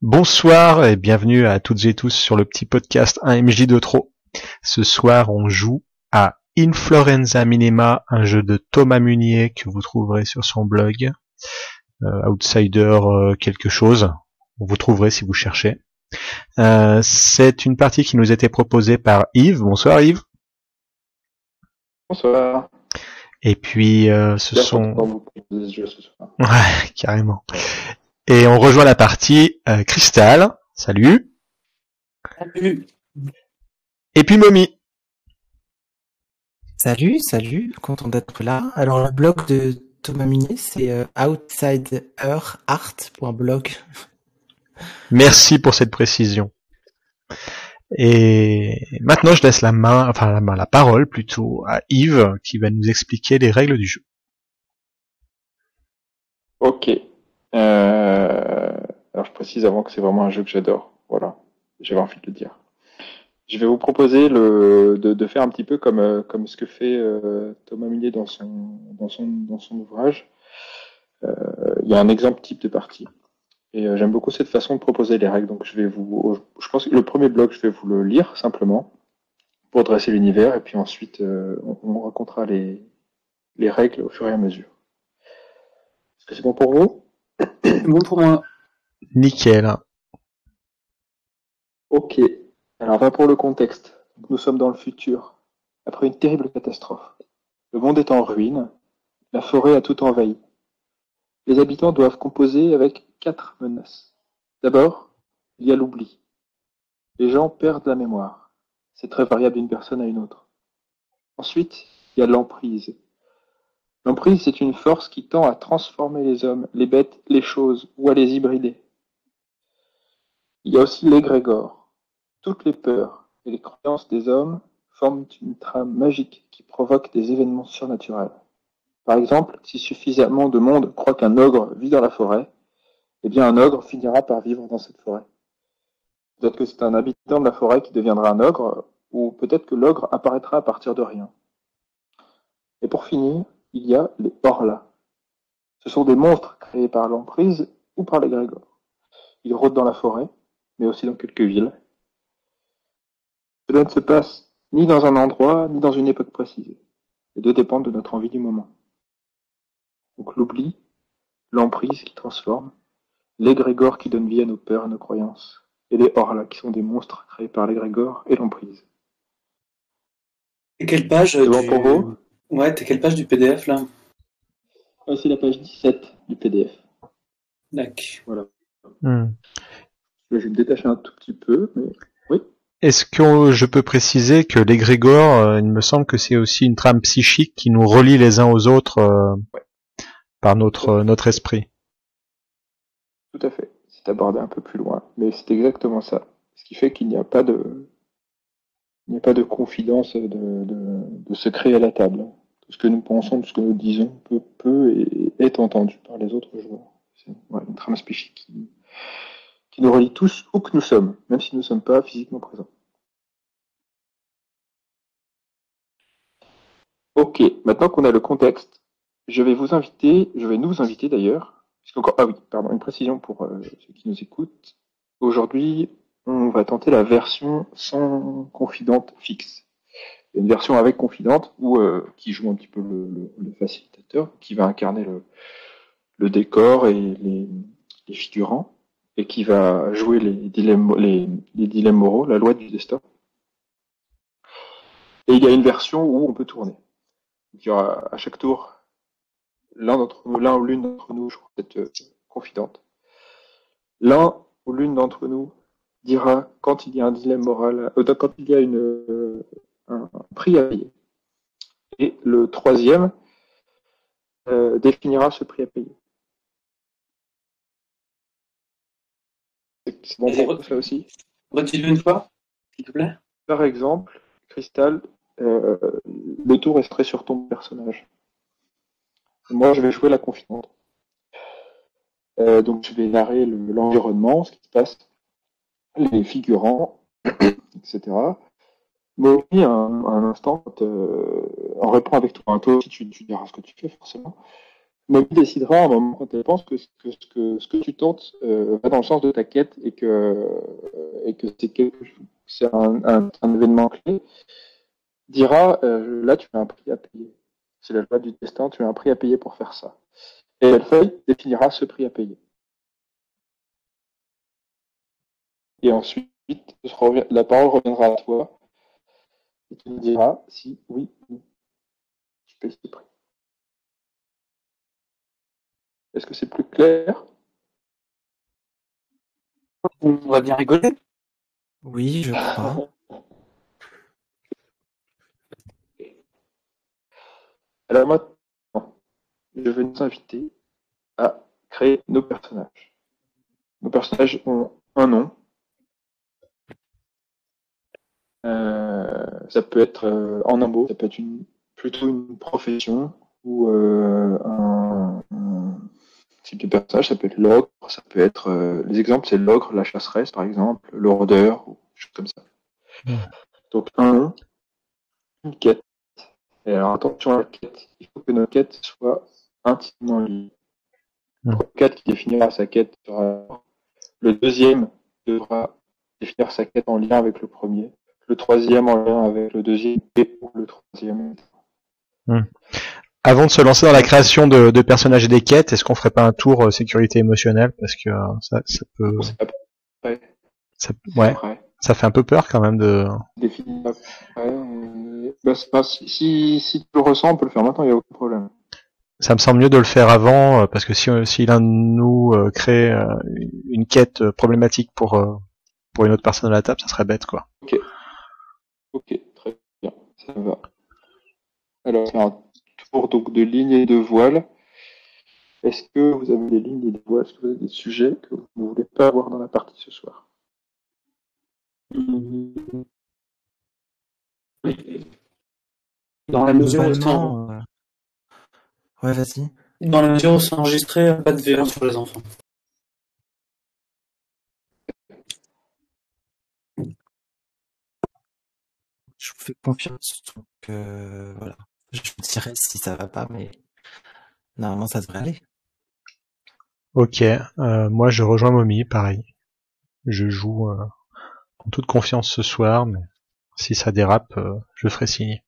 Bonsoir et bienvenue à toutes et tous sur le petit podcast 1MJ de trop. Ce soir, on joue à Inflorenza Minima, un jeu de Thomas Munier que vous trouverez sur son blog, euh, Outsider euh, quelque chose. Vous trouverez si vous cherchez. Euh, c'est une partie qui nous était proposée par Yves. Bonsoir Yves. Bonsoir. Et puis euh, ce sont ouais carrément. Et on rejoint la partie euh, Cristal. Salut. Salut. Et puis Mommy. Salut, salut, content d'être là. Alors le blog de Thomas Munier, c'est euh, outsiderart.blog. Merci pour cette précision. Et maintenant, je laisse la main, enfin la main, la parole plutôt à Yves qui va nous expliquer les règles du jeu. Ok. Euh, Alors je précise avant que c'est vraiment un jeu que j'adore. Voilà. J'avais envie de le dire. Je vais vous proposer le, de, de faire un petit peu comme, euh, comme ce que fait euh, Thomas Millet dans son, dans son, dans son ouvrage. Euh, Il y a un exemple type de partie. Et euh, j'aime beaucoup cette façon de proposer les règles. Donc je vais vous, je pense que le premier bloc, je vais vous le lire simplement pour dresser l'univers, et puis ensuite on, on racontera les, les règles au fur et à mesure. Est-ce que c'est bon pour vous? Bon pour moi. Nickel. Ok. Alors, va pour le contexte. Nous sommes dans le futur, après une terrible catastrophe. Le monde est en ruine, la forêt a tout envahi. Les habitants doivent composer avec quatre menaces. D'abord, il y a l'oubli. Les gens perdent la mémoire. C'est très variable d'une personne à une autre. Ensuite, il y a l'emprise. L'emprise, c'est une force qui tend à transformer les hommes, les bêtes, les choses, ou à les hybrider. Il y a aussi l'égrégore. Toutes les peurs et les croyances des hommes forment une trame magique qui provoque des événements surnaturels. Par exemple, si suffisamment de monde croit qu'un ogre vit dans la forêt, eh bien un ogre finira par vivre dans cette forêt. Peut-être que c'est un habitant de la forêt qui deviendra un ogre, ou peut-être que l'ogre apparaîtra à partir de rien. Et pour finir, il y a les Orla. Ce sont des monstres créés par l'emprise ou par les Grégor. Ils rôdent dans la forêt, mais aussi dans quelques villes. Cela ne se passe ni dans un endroit, ni dans une époque précise. Les deux dépendent de notre envie du moment. Donc l'oubli, l'emprise qui transforme, l'égrégore qui donne vie à nos peurs et nos croyances, et les Orla qui sont des monstres créés par l'égrégore et l'emprise. Et quelle page bon du... pour vous Ouais, t'es quelle page du PDF là? Ah, C'est la page 17 du PDF. Dac. Hmm. Je vais me détacher un tout petit peu, mais Est-ce que je peux préciser que l'égrégore, euh, il me semble que c'est aussi une trame psychique qui nous relie les uns aux autres euh, par notre euh, notre esprit? Tout à fait. C'est abordé un peu plus loin, mais c'est exactement ça. Ce qui fait qu'il n'y a pas de, il n'y a pas de confidence, de, de, de secret à la table. Tout ce que nous pensons, tout ce que nous disons peut, et est entendu par les autres joueurs. C'est une trame spécifique qui, qui nous relie tous où que nous sommes, même si nous ne sommes pas physiquement présents. Ok, maintenant qu'on a le contexte, je vais vous inviter, je vais nous inviter d'ailleurs, puisqu'encore, ah oui, pardon, une précision pour euh, ceux qui nous écoutent. Aujourd'hui, on va tenter la version sans confidente fixe. Une version avec confidente où, euh, qui joue un petit peu le, facilitateur, qui va incarner le, décor et les, figurants, et qui va jouer les dilemmes, les, dilemmes moraux, la loi du destin. Et il y a une version où on peut tourner. Il y aura à chaque tour l'un d'entre l'un ou l'une d'entre nous jouera cette euh, confidente. L'un ou l'une d'entre nous dira quand il y a un dilemme moral, euh, quand il y a une, un, prix à payer. Et le troisième euh, définira ce prix à payer. C'est bon pour ça aussi Redis-le une fois, s'il te plaît. Par exemple, Cristal, euh, le tour resterait sur ton personnage. Moi, je vais jouer la confidente. Euh, donc, je vais narrer le- l'environnement, ce qui se passe, les figurants, etc. Mais oui, un, un instant, euh, en répond avec toi, toi aussi, tu, tu diras ce que tu fais, forcément. Mommy décidera à un moment quand elle pense que, ce que, tu tentes euh, va dans le sens de ta quête et que, euh, que c'est un, événement clé, dira là tu as un prix à payer. C'est la loi du destin, tu as un prix à payer pour faire ça. Et Elfeuille définira ce prix à payer. Et ensuite, la parole reviendra à toi et tu me diras si oui ou non, tu payes ce prix. Est-ce que c'est plus clair? On va bien rigoler? Oui, je crois. Alors maintenant, je vais nous inviter à créer nos personnages. Nos personnages ont un nom. Euh, ça peut être euh, en un mot, ça peut être une, plutôt une profession ou euh, un, un type de personnage. Ça peut être l'ogre, ça peut être les exemples, c'est l'ogre, la chasseresse par exemple, le rôdeur ou des choses comme ça. Mm. Donc un nom, une quête. Et alors attention à la quête, il faut que notre quête soit intimement liée. Le quête qui définira sa quête sera le deuxième devra définir sa quête en lien avec le premier, le troisième en lien avec le deuxième et le troisième. Avant de se lancer dans la création de, de personnages et des quêtes, est-ce qu'on ferait pas un tour euh, sécurité émotionnelle? Parce que euh, ça, ça peut, ça, ouais, ça fait un peu peur quand même de. Euh, bah, pas- si, si, tu le ressens, on peut le faire maintenant, il n'y a aucun problème. Ça me semble mieux de le faire avant parce que si, si l'un de nous crée une quête problématique pour pour une autre personne à la table, ça serait bête quoi. Ok, très bien, ça va. Alors, c'est un tour donc de lignes et de voiles. Est-ce que vous avez des lignes et des voiles? Est-ce que vous avez des sujets que vous ne voulez pas avoir dans la partie ce soir? Dans la mesure où euh, Ouais, vas-y. dans la mesure où c'est enregistré, pas de violence sur les enfants. Je vous fais confiance. Donc, euh, voilà. Je vous dirai si ça va pas, mais normalement, ça devrait aller. Ok, euh, moi je rejoins Mommy, pareil. Je joue euh, en toute confiance ce soir, mais si ça dérape, euh, je ferai signe.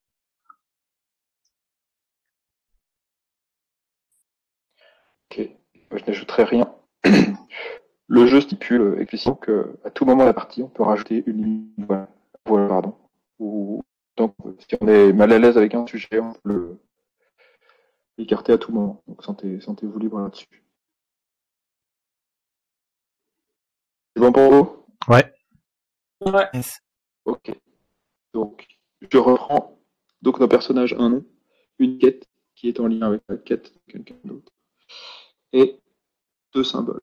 Ok, Moi, je n'ajouterai rien. Le jeu stipule explicitement que à tout moment de la partie, on peut rajouter une ligne de voile, voile, pardon. Ou donc, si on est mal à l'aise avec un sujet, on peut le l'écarter à tout moment. Donc, sentez, sentez-vous libre là-dessus. C'est bon pour vous? Ouais, Ouais. Yes. Ok. Donc, je reprends. Donc, nos personnages, un nom, une quête qui est en lien avec la quête de quelqu'un d'autre, et deux symboles.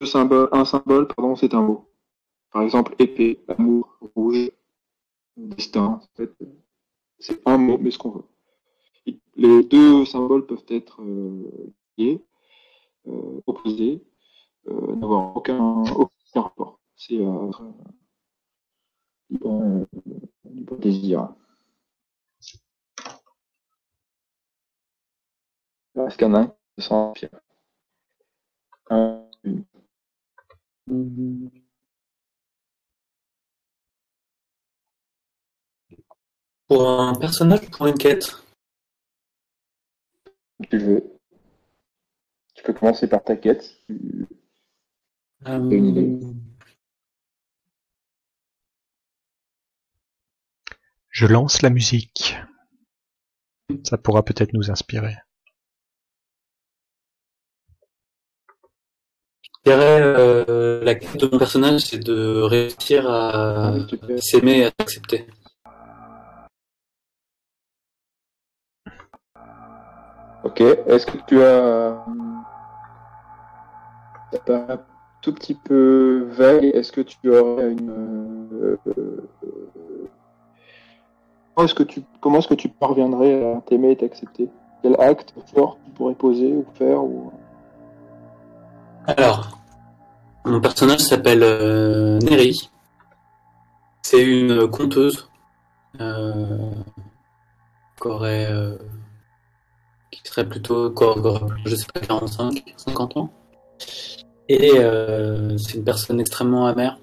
Deux symboles, un symbole, pardon, c'est un mot. Par exemple, épée, amour, rouge, destin. en fait, C'est un mot, mais ce qu'on veut. Les deux symboles peuvent être euh, liés, euh, opposés, euh, n'avoir aucun, aucun rapport. C'est libre, libre désir. Est-ce qu'il y en a un qui se sent fier Pour un personnage ou pour une quête Tu veux. Tu peux commencer par ta quête. si tu- Euh, une idée je lance la musique. Ça pourra peut-être nous inspirer. Je dirais, euh, la quête de mon personnage, c'est de réussir à Ah, s'aimer et à s'accepter. Ok. Est-ce que tu as. Un tout petit peu vague. Est-ce que tu aurais une. euh, Comment est-ce que tu, parviendrais à t'aimer et t'accepter? Quel acte fort tu pourrais poser ou faire. Alors, mon personnage s'appelle euh, Neri. C'est une conteuse euh, qui aurait, euh, qui serait plutôt je sais pas, 45, 50 ans. Et euh, c'est une personne extrêmement amère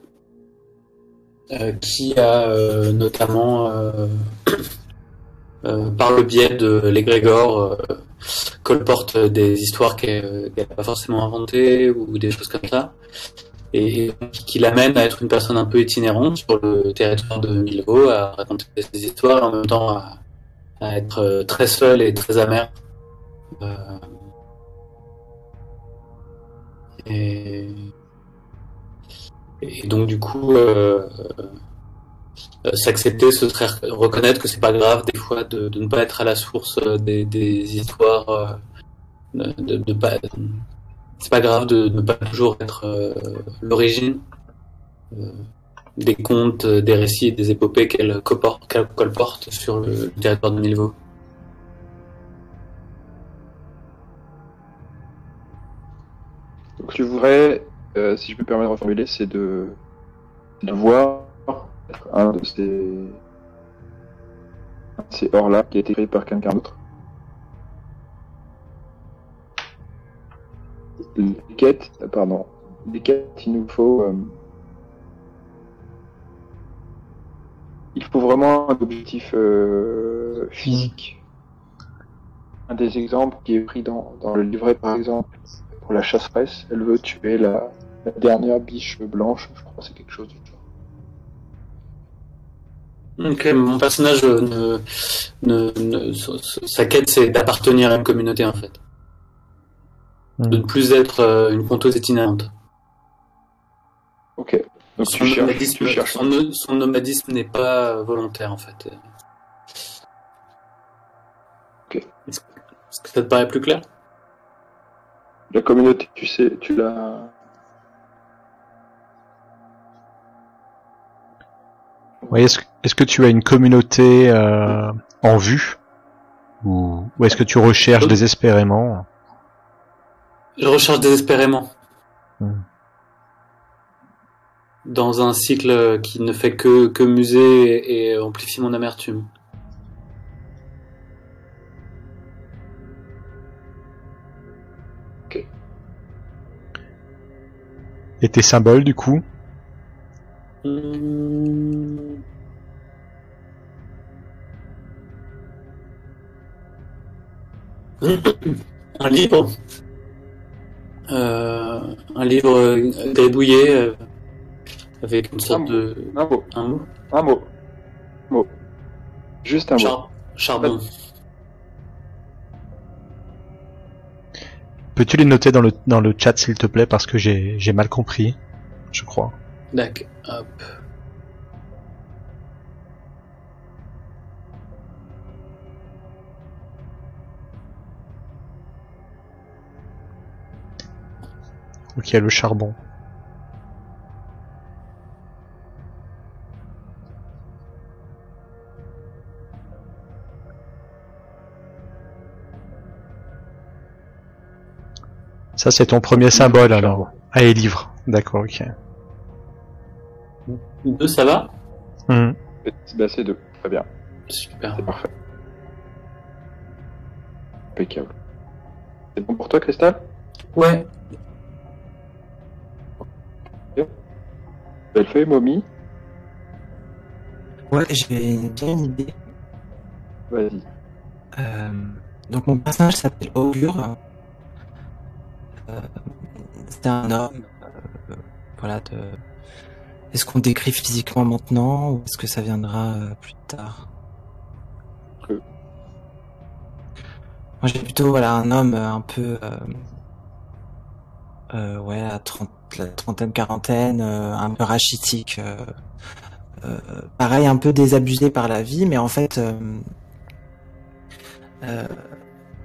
euh, qui a euh, notamment, par le biais de l'égrégore, colporte des histoires qu'elle n'a pas forcément inventées ou des choses comme ça, et qui l'amène à être une personne un peu itinérante sur le territoire de Milvaux, à raconter des histoires en même temps à, à être très seule et très amère. Euh, et, donc du coup, euh, euh, s'accepter, ce serait reconnaître que c'est pas grave des fois de, ne pas être à la source des, histoires, de, pas, c'est pas grave de ne pas toujours être l'origine des contes, des récits, des épopées qu'elle colporte, sur le, le territoire de Milvaux. Donc, tu voudrais, euh, si je me permets de reformuler, c'est de, de voir un de ces, ces ors-là qui a été créé par quelqu'un d'autre. Les quêtes, euh, pardon, les quêtes, il nous faut, euh, il faut vraiment un objectif physique. Un des exemples qui est pris dans, dans le livret, par exemple, pour la chasseresse, elle veut tuer la, la dernière biche blanche, je crois que c'est quelque chose du genre. Ok, mon personnage euh, ne, ne, ne- sa quête c'est d'appartenir à une communauté en fait, de ne plus être euh, une conteuse itinérante. Ok. Donc Son tu nomadisme, tu cherches. son no- son nomadisme n'est pas volontaire en fait. Ok. Est-ce que ça te paraît plus clair? La communauté, tu sais, tu l'as. Oui, est-ce, est-ce que tu as une communauté euh, en vue? Ou, ou est-ce que tu recherches désespérément? Je recherche désespérément. Hmm. Dans un cycle qui ne fait que, que muser et amplifier mon amertume. Et tes symboles du coup Hmm. Un livre. Euh, un livre euh, gribouillé euh, avec une sorte Un de Un mot. un mot. Un mot. Mot. Juste un mot. Char- charbon. Peux-tu les noter dans le dans le chat s'il te plaît parce que j'ai mal compris, je crois. D'accord. Hop. Ok, le charbon. Ça c'est ton premier symbole alors. Ah et livre. D'accord, ok. Deux, ça va. Bah, c'est deux. Très bien. Super. C'est parfait. Impeccable. C'est bon pour toi, Cristal Ouais. Belle feuille, momie Ouais, j'ai bien une idée. Vas-y. Euh, donc mon personnage s'appelle Augure. Euh, c'est un homme. euh, voilà. De... Est-ce qu'on décrit physiquement maintenant ou est-ce que ça viendra euh, plus tard? Moi j'ai plutôt voilà un homme un peu euh, ouais la, trente- la trentaine quarantaine, euh, un peu rachitique. euh, pareil un peu désabusé par la vie, mais en fait.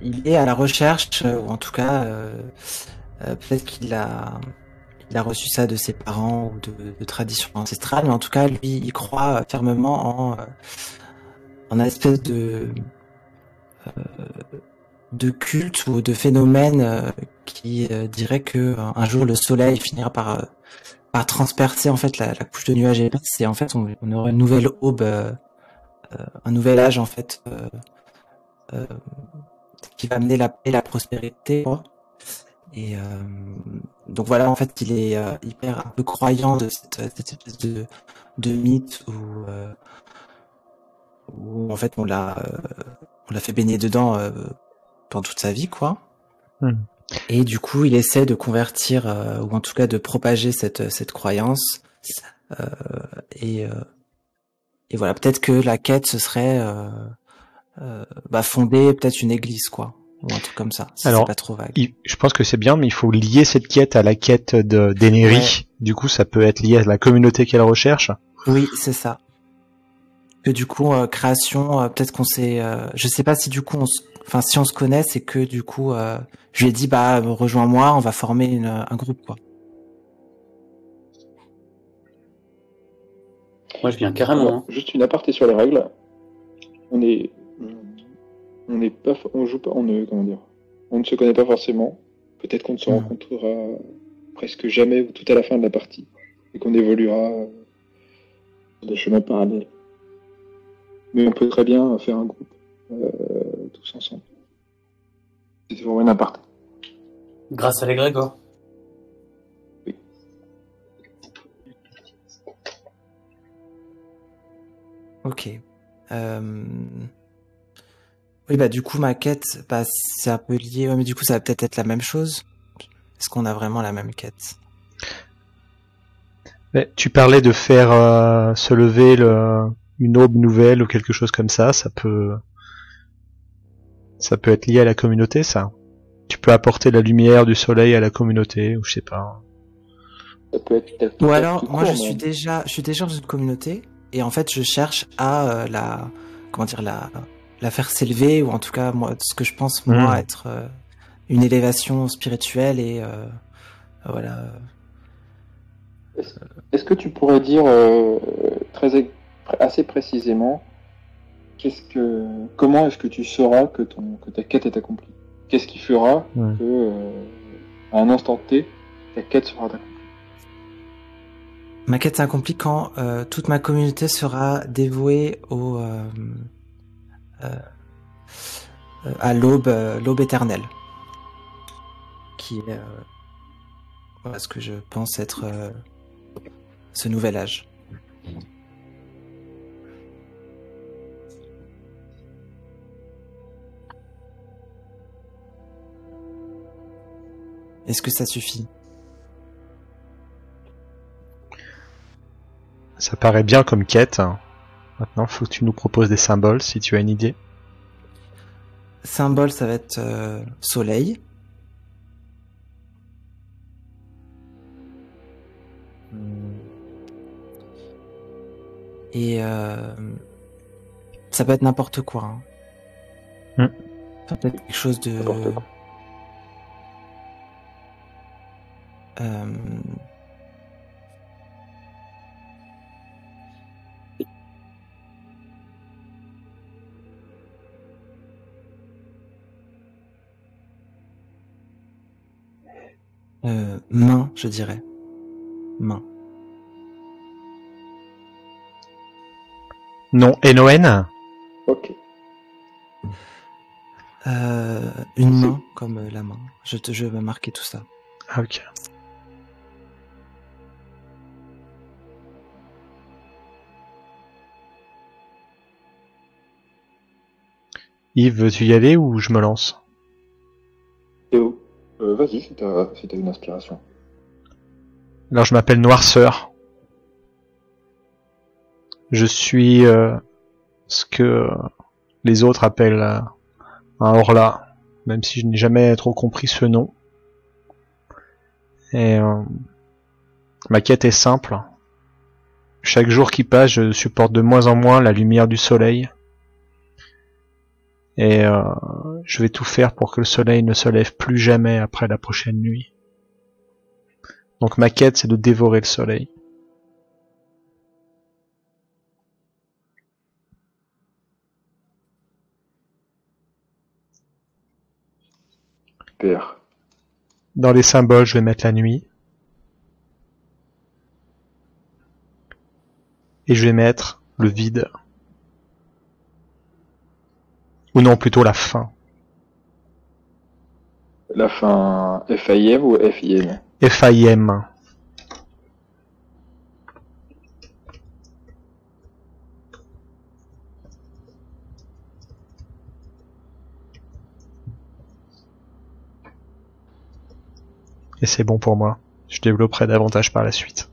Il est à la recherche, euh, ou en tout cas, euh, euh, peut-être qu'il a, il a reçu ça de ses parents ou de, de traditions ancestrales, mais en tout cas, lui, il croit fermement en, en un espèce de, de culte ou de phénomène qui dirait que un jour le soleil finira par, par transpercer en fait la, la couche de nuages épaisse et en fait on, on aura une nouvelle aube, un nouvel âge en fait. Euh, euh, qui va amener la paix et la prospérité. Quoi. Et euh, donc voilà, en fait, il est euh, hyper un peu croyant de cette, cette espèce de, de mythe où, euh, où en fait on l'a euh, on l'a fait baigner dedans euh, pendant toute sa vie, quoi. Hmm. Et du coup, il essaie de convertir euh, ou en tout cas de propager cette cette croyance. Euh, et et voilà, peut-être que la quête ce serait bah, fonder peut-être une église, quoi ou un truc comme ça. Si Alors, c'est pas trop vague. Il- je pense que c'est bien, mais il faut lier cette quête à la quête de. Ouais. Du coup, ça peut être lié à la communauté qu'elle recherche. Oui, c'est ça. Que du coup, euh, création, euh, peut-être qu'on s'est, euh, je sais pas si du coup, on se- enfin si on se connaît, c'est que du coup, euh, je lui ai dit bah rejoins-moi, on va former une, un groupe quoi. Moi, je viens carrément. Hein. juste une aparté sur les règles. On est, on n'est pas, on joue pas, on ne, comment dire, on ne se connaît pas forcément. Peut-être qu'on ne se rencontrera presque jamais ou tout à la fin de la partie et qu'on évoluera euh, sur des chemins parallèles. Mais on peut très bien faire un groupe euh, tous ensemble. C'était vraiment une aparté. Grâce à l'égrégore. Ok. Euh... Oui bah du coup ma quête, bah c'est un peu lié, ouais, mais du coup ça va peut-être être la même chose. Est-ce qu'on a vraiment la même quête? Mais tu parlais de faire euh, se lever le, une aube nouvelle ou quelque chose comme ça. Ça peut, ça peut être lié à la communauté, ça. Tu peux apporter la lumière du soleil à la communauté, ou je sais pas. Ça peut être peut-être- Ou peut-être alors, moi, je suis déjà, je suis déjà dans une communauté et en fait, je cherche à euh, la, comment dire, la, la faire s'élever ou en tout cas, moi, ce que je pense moi Mm. être euh, une élévation spirituelle et euh, voilà. Est-ce que tu pourrais dire euh, très ex- assez précisément qu'est-ce que comment est-ce que tu sauras que ton que ta quête est accomplie? Qu'est-ce qui fera Ouais. que euh, à un instant T ta quête sera accomplie? Ma quête s'accomplit quand euh, toute ma communauté sera dévouée au euh, à l'aube, euh, l'aube éternelle, qui est euh, ce que je pense être euh, ce nouvel âge. Est-ce que ça suffit? Ça paraît bien comme quête. Maintenant, faut que tu nous proposes des symboles si tu as une idée. Symbole, ça va être euh, soleil. Et euh, ça peut être n'importe quoi. Hein. Hmm. Ça peut être quelque chose de. Euh, euh, main, je dirais. Main. Non, N-O-N Ok. Euh, une main comme euh, la main. Je, te, je vais marquer tout ça. Ah, ok. Yves, veux-tu y aller ou je me lance? Euh, vas-y si t'as si une inspiration. Alors je m'appelle Noirceur. Je suis euh, ce que les autres appellent euh, un Horla, même si je n'ai jamais trop compris ce nom. Et euh, ma quête est simple. Chaque jour qui passe, je supporte de moins en moins la lumière du soleil. Et euh, je vais tout faire pour que le soleil ne se lève plus jamais après la prochaine nuit. Donc ma quête, c'est de dévorer le soleil. Super. Dans les symboles, je vais mettre la nuit. Et je vais mettre le vide. Ou non, plutôt la fin. La fin FIM ou FIM FIM. Et c'est bon pour moi. Je développerai davantage par la suite.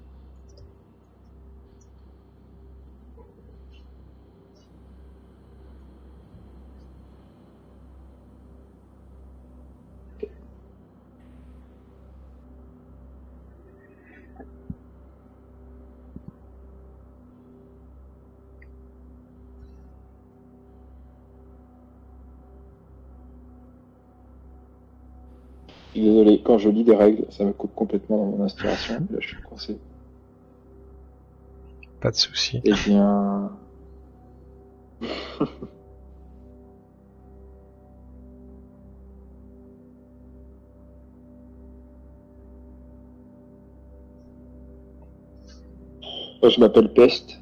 Quand je lis des règles, ça me coupe complètement dans mon inspiration. Là, je suis coincé. Pas de souci. Eh bien. Moi, je m'appelle Peste.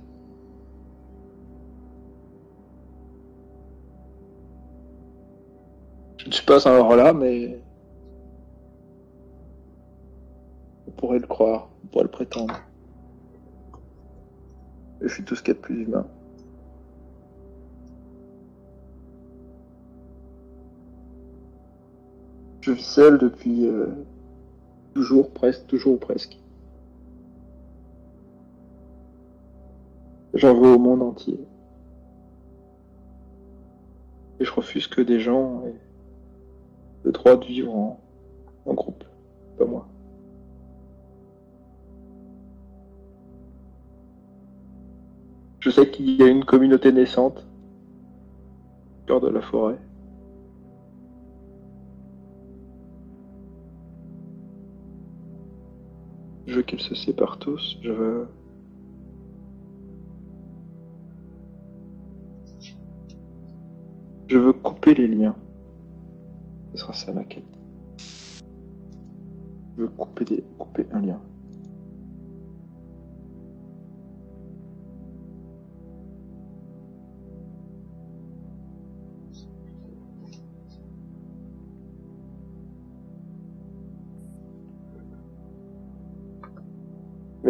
Je ne suis pas un là, mais le croire, on pourrait le prétendre. Je suis tout ce qu'il y de plus humain. Je vis seul depuis euh, toujours, presque, toujours ou presque. J'en veux au monde entier. Et je refuse que des gens aient le droit de vivre en, en groupe, pas moi. Je sais qu'il y a une communauté naissante au cœur de la forêt. Je veux qu'ils se séparent tous. Je veux. Je veux couper les liens. Ce sera ça ma quête. Je veux couper, des... couper un lien.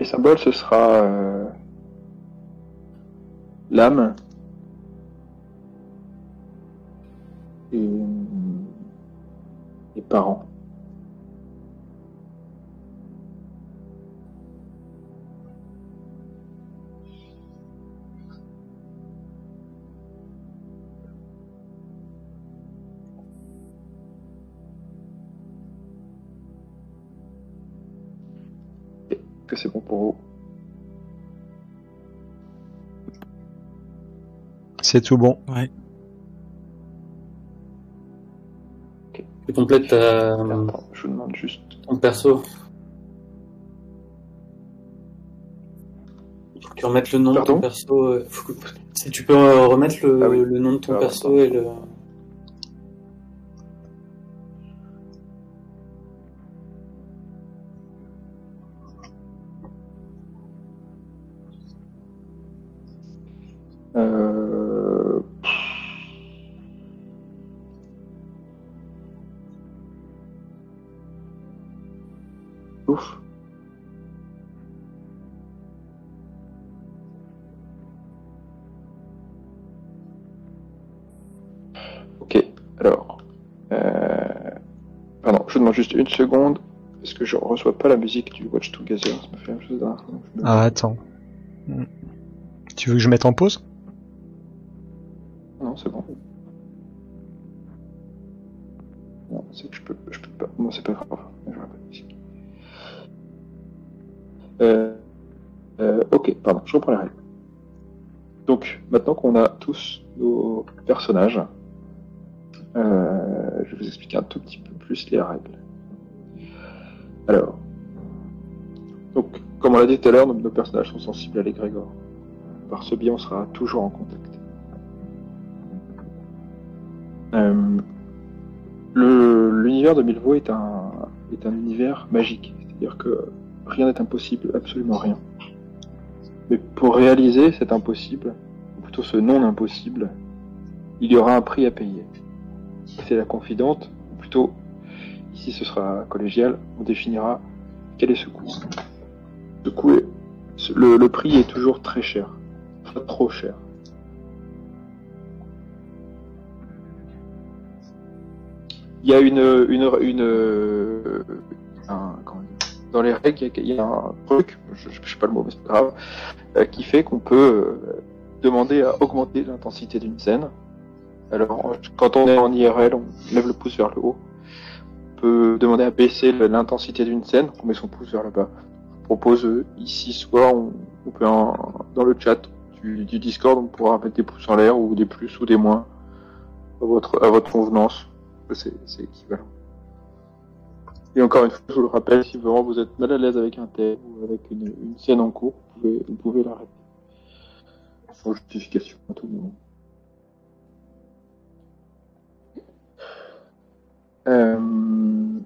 Symboles, ce sera euh, l'âme C'est tout bon. Ouais. Tu complètes ta- Attends, je vous demande juste. ton perso. Faut que tu remettes le nom de Pardon? ton perso. euh, faut que- Si tu peux euh, remettre le, Ah oui. le nom de ton Ah, perso attends. et le. Alors. Euh... Pardon, je demande juste une seconde. Parce que je reçois pas la musique du Watch Together. Ça me fait la même chose. Ah, attends. Tu veux que je mette en pause? Non, c'est bon. Non, c'est que je peux, je peux pas. Non, c'est pas grave. Je pas de musique. Euh, euh, ok, pardon, je reprends les règles. Donc, maintenant qu'on a tous nos personnages, euh, je vais vous expliquer un tout petit peu plus les règles. Alors, donc, comme on l'a dit tout à l'heure, nos, personnages sont sensibles à l'égrégore. Par ce biais, on sera toujours en contact. Euh, L'univers de Milvaux est un, est un univers magique, c'est-à-dire que rien n'est impossible, absolument rien. Mais pour réaliser cet impossible, ou plutôt ce non impossible, il y aura un prix à payer. C'est la confidente, ou plutôt, ici ce sera collégial, on définira quel est ce coût. Le, prix est toujours très cher, pas trop cher. Il y a une, une, euh, dans les règles, il y a, un truc, je, je sais pas le mot, mais c'est pas grave, euh, qui fait qu'on peut euh, demander à augmenter l'intensité d'une scène. Alors, quand on est en IRL, on lève le pouce vers le haut. On peut demander à baisser l'intensité d'une scène, on met son pouce vers le bas. Je propose euh, ici, soit on, on peut dans le chat du, Discord, on pourra mettre des pouces en l'air ou des plus ou des moins à votre, convenance. C'est équivalent. Et encore une fois, je vous le rappelle, si vraiment vous êtes mal à l'aise avec un thème ou avec une, une scène en cours, vous pouvez, vous pouvez l'arrêter. Sans justification à tout moment. Euh...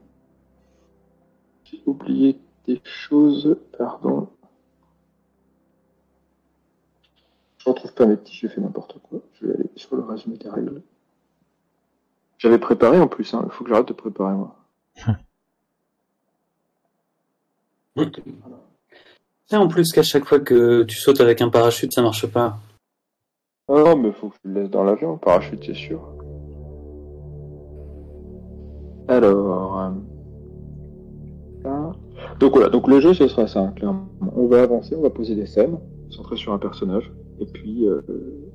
J'ai oublié des choses, pardon. Je retrouve pas mes petits, j'ai fait n'importe quoi. Je vais aller sur le résumé des règles. J'avais préparé en plus, hein. il faut que j'arrête de préparer moi. Et en plus qu'à chaque fois que tu sautes avec un parachute, ça marche pas. Ah non, mais faut que je le laisse dans l'avion, parachute, c'est sûr. Alors. euh. Donc voilà, le jeu ce sera ça. On va avancer, on va poser des scènes, centrées sur un personnage, et puis euh,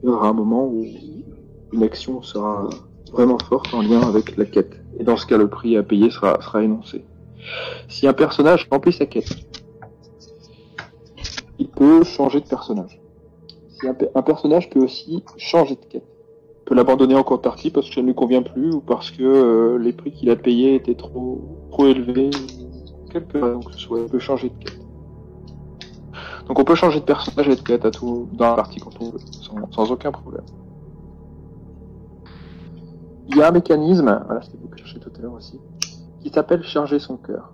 il y aura un moment où une action sera vraiment forte en lien avec la quête. Et dans ce cas, le prix à payer sera, énoncé. Si un personnage remplit sa quête, il peut changer de personnage. Si un personnage peut aussi changer de quête. Peut l'abandonner en cours de partie parce que ça ne lui convient plus ou parce que euh, les prix qu'il a payés étaient trop, trop élevés. Quelque soit, il peut changer de quête. Donc on peut changer de personnage et de quête à tout dans la partie quand on veut, sans, aucun problème. Il y a un mécanisme, voilà, c'était vous que je cherchez tout à l'heure aussi, qui s'appelle charger son cœur.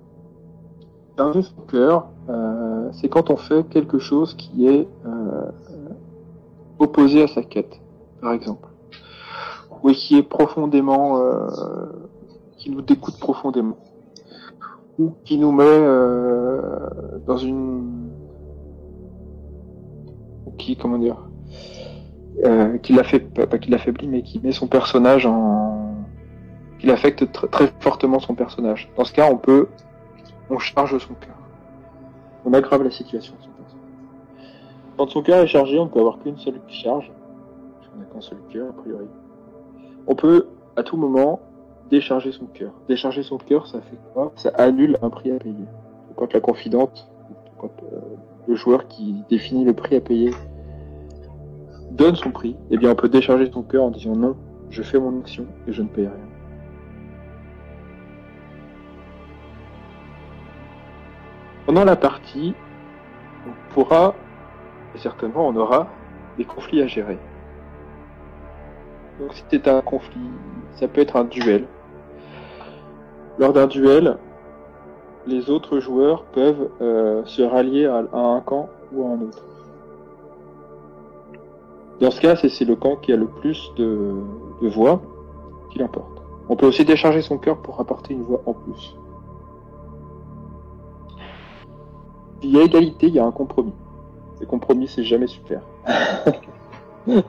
Charger son cœur, euh, c'est quand on fait quelque chose qui est euh, opposé à sa quête, par exemple, ou qui est profondément, euh, qui nous dégoûte profondément, ou qui nous met euh, dans une, ou qui, comment dire, euh, qui l'a fait, pas, pas qui l'affaiblit, mais qui met son personnage en, qui l'affecte tr- très fortement son personnage. Dans ce cas, on peut, on charge son cœur, on aggrave la situation de son personnage. Quand son cœur est chargé, on ne peut avoir qu'une seule charge. On n'a qu'un seul cœur, a priori. On peut, à tout moment, décharger son cœur. Décharger son cœur, ça fait quoi? Ça annule un prix à payer. Quand la confidente, quand euh, le joueur qui définit le prix à payer donne son prix, eh bien on peut décharger son cœur en disant non, je fais mon action et je ne paye rien. Pendant la partie, on pourra, et certainement on aura, des conflits à gérer. Donc si un conflit, ça peut être un duel. Lors d'un duel, les autres joueurs peuvent euh, se rallier à, un camp ou à un autre. Dans ce cas, c'est le camp qui a le plus de, voix qui l'emporte. On peut aussi décharger son cœur pour apporter une voix en plus. S'il y a égalité, il y a un compromis. Le compromis, c'est jamais super.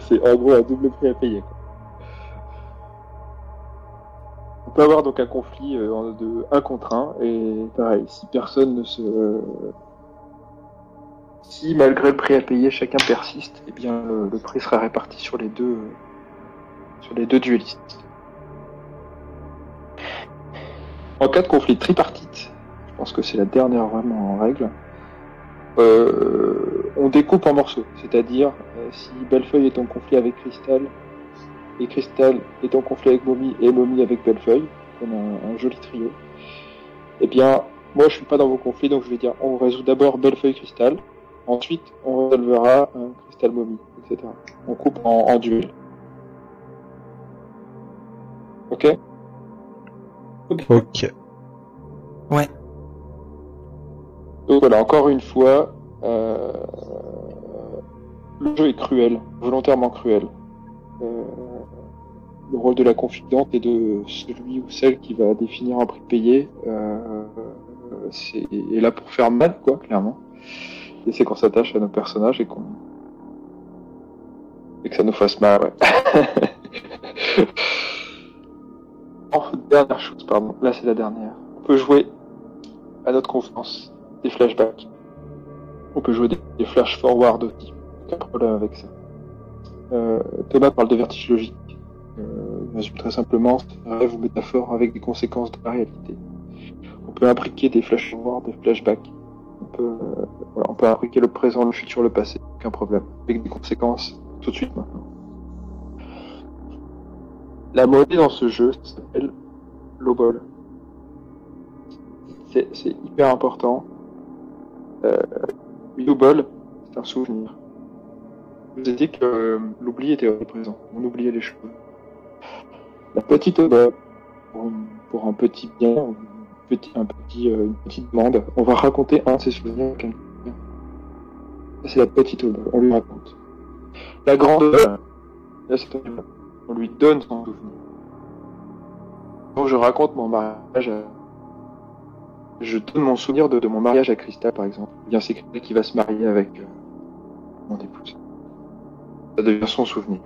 c'est en gros un double prix à payer. On peut avoir donc un conflit euh, de 1 contre 1, et pareil, si personne ne se... Si malgré le prix à payer, chacun persiste, eh bien le, le prix sera réparti sur les deux, sur les deux duellistes. En cas de conflit tripartite, je pense que c'est la dernière vraiment en règle, on découpe en morceaux. C'est-à-dire, euh, si Bellefeuille est en conflit avec Crystal, et Crystal est en conflit avec Mommy, et Mommy avec Bellefeuille, on a un, un joli trio, eh bien, moi je suis pas dans vos conflits, donc je vais dire, on résout d'abord Bellefeuille Crystal, ensuite on résolvera un Crystal Mommy, etc. On coupe en, en duel. Ok Ok. Ouais. Donc voilà, encore une fois, euh, le jeu est cruel, volontairement cruel. Euh, le rôle de la confidente et de celui ou celle qui va définir un prix payé euh, c'est est là pour faire mal, quoi, clairement. Et c'est qu'on s'attache à nos personnages et qu'on et que ça nous fasse mal, ouais. oh, dernière chose, pardon. Là, c'est la dernière. On peut jouer à notre confiance des flashbacks. On peut jouer des, flash forward aussi. Aucun problème avec ça. Euh, Thomas parle de vertige logique. Euh, résume très simplement, c'est rêve ou métaphore avec des conséquences de la réalité. On peut imbriquer des flash forward, des flashbacks. On peut, euh, le présent, le futur, le passé, aucun problème. Avec des conséquences tout de suite. La monnaie dans ce jeu s'appelle Lobol. C'est hyper important. Euh, Lobol, c'est un souvenir. Je vous ai dit que euh, l'oubli était présent. On oubliait les choses. La petite obole, pour, un petit bien, un petit, un petit, euh, une petite demande, on va raconter un de ses souvenirs à quelqu'un. C'est la petite obole, on lui raconte. La grande là, on lui donne son souvenir. Quand je raconte mon mariage, je donne mon souvenir de, mon mariage à Christa, par exemple. Bien c'est quelqu'un qui va se marier avec euh, mon épouse. Ça devient son souvenir.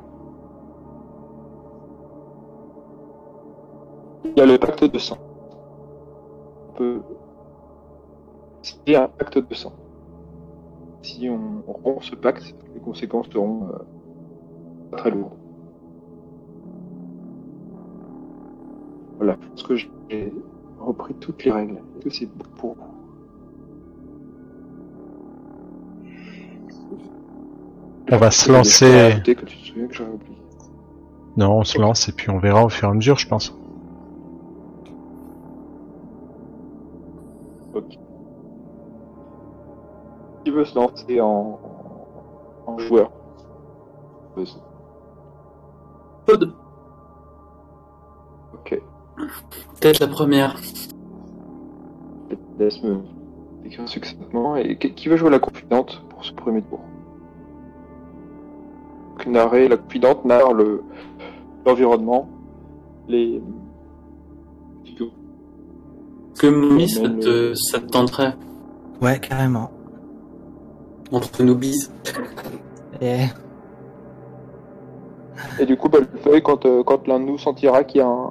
Il y a le pacte de sang. On peut. C'est un pacte de sang si on, rompt ce pacte, les conséquences seront euh, très lourdes. Voilà, pense que j'ai repris toutes les règles. Est-ce que c'est pour vous On va se lancer. Que tu te souviens que oublié. Non, on se lance et puis on verra au fur et à mesure, je pense. qui veut se lancer en, en joueur? Ok. Peut-être la première. Laisse me décrire succinctement. Et qui veut jouer la confidente pour ce premier tour? Narrer, la confidente narre le l'environnement, les. Que Mommy, ça te, ça te tenterait? Ouais, carrément entre nos bises. Et... Et du coup, bah, quand, euh, quand l'un de nous sentira qu'il y, a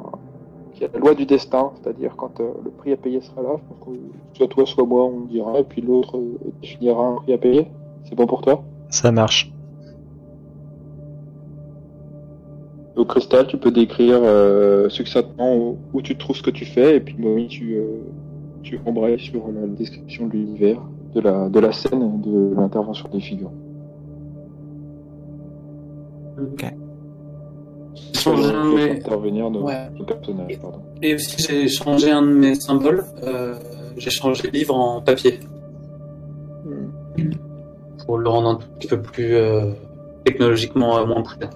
la loi du destin, c'est-à-dire quand euh, le prix à payer sera là, soit toi, soit moi, on dira, et puis l'autre euh, définira un prix à payer. C'est bon pour toi? Ça marche. Donc, Cristal, tu peux décrire succinctement où, tu trouves ce que tu fais, et puis Momi, tu, tu embrayes sur la description de l'univers de la, de la scène de l'intervention des figures. Ok. Intervenir Et aussi j'ai changé un de mes symboles. Euh, j'ai changé le livre en papier. Hmm. Pour le rendre un petit peu plus euh, technologiquement euh, moins prudent.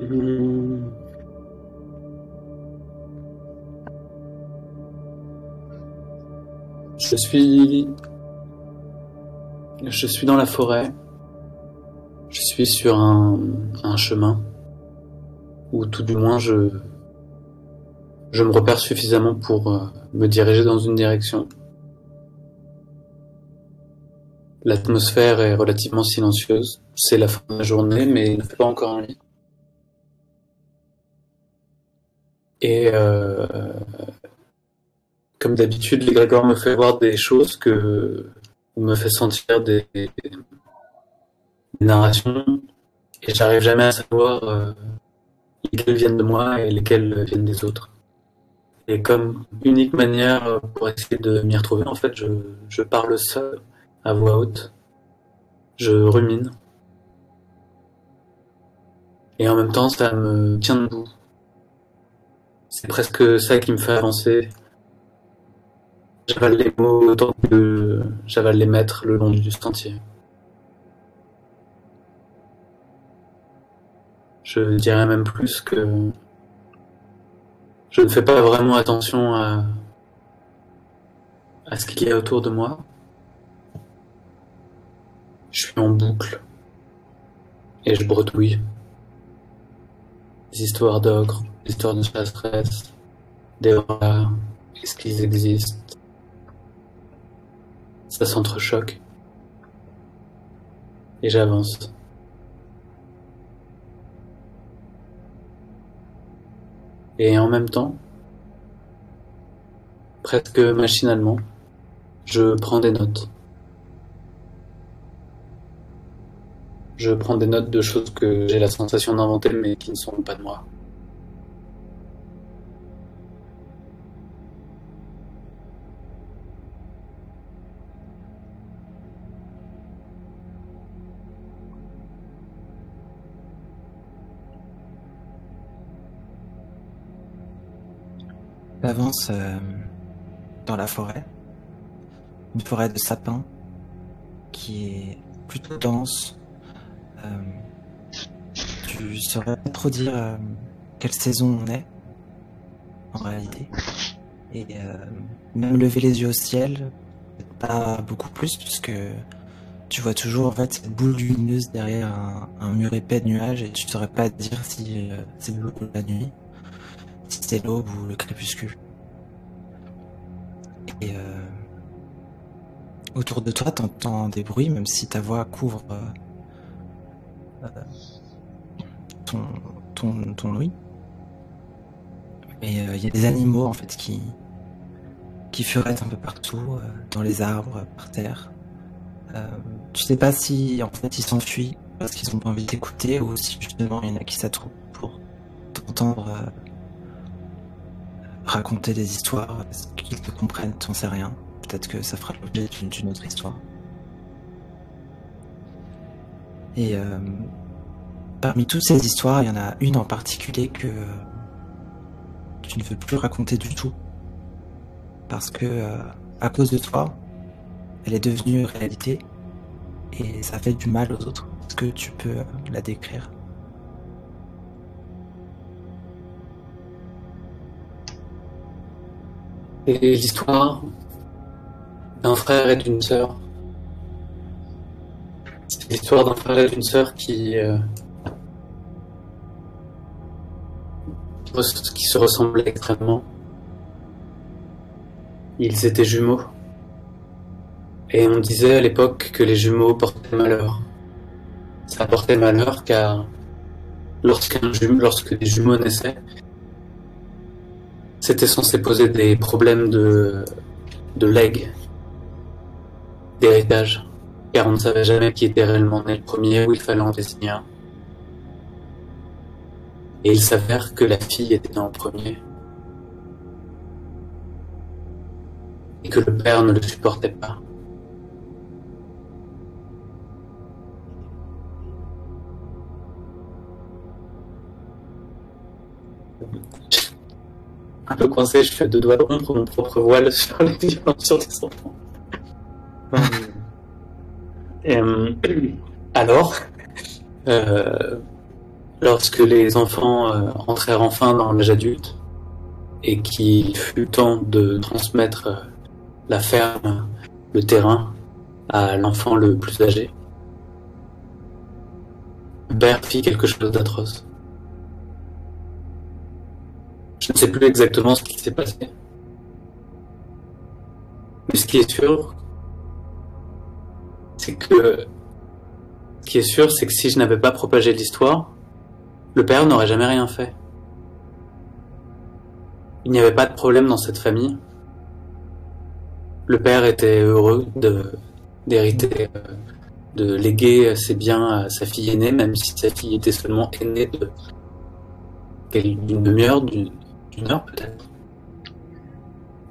Hmm. Je suis. Je suis dans la forêt. Je suis sur un, un chemin. Ou tout du moins je. Je me repère suffisamment pour euh, me diriger dans une direction. L'atmosphère est relativement silencieuse. C'est la fin de la journée, mais il ne fait pas encore un lit. Et euh, comme d'habitude, l'égrégore me fait voir des choses que me fait sentir des, narrations et j'arrive jamais à savoir euh, lesquelles viennent de moi et lesquelles viennent des autres. Et comme unique manière pour essayer de m'y retrouver, en fait, je, je parle seul, à voix haute. Je rumine. Et en même temps, ça me tient debout. C'est presque ça qui me fait avancer J'avale les mots autant que j'avale les mettre le long du sentier. Je dirais même plus que je ne fais pas vraiment attention à, à ce qu'il y a autour de moi. Je suis en boucle et je bredouille des histoires d'ogres, des histoires de chasseresses, des rats, est-ce qu'ils existent? Ça s'entrechoque. Et j'avance. Et en même temps, presque machinalement, je prends des notes. Je prends des notes de choses que j'ai la sensation d'inventer mais qui ne sont pas de moi. J'avance euh, dans la forêt, une forêt de sapins qui est plutôt dense. Euh, tu saurais pas trop dire euh, quelle saison on est en réalité. Et même lever les yeux au ciel, pas beaucoup plus puisque tu vois toujours en fait cette boule lumineuse derrière un, mur épais de nuages et tu saurais pas dire si c'est l'aube ou la nuit, c'est l'aube ou le crépuscule. Et euh, autour de toi, t'entends des bruits, même si ta voix couvre euh, euh, ton, ton, ton ouïe. Mais il y a des animaux en fait qui qui un peu partout, dans les arbres, par terre. Tu sais pas si en fait ils s'enfuient parce qu'ils ont pas envie d'écouter ou si justement il y en a qui s'attroupent pour t'entendre raconter des histoires parce qu'ils te comprennent, t'en sais rien. Peut-être que ça fera l'objet d'une- autre histoire. Et euh, parmi toutes ces histoires, il y en a une en particulier que tu ne veux plus raconter du tout. Parce que euh, à cause de toi, elle est devenue réalité et ça fait du mal aux autres. Est-ce que tu peux la décrire? Et l'histoire d'un frère et d'une sœur. C'est l'histoire d'un frère et d'une sœur qui, euh, qui se ressemblaient extrêmement. Ils étaient jumeaux. Et on disait à l'époque que les jumeaux portaient malheur. Ça portait malheur car lorsqu'un lorsque des jumeaux naissaient, c'était censé poser des problèmes de, de legs, d'héritage, car on ne savait jamais qui était réellement né le premier ou il fallait en désigner un. Et il s'avère que la fille était née en premier. Et que le père ne le supportait pas. Un peu coincé, je de rompre mon propre voile sur les violences sur des enfants. Euh, alors, euh, lorsque les enfants euh, entrèrent enfin dans l'âge adulte et qu'il fut temps de transmettre euh, la ferme, le terrain à l'enfant le plus âgé, père fit quelque chose d'atroce. Je ne sais plus exactement ce qui s'est passé. Mais ce qui est sûr, c'est que. Ce qui est sûr, c'est que si je n'avais pas propagé l'histoire, le père n'aurait jamais rien fait. Il n'y avait pas de problème dans cette famille. Le père était heureux d'hériter, euh, de léguer ses biens à sa fille aînée, même si sa fille était seulement aînée d'une demi-heure, d'une d'une heure peut-être.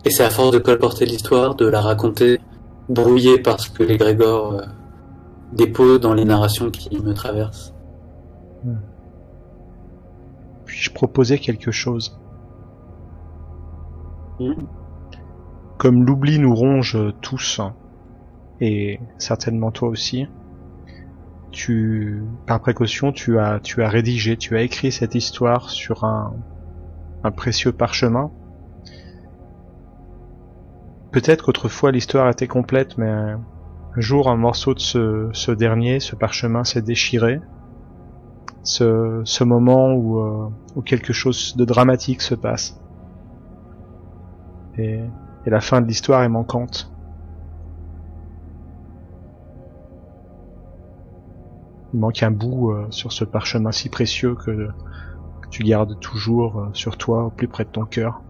Et c'est à force de colporter l'histoire, de la raconter, brouillée par ce que les Grégor euh, déposent dans les narrations qui me traversent. Puis-je proposer quelque chose Hmm. Comme l'oubli nous ronge tous, et certainement toi aussi, tu, par précaution, tu as, tu as rédigé, tu as écrit cette histoire sur un, un précieux parchemin. Peut-être qu'autrefois l'histoire était complète, mais un jour un morceau de ce, dernier, ce parchemin s'est déchiré, ce, moment où, euh, où quelque chose de dramatique se passe. Et, la fin de l'histoire est manquante. Il manque un bout euh, sur ce parchemin si précieux que tu gardes toujours euh, sur toi, au plus près de ton cœur.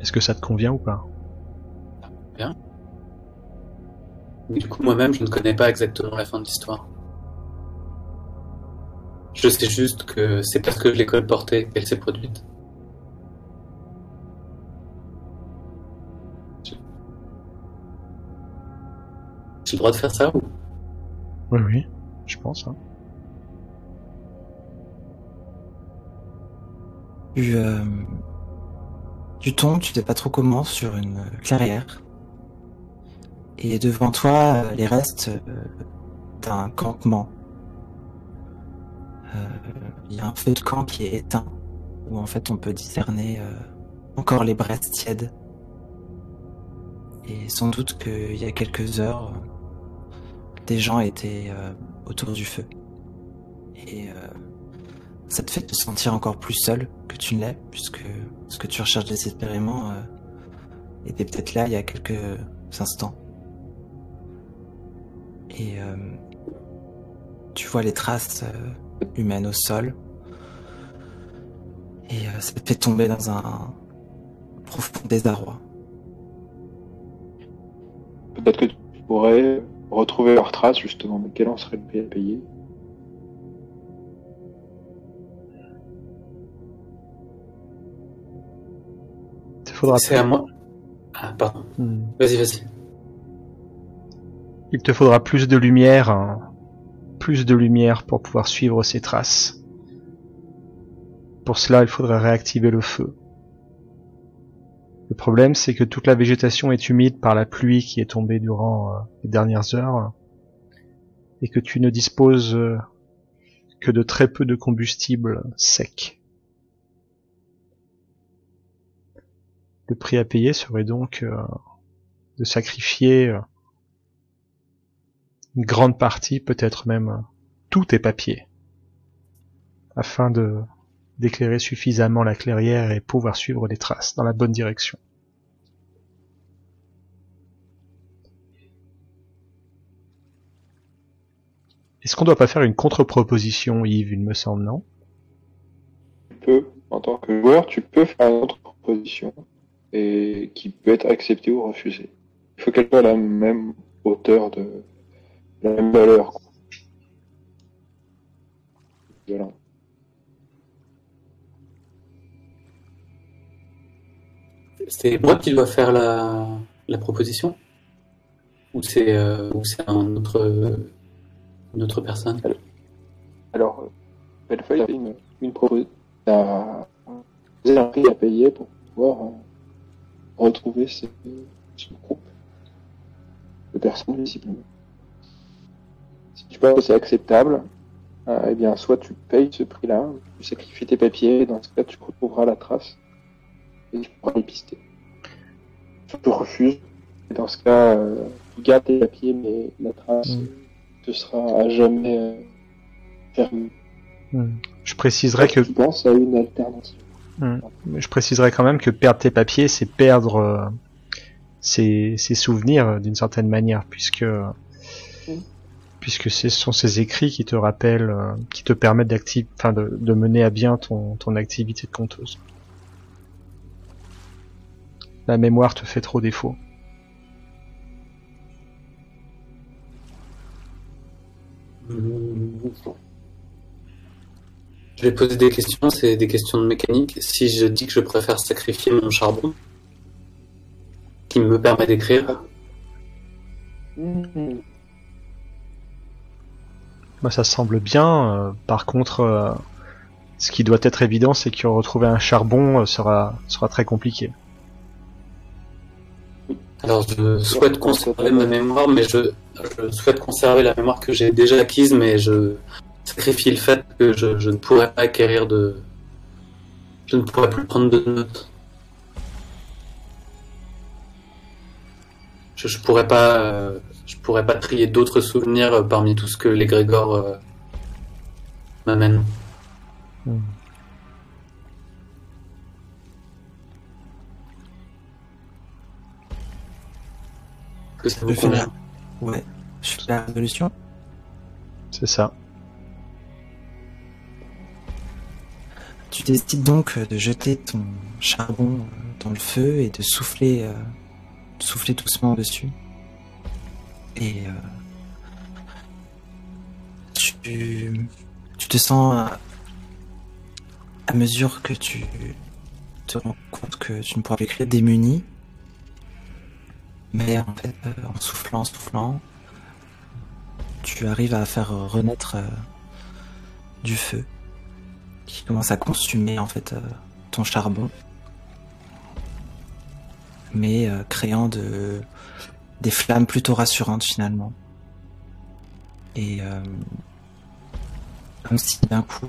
Est-ce que ça te convient ou pas? Bien. Du coup, moi-même, je ne connais pas exactement la fin de l'histoire. Je sais juste que c'est parce que je l'ai colportée qu'elle s'est produite. J'ai le droit de faire ça ou? Oui, oui, je pense. Hein. Tu, euh, tu tombes, tu sais pas trop comment, sur une clairière. Et devant toi, euh, les restes euh, d'un campement. Euh, Il y a un feu de camp qui est éteint, où en fait on peut discerner euh, encore les braises tièdes. Et sans doute qu'il y a quelques heures, des gens étaient euh, autour du feu. Et euh, ça te fait te sentir encore plus seul que tu ne l'es, puisque ce que tu recherches désespérément euh, était peut-être là il y a quelques instants. Et tu vois les traces humaines au sol. Et ça te fait tomber dans un profond désarroi. Peut-être que tu pourrais retrouver leurs traces, justement, mais quel en serait le prix à payer? Il faudra C'est à moi. Ah, pardon. Hmm. Vas-y, vas-y. Il te faudra plus de lumière, hein. plus de lumière pour pouvoir suivre ces traces. Pour cela, il faudrait réactiver le feu. Le problème, c'est que toute la végétation est humide par la pluie qui est tombée durant euh, les dernières heures, et que tu ne disposes euh, que de très peu de combustible sec. Le prix à payer serait donc euh, de sacrifier euh, une grande partie, peut-être même euh, tous tes papiers, afin de d'éclairer suffisamment la clairière et pouvoir suivre les traces dans la bonne direction. Est-ce qu'on doit pas faire une contre-proposition, Yves, il me semble, non? Tu peux, en tant que joueur, tu peux faire une autre proposition et qui peut être acceptée ou refusée. Il faut qu'elle soit la même hauteur de la même valeur. Voilà. C'est moi qui dois faire la, la proposition Ou c'est euh, ou c'est un autre, euh, une autre personne? Alors, euh, Bellefeuille a fait une, une proposition. à un prix à payer pour pouvoir euh, retrouver ce, ce groupe de personnes visiblement. Si tu penses que c'est acceptable, euh, eh bien, soit tu payes ce prix-là, tu sacrifies tes papiers, et dans ce cas, tu retrouveras la trace et tu pourras les pister. Refuses, et dans ce cas, euh, tu gardes tes papiers, mais la trace Mm. euh, te sera à jamais euh, fermée. Je préciserai que Tu penses à une alternative. Mais je préciserai quand même que perdre tes papiers, c'est perdre euh, ses, ses souvenirs d'une certaine manière, puisque puisque ce sont ces écrits qui te rappellent, qui te permettent d'activ- enfin de, de mener à bien ton, ton activité de conteuse. La mémoire te fait trop défaut. Je vais poser des questions, c'est des questions de mécanique. Si je dis que je préfère sacrifier mon charbon, qui me permet d'écrire. Moi, ça semble bien. euh, par contre, euh, ce qui doit être évident, c'est que retrouver un charbon euh, sera sera très compliqué. Alors je souhaite conserver ma mémoire, mais je, je souhaite conserver la mémoire que j'ai déjà acquise, mais je sacrifie le fait que je, je ne pourrais pas acquérir de... Je ne pourrais plus prendre de notes. je, je pourrais pas, euh, je pourrais pas trier d'autres souvenirs euh, parmi tout ce que les Grégor euh, m'amènent. Hmm. Que ça Je vous fais convient la... Ouais. Je fais la révolution. C'est ça. Tu décides donc de jeter ton charbon dans le feu et de souffler, euh, souffler doucement dessus. Et euh, tu, tu te sens à, à mesure que tu te rends compte que tu ne pourras plus créer démuni. Mais en euh, soufflant, soufflant, tu arrives à faire renaître euh, du feu qui commence à consumer en fait euh, ton charbon, mais créant de des flammes plutôt rassurantes finalement. Et comme si d'un coup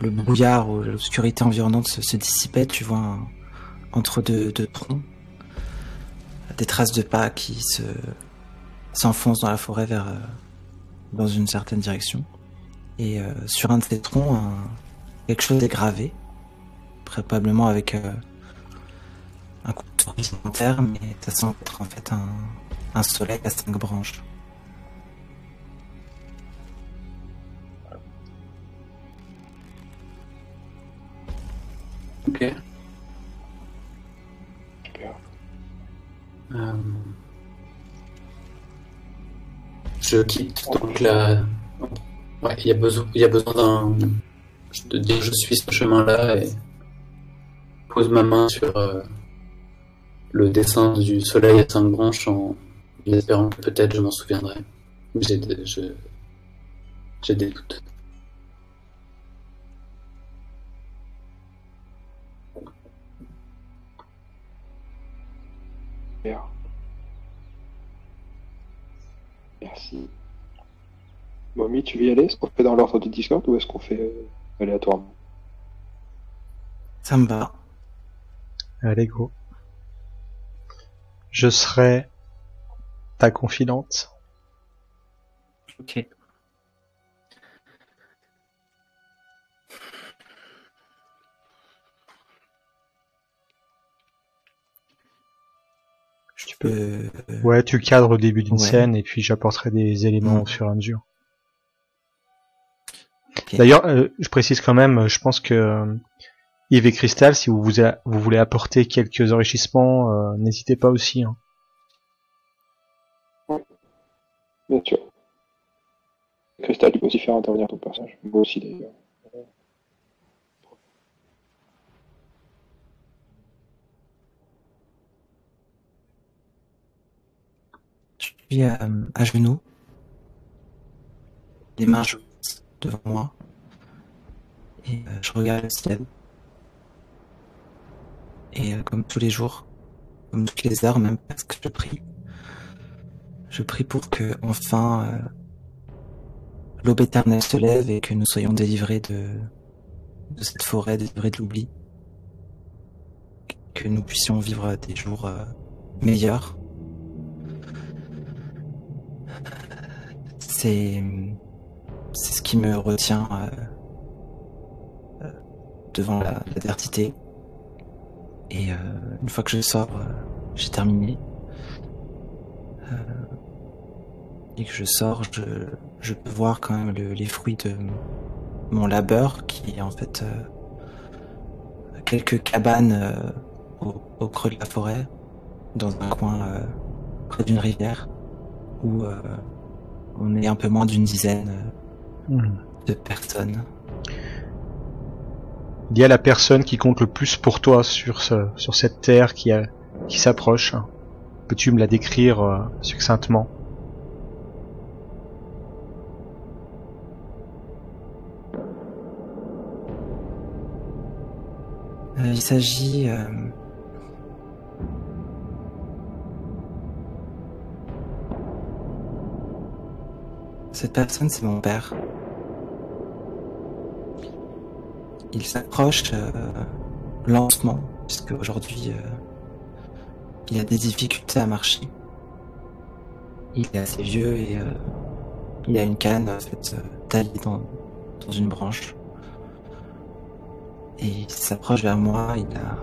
le brouillard ou l'obscurité environnante se, dissipait, tu vois entre deux troncs des traces de pas qui se s'enfoncent dans la forêt vers euh, dans une certaine direction. Et euh, sur un de ces troncs, quelque chose est gravé, probablement avec euh, un couteau horizontal, mais ça semble être en fait un, un soleil à cinq branches. Ok. Euh, Je quitte donc la. Ouais, il y a besoin, d'un. Je te dis, je suis ce chemin-là et pose ma main sur euh, le dessin du soleil à cinq branches en espérant que peut-être je m'en souviendrai. J'ai j'ai des doutes. Merci. Mommy, tu veux y aller? Est-ce qu'on fait dans l'ordre du Discord ou est-ce qu'on fait euh, aléatoirement? Ça me va. Allez, go. Je serai ta confidente. Ok. Peux. euh, Ouais, tu cadres au début d'une Ouais. scène et puis j'apporterai des éléments Mm. au fur et à mesure. D'ailleurs, euh, je précise quand même, je pense que euh, Yves et Cristal, si vous, vous, a- vous voulez apporter quelques enrichissements, euh, n'hésitez pas aussi. hein. Bien sûr. Cristal, tu peux aussi faire intervenir ton personnage. Moi aussi d'ailleurs. Suis euh, à genoux, les mains devant moi, et euh, je regarde le ciel. Et euh, comme tous les jours, comme toutes les heures même presque, je prie. Je prie pour que enfin l'aube éternelle se lève et que nous soyons délivrés de, cette forêt, délivrés de l'oubli. Que nous puissions vivre des jours meilleurs. C'est ce qui me retient euh, euh, devant la- l'adversité. Et euh, une fois que je sors, j'ai terminé. Et que je sors, je, peux voir quand même le- les fruits de mon labeur, qui est en fait quelques cabanes au, creux de la forêt, dans un coin près d'une rivière, où on est un peu moins d'une dizaine euh, Mm. de personnes. Il y a la personne qui compte le plus pour toi sur ce, sur cette terre qui a, qui s'approche. Peux-tu me la décrire euh, succinctement? Euh, il s'agit Cette personne, c'est mon père. Il s'approche euh, lentement, puisque aujourd'hui, euh, il a des difficultés à marcher. Il est assez vieux et euh, il a une canne en fait taillée dans, dans une branche. Et il s'approche vers moi, il a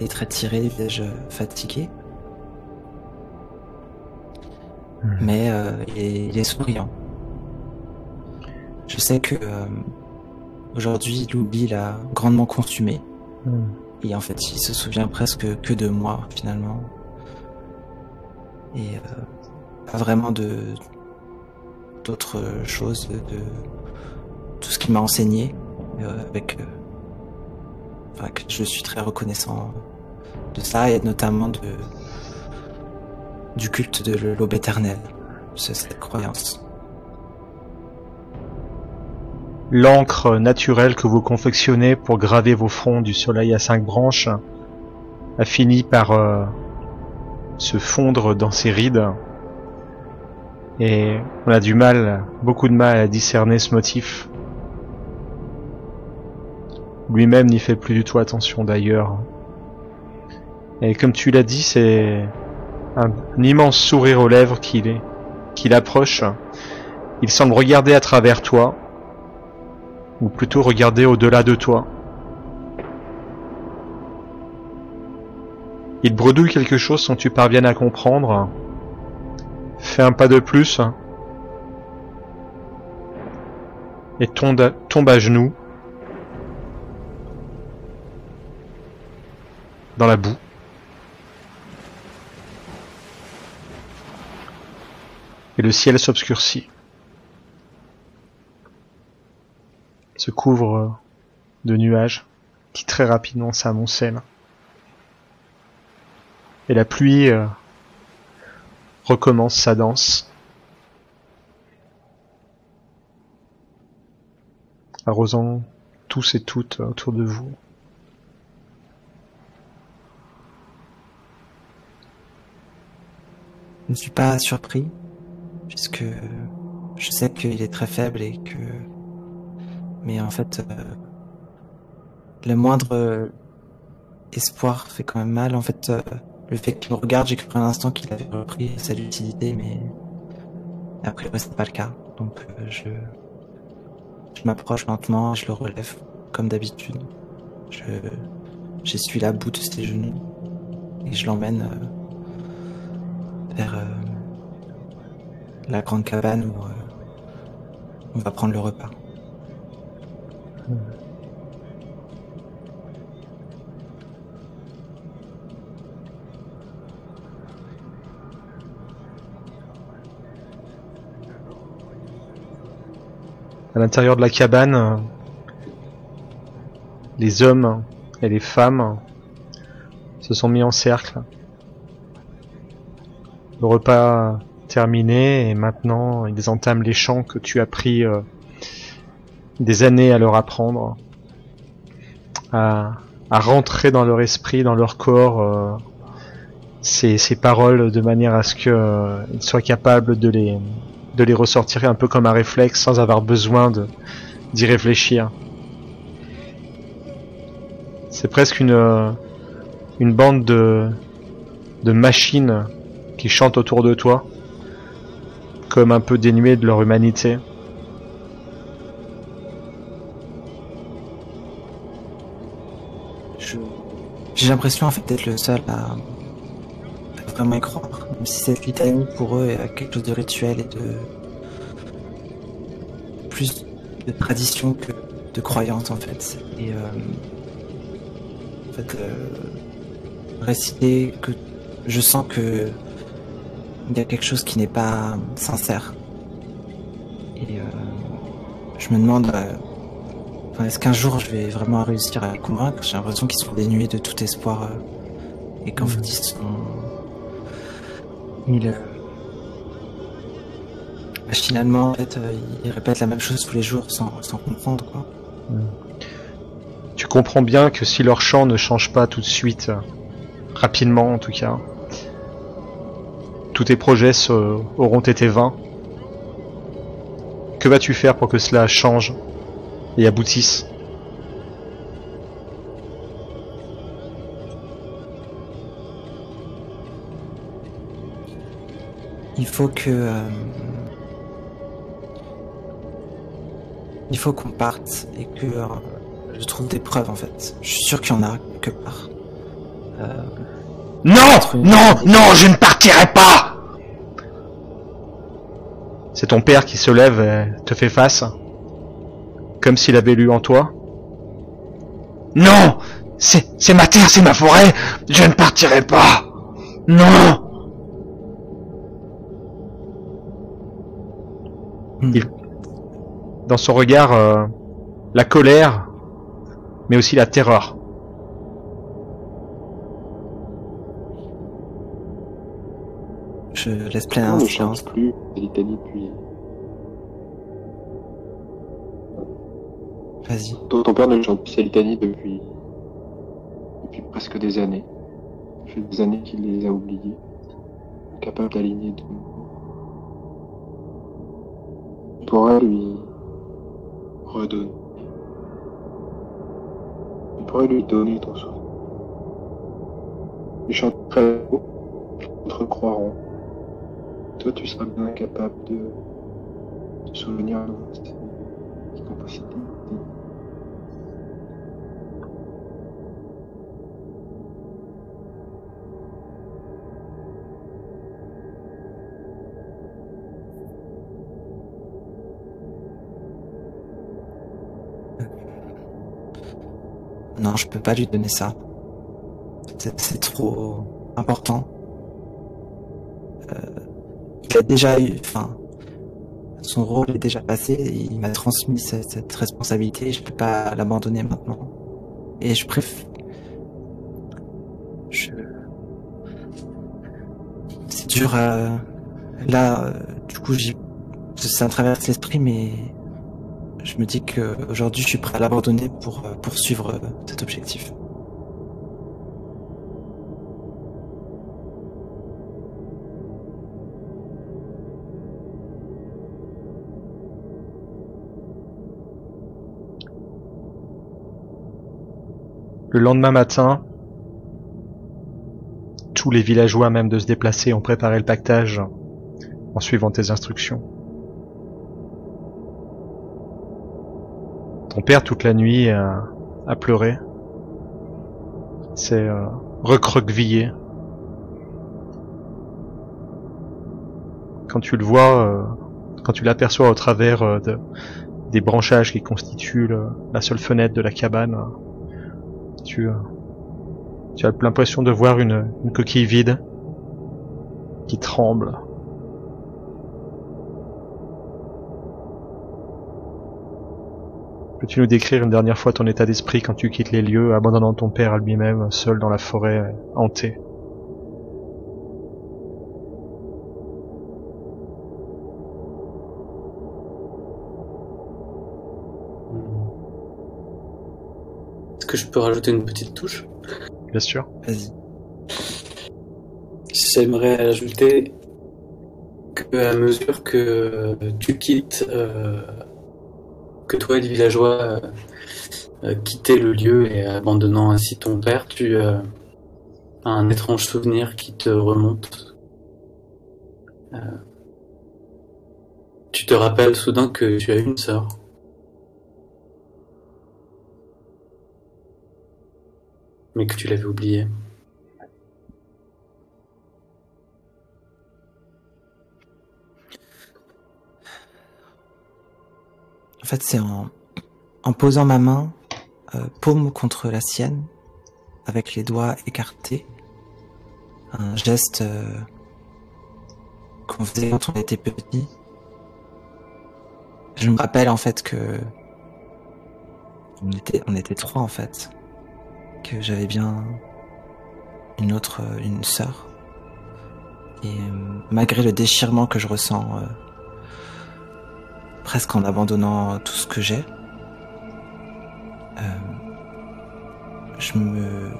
les traits tirés, le visage fatigué. Hmm. Mais euh, il, est, il est souriant. Je sais que euh, aujourd'hui l'oubli l'a grandement consumé. Hmm. Et en fait, il se souvient presque que de moi finalement. Et euh, pas vraiment de d'autres choses, de tout ce qu'il m'a enseigné, euh, avec, euh, enfin, que je suis très reconnaissant de ça et notamment de du culte de l'aube éternelle, cette croyance. L'encre naturelle que vous confectionnez pour graver vos fronts du soleil à cinq branches a fini par euh, se fondre dans ses rides. Et on a du mal, beaucoup de mal à discerner ce motif. Lui-même n'y fait plus du tout attention d'ailleurs. Et comme tu l'as dit, c'est un, immense sourire aux lèvres qu'il qu'il approche. Il semble regarder à travers toi, ou plutôt regarder au-delà de toi. Il bredouille quelque chose sans que tu parviennes à comprendre. Fais un pas de plus. Et tombe, tombe à genoux. Dans la boue. Et le ciel s'obscurcit. Se couvre de nuages qui très rapidement s'amoncellent. Et la pluie euh, recommence sa danse, arrosant tous et toutes autour de vous. Je ne suis pas surpris, puisque je sais qu'il est très faible et que mais en fait, euh, le moindre euh, espoir fait quand même mal. En fait, euh, le fait qu'il me regarde, j'ai cru un instant qu'il avait repris sa lucidité, mais après, c'est pas le cas. Donc, je, je m'approche lentement, je le relève comme d'habitude. Je, j'essuie la boue de ses genoux et je l'emmène vers la grande cabane où on va prendre le repas. À l'intérieur de la cabane, les hommes et les femmes se sont mis en cercle. Le repas terminé et maintenant ils entament les chants que tu as pris euh, des années à leur apprendre, à, à rentrer dans leur esprit, dans leur corps, euh, ces, ces paroles de manière à ce qu'ils euh, soient capables de les, de les ressortir un peu comme un réflexe sans avoir besoin d'y réfléchir. C'est presque une euh, une bande de de machines qui chantent autour de toi, comme un peu dénuées de leur humanité. J'ai l'impression en fait d'être le seul à, vraiment y croire. Même si cette litanie pour eux est quelque chose de rituel et de plus de tradition que de croyance en fait. Et euh, en fait, euh, réciter que je sens que il y a quelque chose qui n'est pas sincère. Et euh, je me demande Est-ce qu'un jour je vais vraiment réussir à les convaincre J'ai l'impression qu'ils sont dénués de tout espoir euh, et qu'en fait ils sont. Ils. en fait, euh, ils répètent la même chose tous les jours sans, comprendre quoi. Tu comprends bien que si leur chant ne change pas tout de suite, euh, rapidement en tout cas, tous tes projets auront été vains. Que vas-tu faire pour que cela change? Et aboutisse faut que. euh, il faut qu'on parte et que euh, je trouve des preuves en fait. Je suis sûr qu'il y en a quelque part. Euh, Non Non Non Je ne partirai pas C'est ton père qui se lève et te fait face. Comme s'il avait lu en toi. Non! C'est c'est ma terre, c'est ma forêt! Je ne partirai pas! Non! Il- Dans son regard, euh, la colère, mais aussi la terreur. je laisse plein change plus de Vas-y. Ton, père ne chante plus à Litanie depuis. depuis presque des années. Ça des années qu'il les a oubliés. Incapable d'aligner de pourrait lui. redonner. On pourrait lui donner ton souvenir. Il chante très haut. D'autres croiront. Toi, tu seras bien incapable de. de souvenir de cette capacité. Non, je peux pas lui donner ça. C'est trop important. Euh, il a déjà eu, enfin, son rôle est déjà passé. Il m'a transmis cette, responsabilité. Je peux pas l'abandonner maintenant. Et je préfère. Je... C'est dur. à... Là, euh, du coup, j'y... ça traverse l'esprit, mais je me dis que aujourd'hui, je suis prêt à l'abandonner pour euh, poursuivre euh, cet objectif. Le lendemain matin, tous les villageois, même de se déplacer, ont préparé le pactage en suivant tes instructions. Père, toute la nuit, a, a pleuré. C'est euh, recroquevillé. Quand tu le vois, euh, quand tu l'aperçois au travers euh, de- des branchages qui constituent la seule fenêtre de la cabane, tu, as l'impression de voir une coquille vide qui tremble. Peux-tu nous décrire une dernière fois ton état d'esprit quand tu quittes les lieux, abandonnant ton père à lui-même, seul dans la forêt euh, hantée Est-ce que je peux rajouter une petite touche? Bien sûr. Vas-y. J'aimerais ajouter que à mesure que tu quittes, euh, que toi les villageois euh, euh, quittez le lieu et abandonnant ainsi ton père, tu euh, as un étrange souvenir qui te remonte. Euh, tu te rappelles soudain que tu as une sœur. Mais que tu l'avais oubliée. En fait, c'est en, posant ma main euh, paume contre la sienne, avec les doigts écartés, un geste euh, qu'on faisait quand on était petit. Je me rappelle en fait que on était, on était trois en fait, que j'avais bien une autre, euh, une sœur. Et euh, malgré le déchirement que je ressens presque en abandonnant tout ce que j'ai. Euh, je me,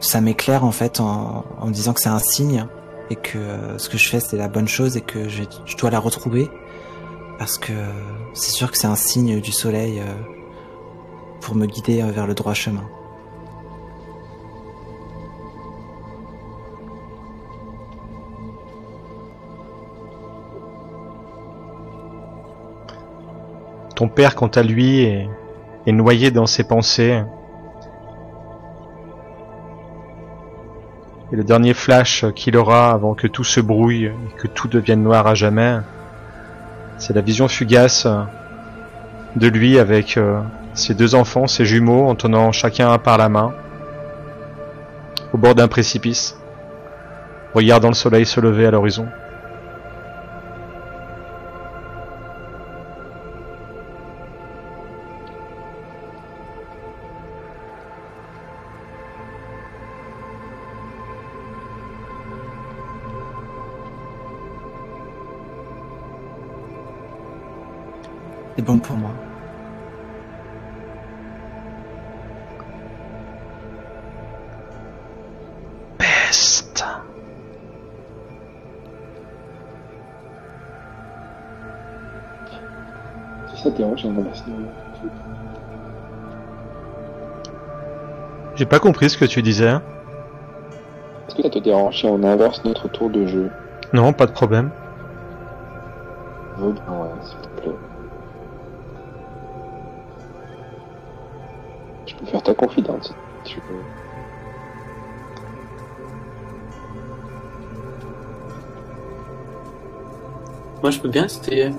ça m'éclaire en fait en, me disant que c'est un signe et que euh, ce que je fais c'est la bonne chose et que je, dois la retrouver parce que euh, c'est sûr que c'est un signe du soleil pour me guider vers le droit chemin. Ton père, quant à lui, est, noyé dans ses pensées. Et le dernier flash qu'il aura avant que tout se brouille et que tout devienne noir à jamais, c'est la vision fugace de lui avec euh, ses deux enfants, ses jumeaux, en tenant chacun un par la main, au bord d'un précipice, regardant le soleil se lever à l'horizon. Bon pour moi. Peste. Si ça te dérange, j'aimerais. J'ai pas compris ce que tu disais. Est-ce que ça te dérange si on inverse notre tour de jeu? Non, pas de problème. Bien, ouais, peux faire ta confidente si tu veux. Moi, je peux bien essayer.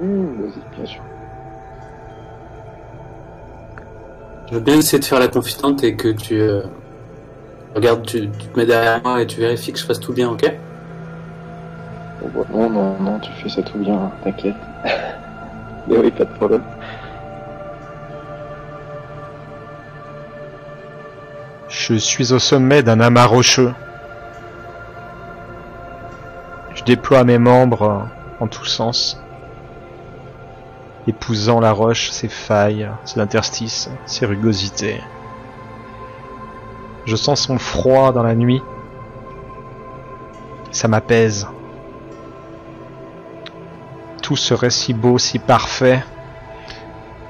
Hum, vas-y, bien sûr. Je veux bien essayer de faire la confidente et que tu. euh, Regarde, tu, tu te mets derrière moi et tu vérifies que je fasse tout bien, ok? Bon, bah, non, non, non, tu fais ça tout bien, hein, t'inquiète. Mais oui, pas de problème. Je suis au sommet d'un amas rocheux. Je déploie mes membres en tous sens, épousant la roche, ses failles, ses interstices, ses rugosités. Je sens son froid dans la nuit. Ça m'apaise. Tout serait si beau, si parfait,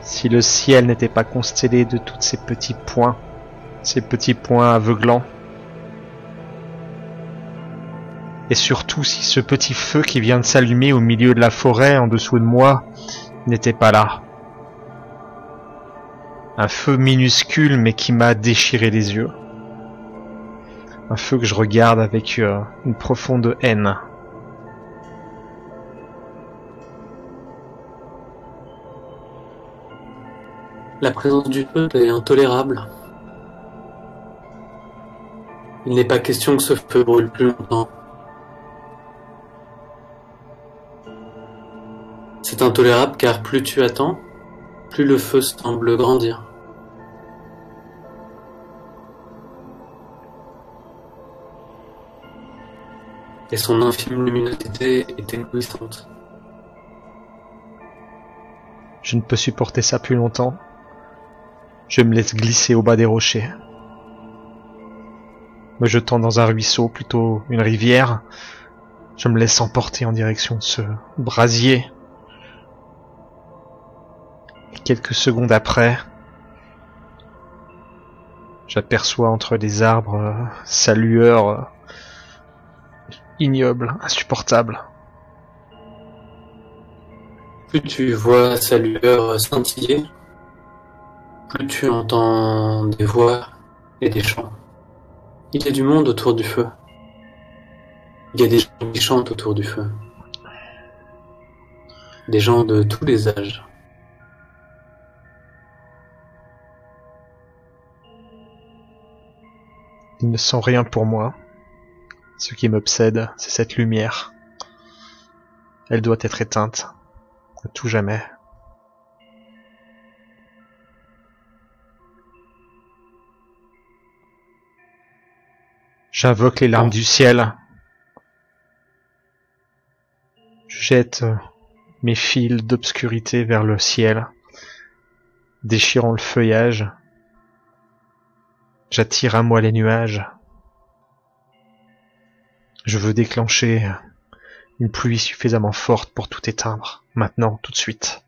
si le ciel n'était pas constellé de tous ces petits points ces petits points aveuglants. Et surtout si ce petit feu qui vient de s'allumer au milieu de la forêt en dessous de moi n'était pas là. Un feu minuscule mais qui m'a déchiré les yeux. Un feu que je regarde avec euh, une profonde haine. La présence du feu est intolérable. Il n'est pas question que ce feu brûle plus longtemps. C'est intolérable car plus tu attends, plus le feu semble grandir. Et son infime luminosité est éblouissante. Je ne peux supporter ça plus longtemps. Je me laisse glisser au bas des rochers. Me jetant dans un ruisseau, plutôt une rivière, je me laisse emporter en direction de ce brasier. Quelques secondes après, j'aperçois entre les arbres sa lueur ignoble, insupportable. Plus tu vois sa lueur scintiller, plus tu entends des voix et des chants. Il y a du monde autour du feu. Il y a des gens qui chantent autour du feu. Des gens de tous les âges. Ils ne sont rien pour moi. Ce qui m'obsède, c'est cette lumière. Elle doit être éteinte. À tout jamais. J'invoque les larmes du ciel. Je jette euh, mes fils d'obscurité vers le ciel, déchirant le feuillage. J'attire à moi les nuages. Je veux déclencher une pluie suffisamment forte pour tout éteindre, maintenant, tout de suite.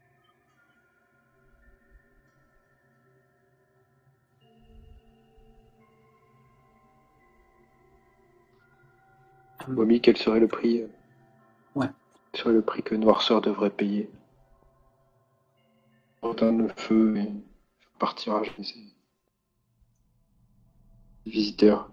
Bobby, quel serait le prix euh, serait le prix que Noirceur devrait payer? Éteindre le feu et partira chez ses visiteurs.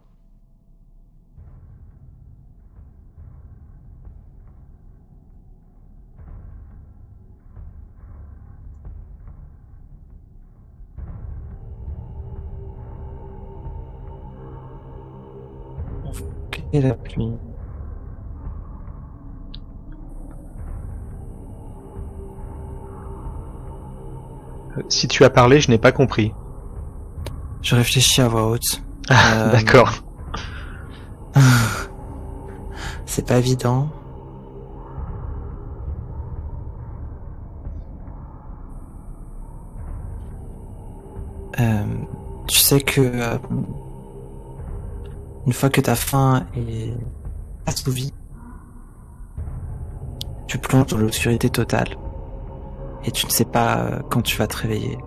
Et la pluie. Si tu as parlé, je n'ai pas compris. Je réfléchis à voix haute. Ah, Euh, d'accord. C'est pas évident. Euh, tu sais que euh, une fois que ta faim est assouvie, tu plonges dans l'obscurité totale et tu ne sais pas euh, quand tu vas te réveiller.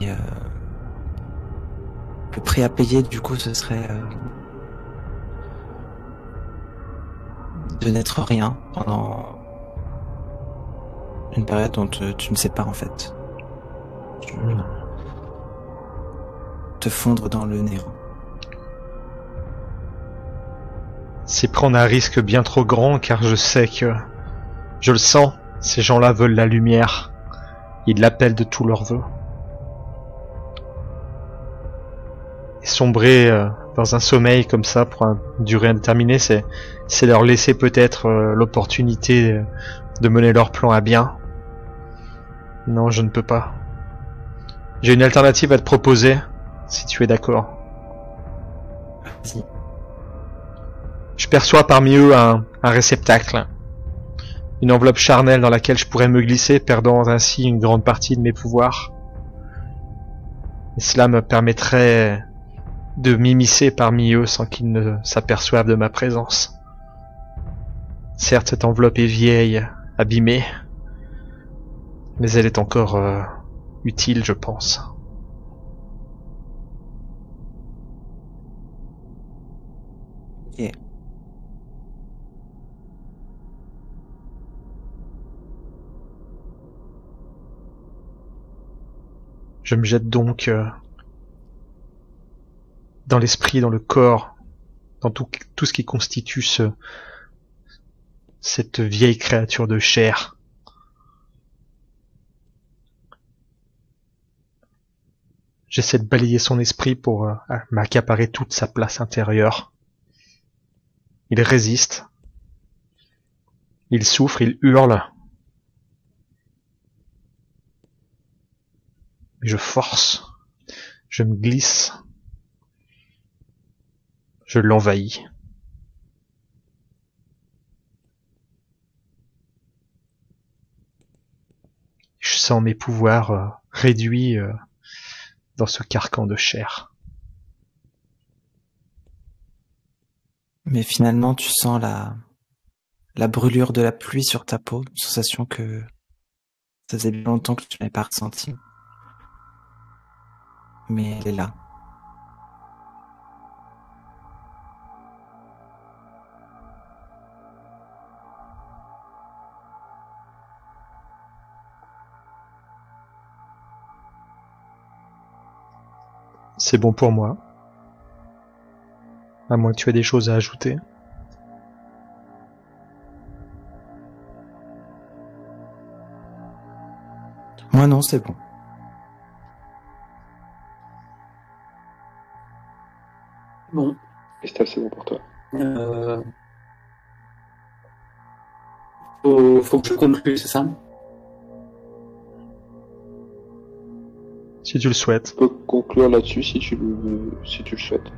Et euh, le prix à payer, du coup, ce serait euh, de n'être rien pendant une période dont tu, tu ne sais pas en fait. Tu- Te fondre dans le néant. C'est prendre un risque bien trop grand car je sais que, je le sens, ces gens-là veulent la lumière. Ils l'appellent de tous leurs voeux. Et sombrer euh, dans un sommeil comme ça pour une durée indéterminée, c'est, c'est leur laisser peut-être euh, l'opportunité euh, de mener leur plan à bien. Non, je ne peux pas. J'ai une alternative à te proposer, si tu es d'accord. Je perçois parmi eux un, un réceptacle, une enveloppe charnelle dans laquelle je pourrais me glisser, perdant ainsi une grande partie de mes pouvoirs. Et cela me permettrait de m'immiscer parmi eux sans qu'ils ne s'aperçoivent de ma présence. Certes, cette enveloppe est vieille, abîmée, mais elle est encore euh, utile, je pense. Ok. Je me jette donc euh, dans l'esprit, dans le corps, dans tout, ce qui constitue ce, cette vieille créature de chair. J'essaie de balayer son esprit pour euh, m'accaparer toute sa place intérieure. Il résiste. Il souffre, il hurle. Je force. Je me glisse. Je l'envahis. Je sens mes pouvoirs euh, réduits euh, dans ce carcan de chair. Mais finalement, tu sens la, la brûlure de la pluie sur ta peau, une sensation que ça faisait longtemps que tu n'avais pas ressentie. Mais elle est là. C'est bon pour moi. À moins que tu aies des choses à ajouter. Moi non, c'est bon. Bon. Estelle, c'est bon pour toi. Euh... Faut, faut que je conclue, c'est ça Si tu le souhaites. Tu peux conclure là-dessus si tu le, si tu le souhaites.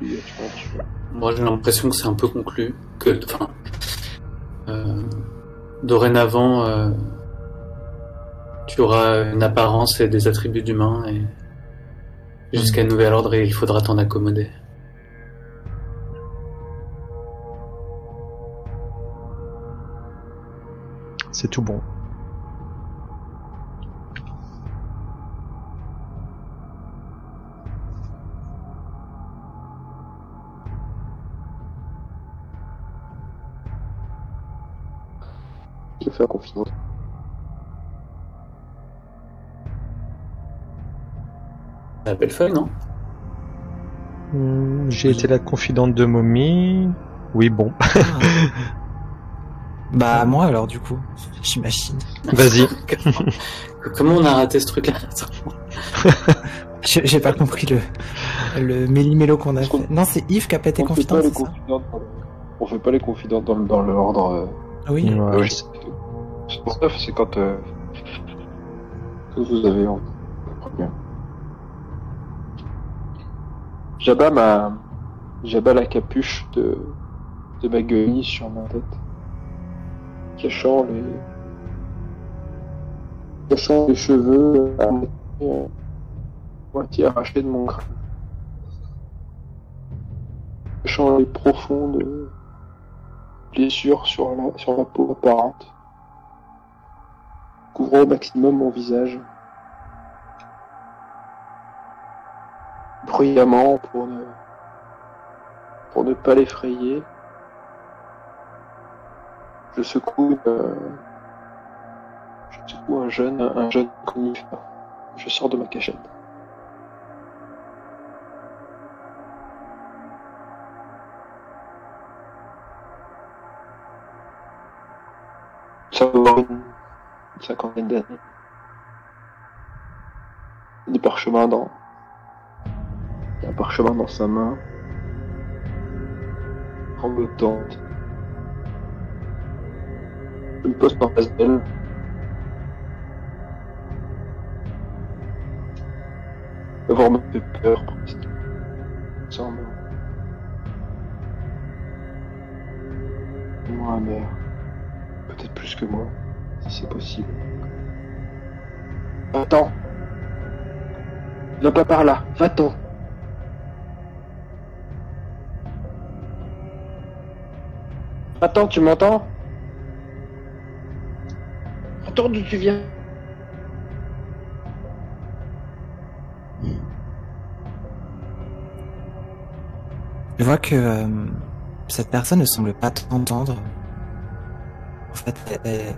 Tu vois, Moi, j'ai l'impression que c'est un peu conclu. Que, enfin, euh, dorénavant, euh, tu auras une apparence et des attributs d'humain et Jusqu'à hmm. nouvel ordre et il faudra t'en accommoder. C'est tout bon. Je fais confiance. Non? Hmm, J'ai été la confidente de Mommy. Oui, bon. Ah. bah moi alors du coup, j'imagine. Vas-y. Comment on a raté ce truc-là? J'ai j'ai pas compris le le méli-mélo qu'on a fait. Non, c'est Yves qui a pété On fait pas confidence. les c'est ça confidentes dans le- on fait pas les confidentes dans, le- dans l'ordre. euh, Oui. Ouais. logique. C'est pour ça, c'est quand, euh, que vous avez envie. Bien. J'abats ma, j'abats la capuche de, de ma guenille sur ma tête, cachant les, cachant les cheveux à moitié, moitié arrachés de mon crâne, cachant les profondes blessures sur la, sur la peau apparente couvrant au maximum mon visage. Bruyamment pour ne, pour ne pas l'effrayer. Je secoue, euh, je secoue un jeune, un jeune conifère. Je sors de ma cachette. Ça va avoir une cinquantaine d'années. Des parchemins dans. Y a un parchemin dans sa main. Tremblotante. Je me pose en face d'elle. Avoir me fait peur presque. Semble. Moi, mère. Peut-être plus que moi si c'est possible. Va-t'en. Va pas par là, va-t'en. Va-t'en, tu m'entends Retourne d'où tu viens. Je vois que euh, cette personne ne semble pas t'entendre. En fait, elle, elle-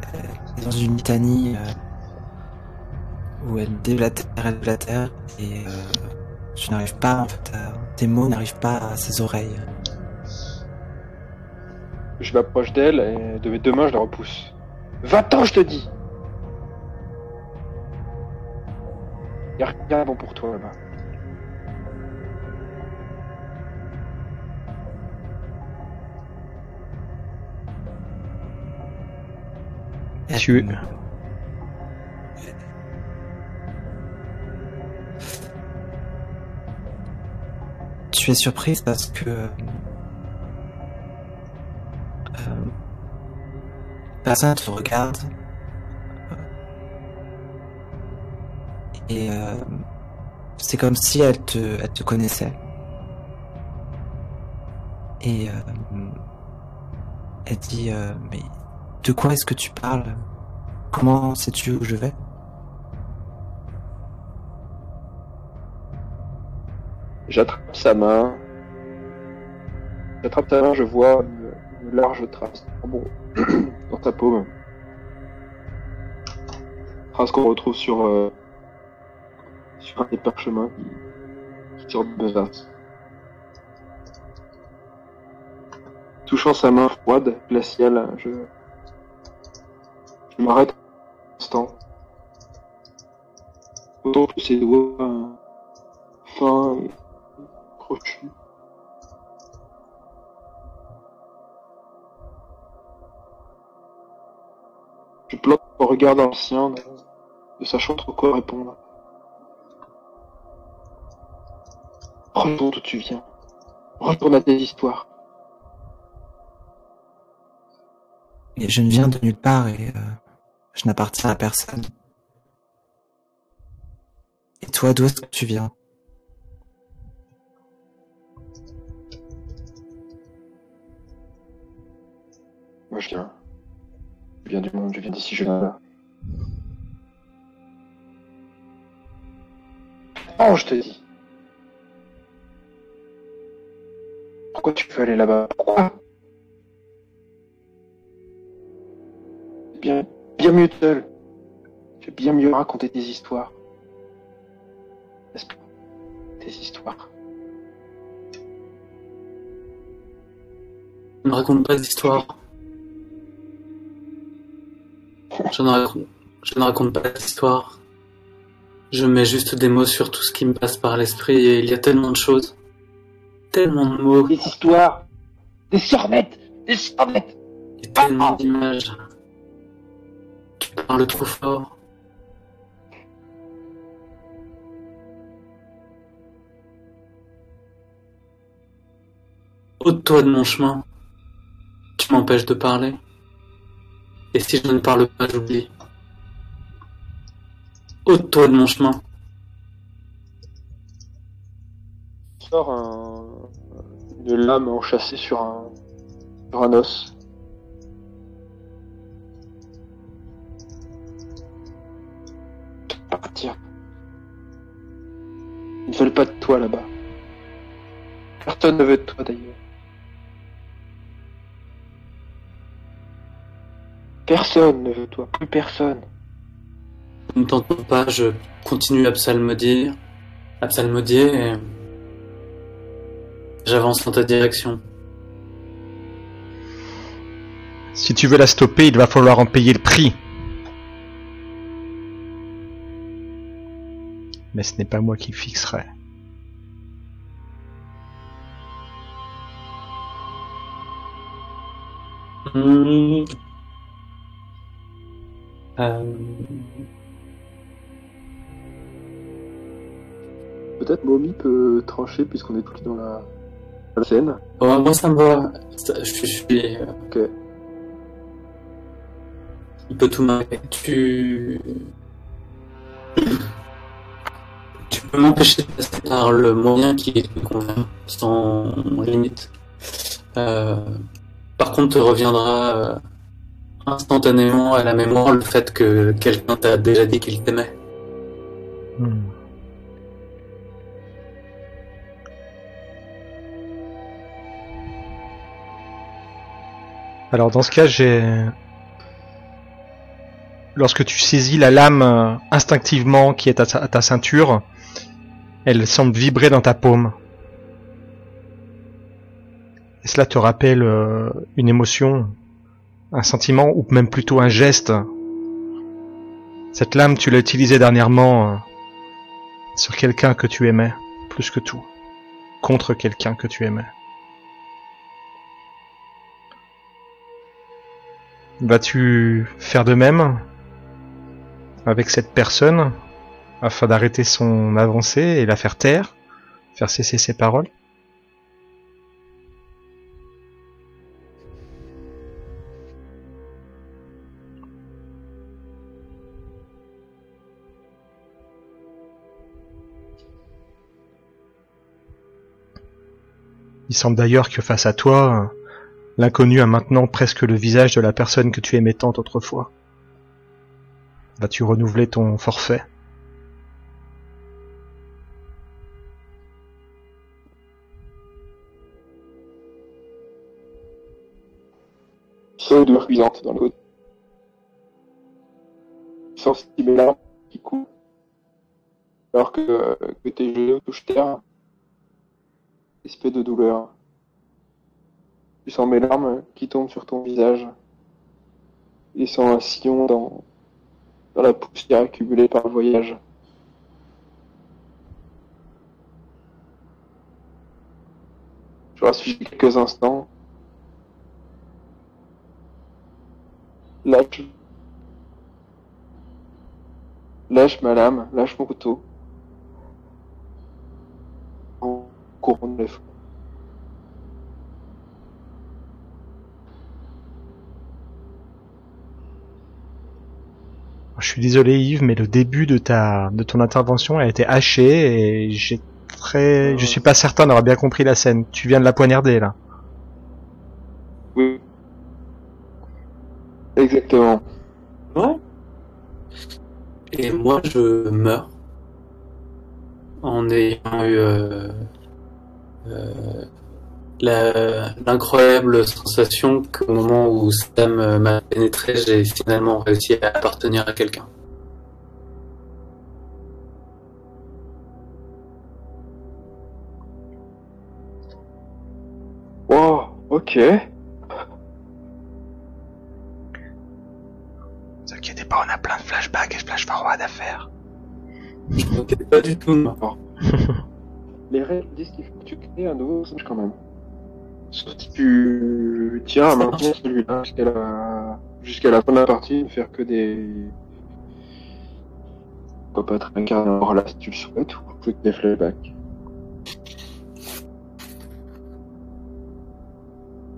elle est dans une litanie euh, où elle déblatère, elle déblatère, et euh, tu n'arrives pas, en fait, à- tes mots n'arrivent pas à ses oreilles. Je m'approche d'elle et de mes deux mains, je la repousse. Va-t'en, je te dis Y'a rien de bon pour toi là-bas. Tu- Tu es surprise parce que personne te regarde. Et euh, c'est comme si elle te, elle te connaissait. Et euh, elle dit euh, mais de quoi est-ce que tu parles? Comment sais-tu où je vais? J'attrape sa main. J'attrape sa main, je vois une, large trace dans sa paume. Trace qu'on retrouve sur, euh, sur un des parchemins qui, tire de besace. Touchant sa main froide, glaciale, je, je m'arrête un instant. Contemple ses doigts fins et crochu. Je plante mon regard sien, ne, ne sachant trop quoi répondre. Retourne d'où tu viens. Retourne à tes histoires. Et je ne viens de nulle part et euh, je n'appartiens à personne. Et toi, d'où est-ce que tu viens? Moi je viens. Je viens du monde, je viens d'ici, je viens là. Oh, je te dis. Pourquoi tu veux aller là-bas? Pourquoi? Bien, bien mieux seul. Je vais bien mieux raconter des histoires. N'est-ce pas? Des histoires. Je ne raconte pas d'histoire. Je ne raconte, je ne raconte pas d'histoire. Je mets juste des mots sur tout ce qui me passe par l'esprit et il y a tellement de choses. Tellement de mots. Des histoires. Des sornettes. Des sornettes. Et tellement d'images. Tu parles trop fort. Ôte-toi de mon chemin. Tu m'empêches de parler. Et si je ne parle pas, j'oublie. Ôte-toi de mon chemin. Sort un... une lame enchâssée sur un, sur un os. Partir. Ils ne veulent pas de toi là-bas. Personne ne veut de toi d'ailleurs. Personne ne veut toi, plus personne. Ne t'entends pas, je continue à psalmodier, à psalmodier et j'avance dans ta direction. Si tu veux la stopper, il va falloir en payer le prix. Mais ce n'est pas moi qui fixerai. Hmm. Euh, Peut-être Momi peut trancher puisqu'on est tous dans la, la scène. moi ça me va. Ça- Je suis. Ok. Il peut tout m'arriver. Tu. Tu peux m'empêcher de passer par le moyen qui te convient, sans limite. Euh, Par contre, te reviendra euh, instantanément à la mémoire le fait que quelqu'un t'a déjà dit qu'il t'aimait. Hmm. Alors dans ce cas, j'ai... Lorsque tu saisis la lame euh, instinctivement qui est à ta, ceinture, elle semble vibrer dans ta paume. Et cela te rappelle euh, une émotion, un sentiment ou même plutôt un geste. Cette lame, tu l'as utilisée dernièrement euh, sur quelqu'un que tu aimais, plus que tout, contre quelqu'un que tu aimais. Vas-tu faire de même avec cette personne afin d'arrêter son avancée et la faire taire, faire cesser ses paroles? Il semble d'ailleurs que face à toi, l'inconnu a maintenant presque le visage de la personne que tu aimais tant autrefois. Vas-tu renouveler ton forfait? Dans. Sans mes larmes qui coulent. Alors que, que tes genoux touchent terre. De douleur. Tu sens mes larmes qui tombent sur ton visage. Laissant un sillon dans, la poussière accumulée par le voyage. Je reste quelques instants. Lâche. Lâche ma lâche mon couteau. Je suis désolé Yves, mais le début de ta de ton intervention a été haché et j'ai très, je suis pas certain d'avoir bien compris la scène. Tu viens de la poignarder là. Oui. Exactement. Ouais. Et moi, je meurs en ayant eu euh, l'incroyable sensation qu'au moment où Sam euh, m'a pénétré, j'ai finalement réussi à appartenir à quelqu'un. Wow, ok. Ne vous inquiétez pas, on a plein de flashbacks et flash forward à faire. Je m'inquiète pas du tout, moi. Les règles disent qu'il faut que tu crées un nouveau personnage quand même. Sauf si tu tiens à maintenir celui-là jusqu'à la... jusqu'à la fin de la partie, ne faire que des... Pourquoi pas être incarné en là si tu le souhaites, ou que des flashbacks.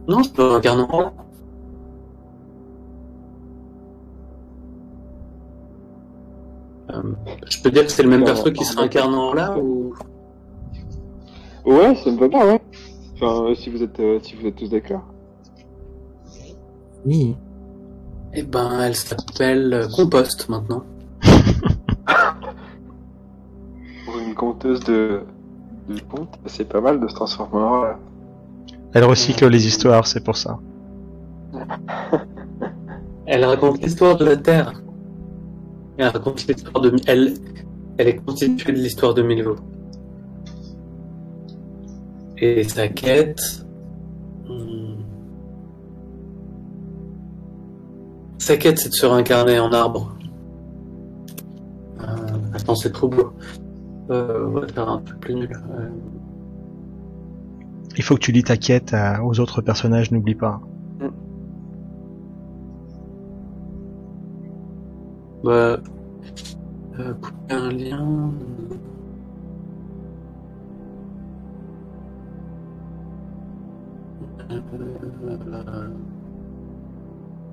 Non, je peux incarner en là. Euh, je peux dire que c'est le même perso qui se réincarne en là ou Ouais, ça me va pas, ouais. Enfin, euh, si vous êtes, euh, si vous êtes tous d'accord. Oui. Eh ben, elle s'appelle euh, Compost maintenant. Pour une conteuse de, de contes, c'est pas mal de se transformer en. Elle recycle les histoires, c'est pour ça. Elle raconte l'histoire de la Terre. Elle raconte l'histoire de... Elle, elle est constituée de l'histoire de Milvo. Et sa quête... hmm, Sa quête, c'est de se réincarner en arbre. Euh, attends, c'est trop beau. Euh, on va faire un peu plus nul. Euh, Il faut que tu lis ta quête à- aux autres personnages, n'oublie pas. Bah, euh, couper un lien.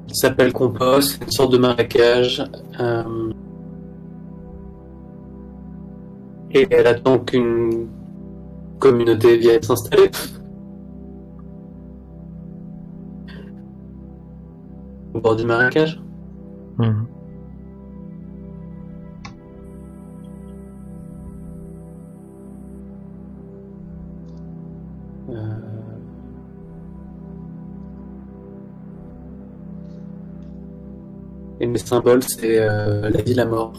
Il s'appelle Compost, une sorte de marécage. euh, Et elle attend qu'une communauté vienne s'installer. Au bord du marécage. Mhm. Et mes symboles, c'est euh, la vie, la mort.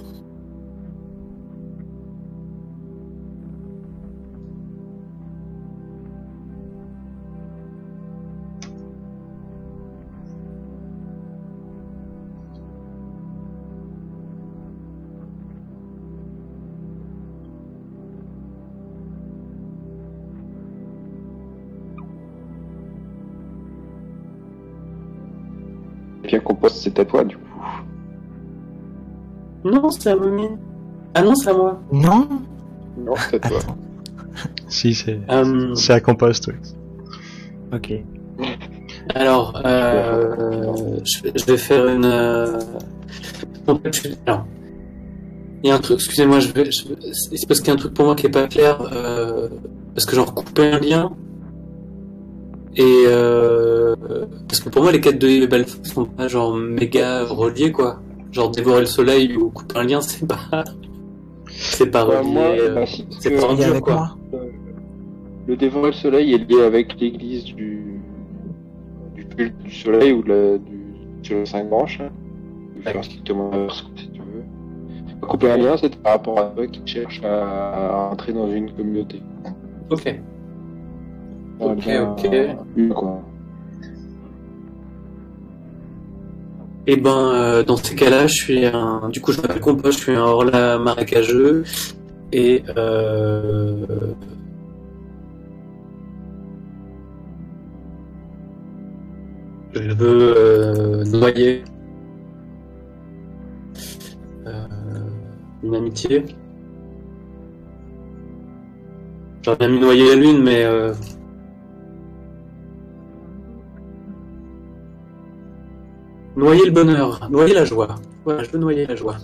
Poste, c'est à toi, du coup. Non, c'est à Mommy. Ah non, c'est à moi. Non Non, c'est à toi. Si, c'est Euh, c'est à compost, oui. Ok. alors, euh, je, je vais faire une. euh, en fait, je- alors, il y a un truc. Excusez-moi, je vais. je- c'est parce qu'il y a un truc pour moi qui est pas clair. euh, parce que genre couper un lien. Et euh, parce que pour moi, les quêtes de Belfast sont pas genre méga reliées quoi. Genre dévorer le soleil ou couper un lien, c'est pas. C'est pas Bah, relié. euh, bah, c'est pas dur, quoi. moi Le dévorer le soleil est lié avec l'église du, du culte du soleil ou de la, du, sur les cinq branches. hein. Tu peux faire strictement l'inverse, si tu veux. Couper un lien, c'est par rapport à toi qui cherche à, à entrer dans une communauté. Ok. Dans Ok, un- ok. une, quoi. Et ben, euh, dans ces cas-là, je suis un. Du coup, je m'appelle Compost, je suis un Orla marécageux. Et. Euh... Je veux euh, noyer euh, une amitié. J'aurais bien mis noyer la lune, mais. Noyer le bonheur, noyer la joie. Voilà, je veux noyer la joie.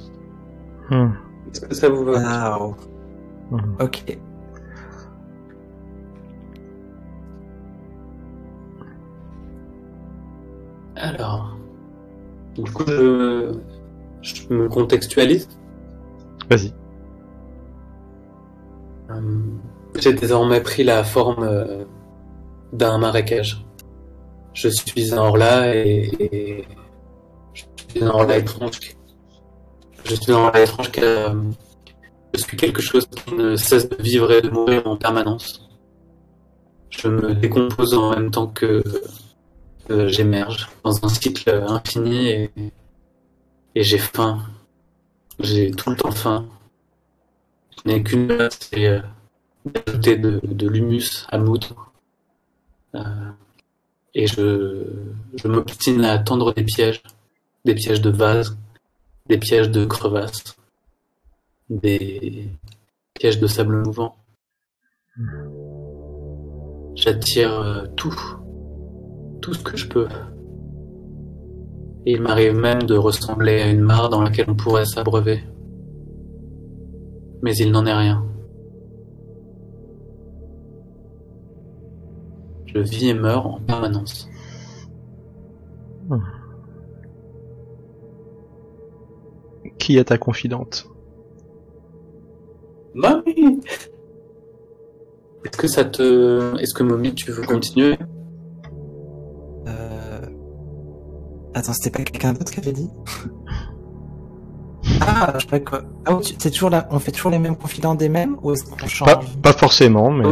Hmm. Est-ce que ça vous va Waouh. Mhm. Ok. Alors, du coup, je, je me contextualise. Vas-y. Euh, J'ai désormais pris la forme euh, d'un marécage. Je suis un Orla et, suis Orla étrange. Je suis un Orla étrange car je suis quelque chose qui ne cesse de vivre et de mourir en permanence. Je me décompose en même temps que, j'émerge dans un cycle infini et, j'ai faim. J'ai tout le temps faim. Je n'ai qu'une hâte, c'est euh, d'ajouter de, de l'humus à moudre. Euh, et je, je m'obstine à tendre des pièges, des pièges de vase, des pièges de crevasses, des pièges de sable mouvant. J'attire euh, tout, tout ce que je peux. Et il m'arrive même de ressembler à une mare dans laquelle on pourrait s'abreuver. Mais il n'en est rien. Je vis et meurs en permanence. Qui est ta confidente? Mommy Est-ce que ça te... Est-ce que Mommy, tu veux continuer? Euh... Attends, c'était pas quelqu'un d'autre qui avait dit? Ah, je crois que... Ah, c'est toujours là... On fait toujours les mêmes confidents des mêmes ou est-ce qu'on change? Pas, pas, forcément, mais...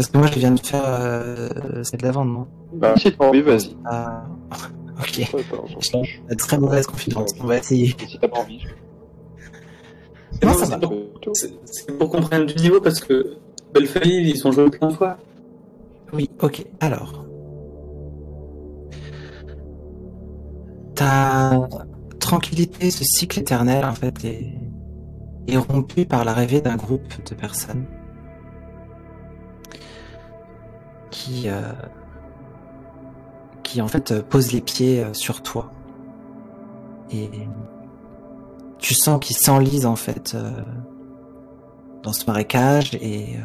Parce que moi, je viens de faire euh, celle d'avant, non Bah, si t'as envie, vas-y. Ah, ok. Ouais, très mauvaise confidence. On va essayer. Si t'as pas envie. Non, ça va. C'est pour qu'on prenne du niveau parce que Belfast, ils sont joués plein de fois. Oui, ok. Alors. Ta tranquillité, ce cycle éternel, en fait, est, est rompu par l'arrivée d'un groupe de personnes qui, euh, qui en fait pose les pieds euh, sur toi. Et tu sens qu'ils s'enlisent en fait euh, dans ce marécage et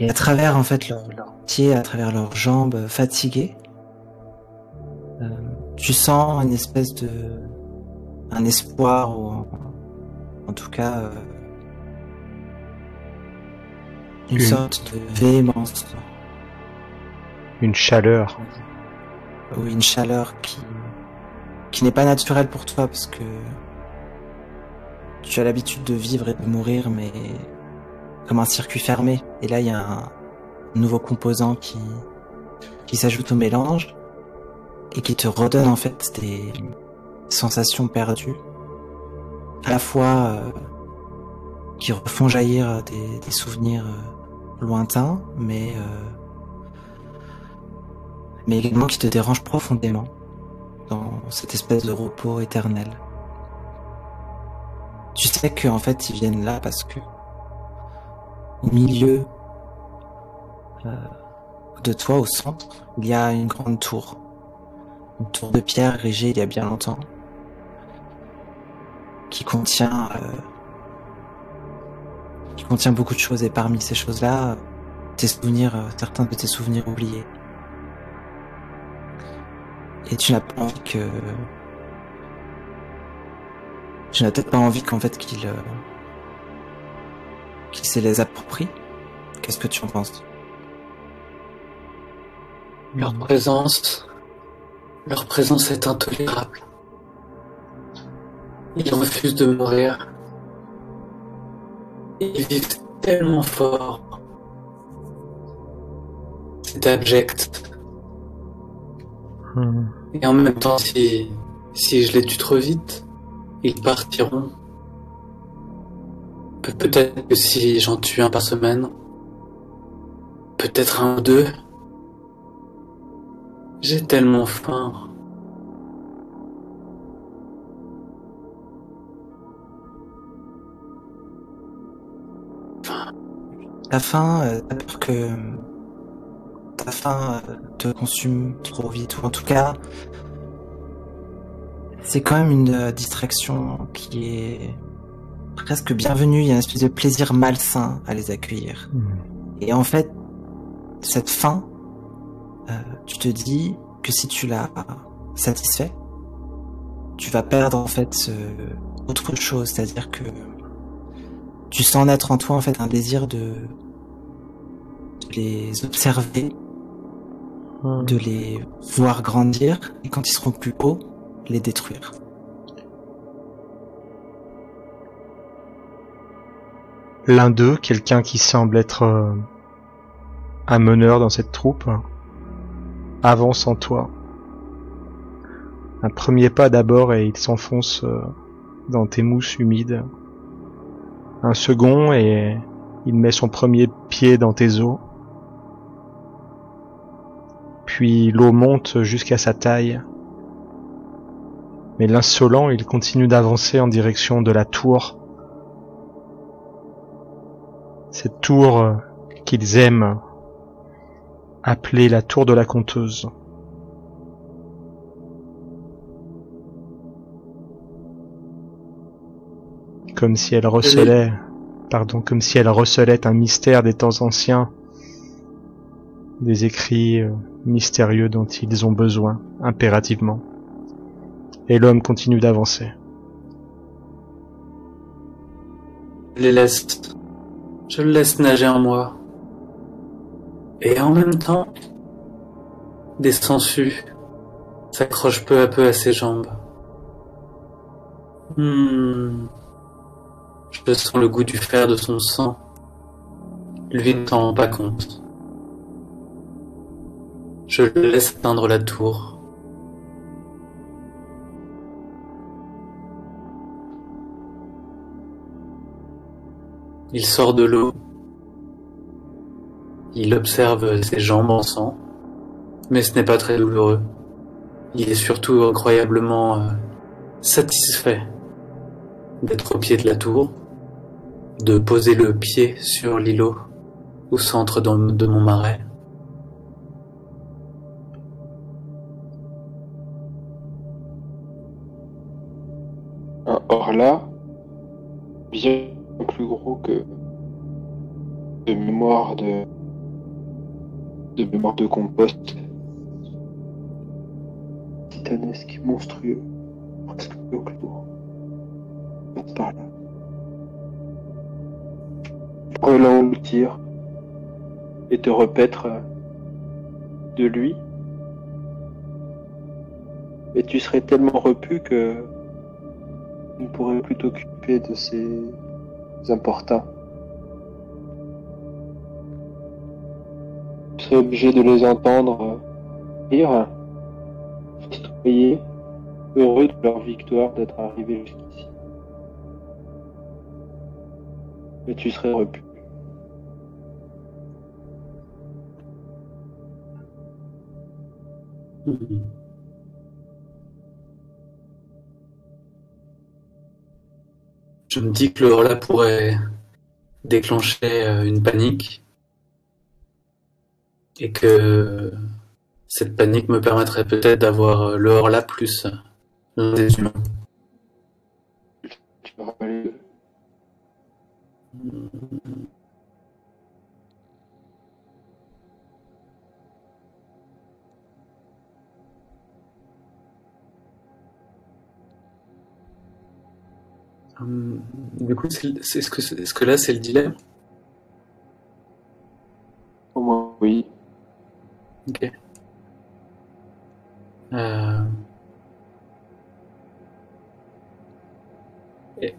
à travers en fait leurs leur pieds, à travers leurs jambes fatiguées, tu sens une espèce de un espoir ou en tout cas une, sorte de véhémence. Une chaleur. Oui, une chaleur qui, qui n'est pas naturelle pour toi parce que tu as l'habitude de vivre et de mourir, mais comme un circuit fermé. Et là, il y a un nouveau composant qui, qui s'ajoute au mélange et qui te redonne en fait des sensations perdues. À la fois euh, qui refont jaillir des, des souvenirs euh, lointain, mais euh, mais également qui te dérange profondément dans cette espèce de repos éternel. Tu sais que en fait ils viennent là parce que au milieu euh, de toi, au centre, il y a une grande tour, une tour de pierre érigée il y a bien longtemps, qui contient euh, qui contient beaucoup de choses et parmi ces choses-là, tes souvenirs, euh, certains de tes souvenirs oubliés. Et tu n'as pas envie que, tu n'as peut-être pas envie qu'en fait qu'il, euh, qu'il se les approprie. Qu'est-ce que tu en penses? Leur présence, leur présence est intolérable. Ils refusent de mourir. Ils vivent tellement fort. C'est abject. Hmm. Et en même temps, si, si je les tue trop vite, ils partiront. Pe peut-être que si j'en tue un par semaine, peut-être un ou deux, j'ai tellement faim. Ta faim, euh, t'as peur que ta faim euh, te consume trop vite, ou en tout cas, c'est quand même une euh, distraction qui est presque bienvenue. Il y a une espèce de plaisir malsain à les accueillir. Hmm. Et en fait, cette faim, tu te dis que si tu la satisfais, tu vas perdre en fait autre chose, c'est-à-dire que tu sens naître en toi en fait un désir de les observer, de les voir grandir et quand ils seront plus hauts, les détruire. L'un d'eux, quelqu'un qui semble être euh, un meneur dans cette troupe, avance en toi. Un premier pas d'abord et il s'enfonce euh, dans tes mousses humides. Un second et il met son premier pied dans tes eaux. Puis l'eau monte jusqu'à sa taille. Mais l'insolent, il continue d'avancer en direction de la tour. Cette tour qu'ils aiment appeler la tour de la conteuse. Comme si elle recelait, pardon, comme si elle recelait un mystère des temps anciens, des écrits euh, mystérieux dont ils ont besoin, impérativement. Et l'homme continue d'avancer. Je les laisse. Je le laisse nager en moi. Et en même temps, des sangsues s'accrochent peu à peu à ses jambes. Hmm. Je sens le goût du fer de son sang. Lui ne s'en rend pas compte. Je laisse atteindre la tour. Il sort de l'eau. Il observe ses jambes en sang. Mais ce n'est pas très douloureux. Il est surtout incroyablement euh, satisfait d'être au pied de la tour, de poser le pied sur l'îlot au centre de mon marais. Orla bien plus gros que de mémoire de mémoire de compost titanesque, monstrueux, presque clos. Par là. Pourrait l'engloutir et te repaître de lui. Et tu serais tellement repu que tu ne pourrais plus t'occuper de ces importuns. Tu serais obligé de les entendre rire, festoyer, heureux de leur victoire d'être arrivés jusqu'ici. Mais tu serais repu. Je me dis que le Horla pourrait déclencher euh, une panique et que cette panique me permettrait peut-être d'avoir euh, le Horla plus l'un des humains. Tu me Du coup, est-ce que, là c'est le dilemme? Au moins, oui. Ok. Euh, et-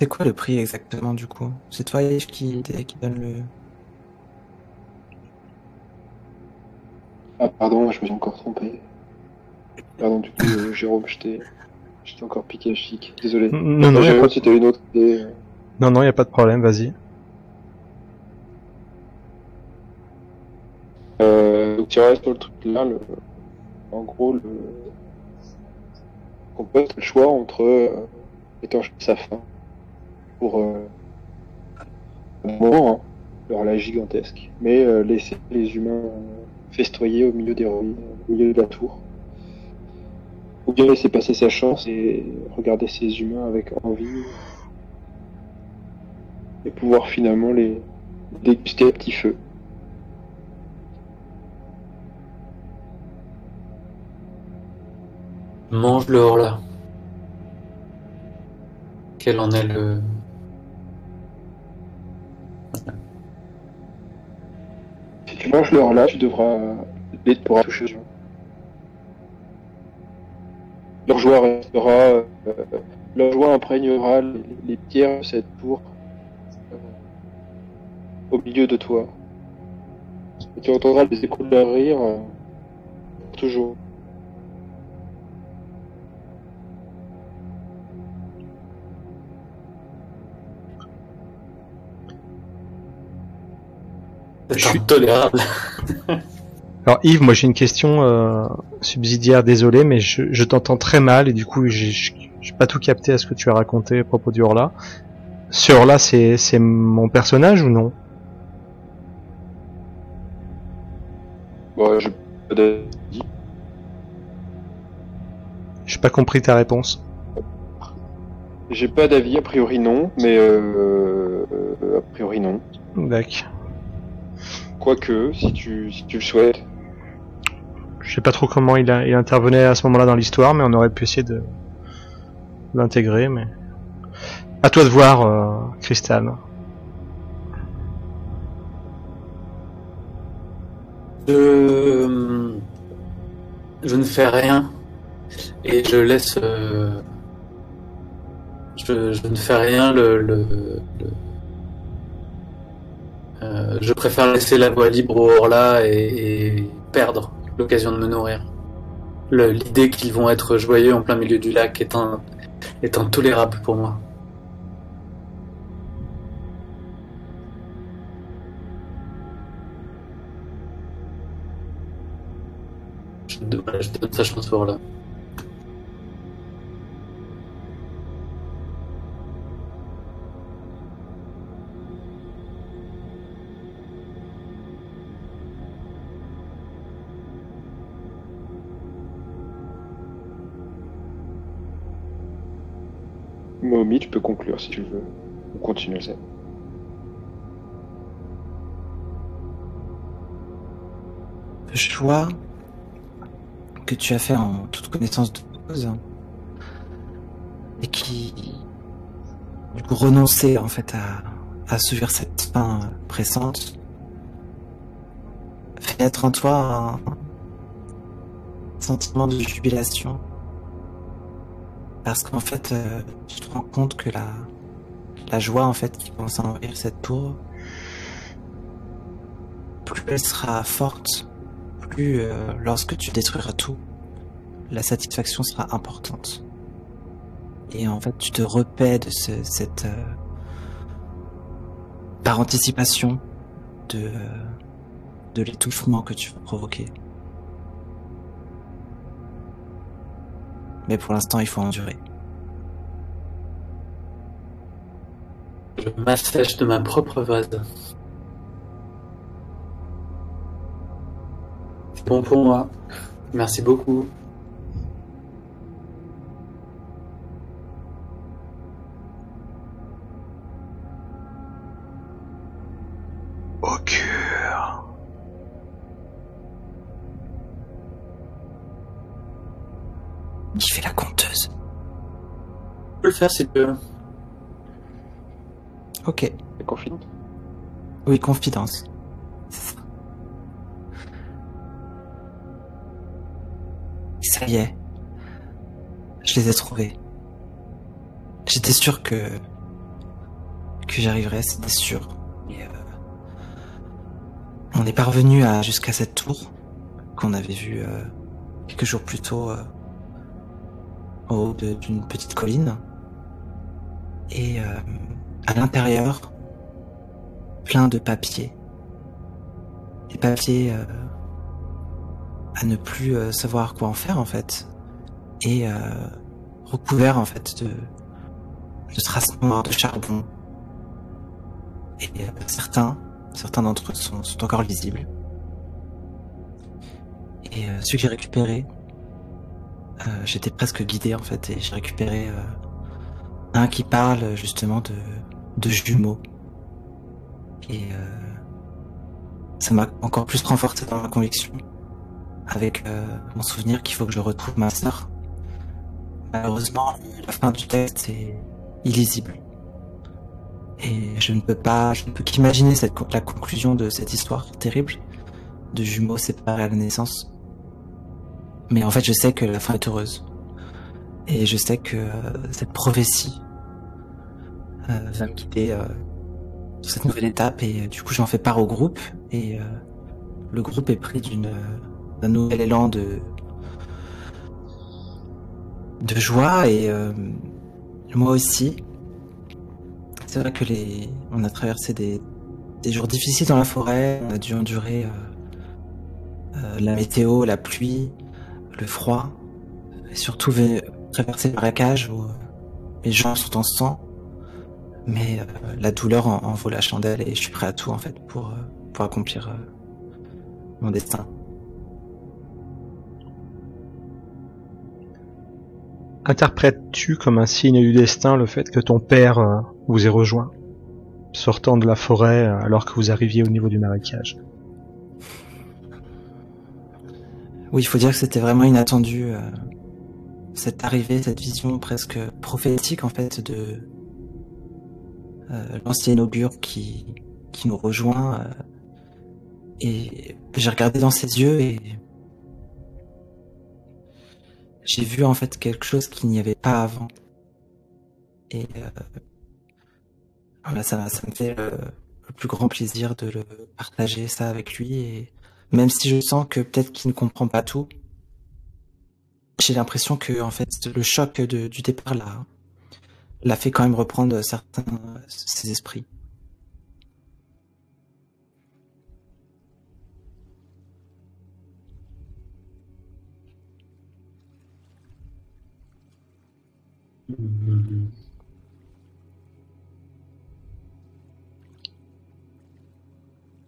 C'est quoi le prix exactement du coup? C'est toi qui, qui donne le. Ah, pardon, je me suis encore trompé. Pardon, du coup, euh, Jérôme, t'ai encore piqué à chic. Désolé. Non, non, Jérôme, pas si t'as une autre idée. euh, Non, non, y a pas de problème, vas-y. Euh, donc tu restes sur le truc là, le, en gros, le compost a le choix entre euh, étancher sa faim pour euh, un moment, hein, leur la gigantesque, mais euh, laisser les humains festoyer au milieu des ruines, au milieu de la tour. Ou bien laisser passer sa chance et regarder ces humains avec envie et pouvoir finalement les déguster à petit feu. Mange le hors là. Quel en est le, tu manges le là, tu devras. Tu pourras toucher. Leur joie restera. Euh, leur joie imprégnera les, les pierres de cette tour euh, au milieu de toi. Et tu entendras les échos de leur rire euh, pour toujours. C'est intolérable. Alors Yves, moi j'ai une question euh, subsidiaire, désolé, mais je, je t'entends très mal et du coup j'ai pas tout capté à ce que tu as raconté à propos du Horla. Ce Horla, c'est c'est mon personnage ou non? Bon, je J'ai pas compris ta réponse. J'ai pas d'avis, a priori non, mais euh, a priori non. D'accord. Quoique, si tu, si tu le souhaites. Je sais pas trop comment il, a, il intervenait à ce moment-là dans l'histoire, mais on aurait pu essayer de l'intégrer, mais... À toi de voir, euh, Cristal. Je... je ne fais rien et je laisse. Euh, je, je, ne fais rien. Le, le, le... Euh, je préfère laisser la voie libre au Horla et, perdre l'occasion de me nourrir. L'idée qu'ils vont être joyeux en plein milieu du lac est, un, est intolérable pour moi. Je, je donne sa chance pour là. Tu peux conclure si tu veux. Ou continuer. Le choix que tu as fait en toute connaissance de cause et qui du renoncer en fait à, à subir cette fin pressante fait naître en toi un sentiment de jubilation parce qu'en fait, euh, tu te rends compte que la, la joie en fait qui commence à envahir cette tour, plus elle sera forte, plus euh, lorsque tu détruiras tout, la satisfaction sera importante. Et en fait, tu te repais de ce, cette euh, par anticipation de de l'étouffement que tu vas provoquer. Pour l'instant, il faut endurer. Je m'assèche de ma propre vase. C'est bon pour moi. Merci beaucoup. Faire tu veux. Ok. C'est confident Oui, confidence. C'est ça. Ça y est. Je les ai trouvés. J'étais sûr que que j'arriverais, c'était sûr. Et, euh, on est parvenu à jusqu'à cette tour qu'on avait vue euh, quelques jours plus tôt euh, au haut de- d'une petite colline. Et euh, à l'intérieur, plein de papiers. Des papiers euh, à ne plus euh, savoir quoi en faire en fait. Et euh, recouverts en fait de, de traces noires de charbon. Et certains, certains d'entre eux sont, sont encore lisibles. Et ceux que j'ai récupérés, j'étais presque guidé en fait et j'ai récupéré un qui parle justement de, de jumeaux. Et euh, ça m'a encore plus renforcé dans ma conviction avec euh, mon souvenir qu'il faut que je retrouve ma sœur malheureusement, la fin du texte est illisible. Et je ne peux pas, je ne peux qu'imaginer la conclusion de cette histoire terrible de jumeaux séparés à la naissance. Mais en fait, je sais que la fin est heureuse. Et je sais que euh, cette prophétie va me guider euh, sur cette nouvelle étape. Et du coup, j'en fais part au groupe. Et le groupe est pris d'une d'un nouvel élan de de joie et moi aussi. C'est vrai que les on a traversé des des jours difficiles dans la forêt. On a dû endurer la météo, la pluie, le froid, et surtout traverser le marécage où euh, les gens sont en sang. Mais euh, la douleur en, vaut la chandelle et je suis prêt à tout en fait pour, euh, pour accomplir mon destin. Interprètes-tu comme un signe du destin le fait que ton père vous ait rejoint, sortant de la forêt alors que vous arriviez au niveau du marécage? Oui, il faut dire que c'était vraiment inattendu. Euh, cette arrivée, cette vision presque prophétique en fait de euh, l'ancien augure qui, qui nous rejoint. Euh, et j'ai regardé dans ses yeux et j'ai vu en fait quelque chose qu'il n'y avait pas avant. Et voilà, ça, ça me fait le, le, plus grand plaisir de le partager ça avec lui et même si je sens que peut-être qu'il ne comprend pas tout, j'ai l'impression que en fait le choc de, du départ là l'a fait quand même reprendre certains ses esprits.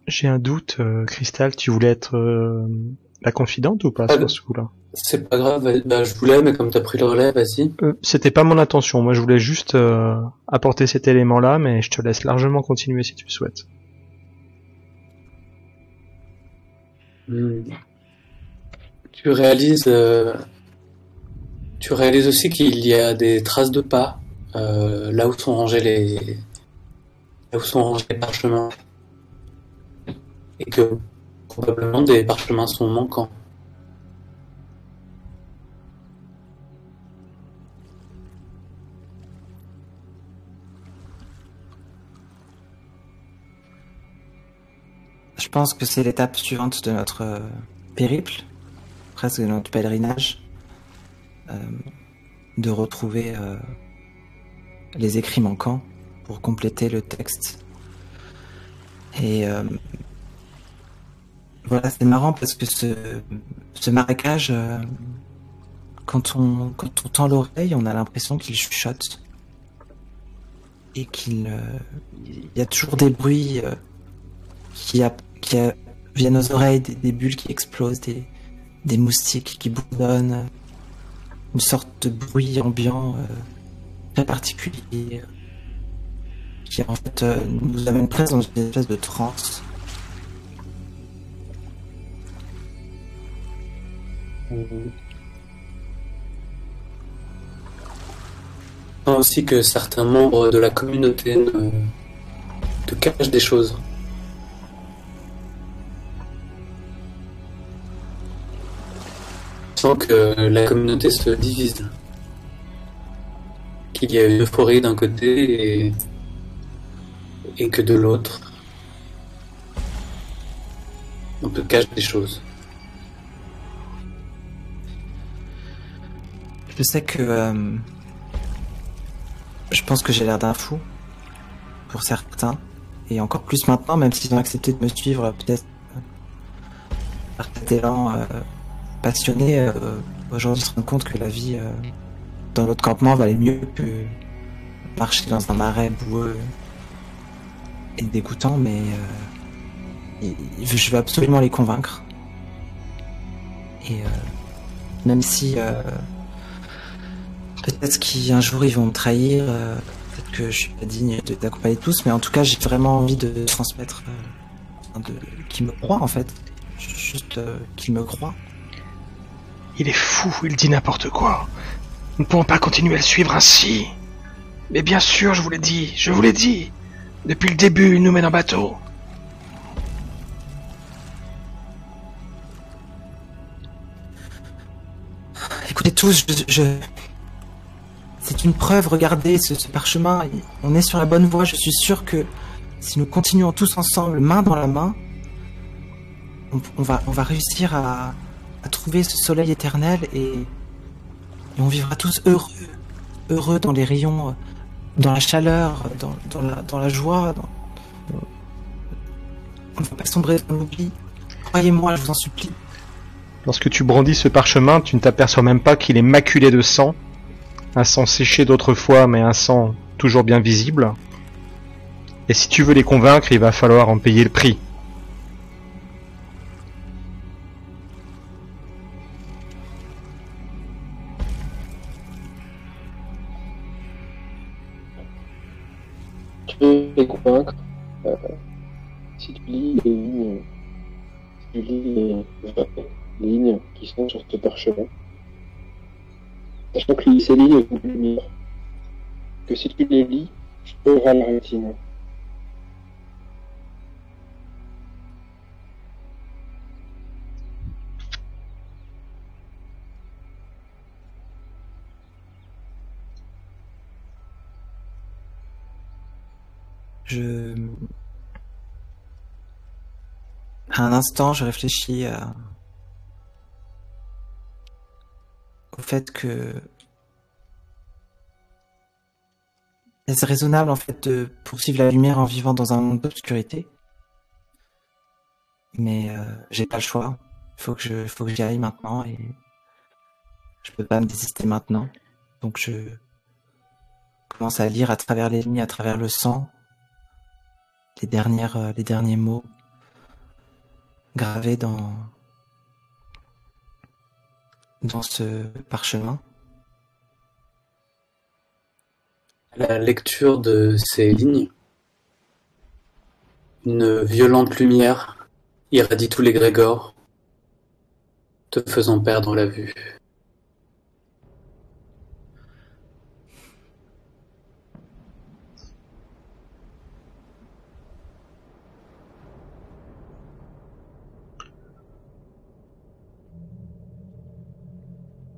J'ai un doute, euh, Cristal, tu voulais être euh, la confidente ou pas sur ce coup-là? C'est pas grave, bah, je voulais, mais comme t'as pris le relais, vas-y. Euh, C'était pas mon intention, moi je voulais juste euh, apporter cet élément-là, mais je te laisse largement continuer si tu le souhaites. Hmm. Tu réalises, tu réalises aussi qu'il y a des traces de pas là où sont rangés les, là où sont rangés les parchemins et que probablement des parchemins sont manquants. Pense que c'est l'étape suivante de notre euh, périple, presque de notre pèlerinage, euh, de retrouver euh, les écrits manquants pour compléter le texte et voilà, c'est marrant parce que ce, marécage, quand, on, quand on tend l'oreille, on a l'impression qu'il chuchote. Et qu'il il y a toujours des bruits qui, a, qui a, viennent aux oreilles, des, bulles qui explosent, des, moustiques qui bourdonnent, une sorte de bruit ambiant très particulier qui en fait euh, nous amène presque dans une espèce de transe. On aussi que certains membres de la communauté te cachent des choses. Sans que la communauté se divise. Qu'il y a une euphorie d'un côté et que de l'autre, on te cache des choses. Je sais que euh, je pense que j'ai l'air d'un fou pour certains et encore plus maintenant, même s'ils ont accepté de me suivre, peut-être par cet élan euh, passionné. Euh, aujourd'hui, se rendent compte que la vie dans notre campement valait mieux que marcher dans un marais boueux est dégoûtant, mais euh, je veux absolument les convaincre. Et euh, même si euh, peut-être qu'un jour ils vont me trahir, peut-être que je suis pas digne d'accompagner tous, mais en tout cas j'ai vraiment envie de transmettre, de, qu'ils me croient en fait, juste qu'ils me croient. Il est fou, il dit n'importe quoi. Nous ne pouvons pas continuer à le suivre ainsi. Mais bien sûr, je vous l'ai dit, je vous l'ai dit. Depuis le début, il nous mène en bateau. Écoutez tous, je... C'est une preuve, regardez ce, parchemin, on est sur la bonne voie, je suis sûr que si nous continuons tous ensemble, main dans la main, on va, on va réussir à, à trouver ce soleil éternel et, on vivra tous heureux, heureux dans les rayons, euh, dans la chaleur, dans, la, joie. On ne va pas sombrer dans l'oubli. Croyez-moi, je vous en supplie. Lorsque tu brandis ce parchemin, tu ne t'aperçois même pas qu'il est maculé de sang. Un sang séché d'autrefois, mais un sang toujours bien visible. Et si tu veux les convaincre, il va falloir en payer le prix. Sont sur ce parchemin. Sachant que ces lignes de lumière. Que si tu les lis, tu auras la rétine. Je. À un instant, je réfléchis à... au fait que. Est-ce raisonnable en fait de poursuivre la lumière en vivant dans un monde d'obscurité? Mais euh, j'ai pas le choix. Faut que je, faut que j'y aille maintenant et je peux pas me désister maintenant. Donc je commence à lire à travers les lignes, à travers le sang, les dernières, euh, les derniers mots gravés dans dans ce parchemin. La lecture de ces lignes, une violente lumière irradie tous les Grégor, te faisant perdre la vue.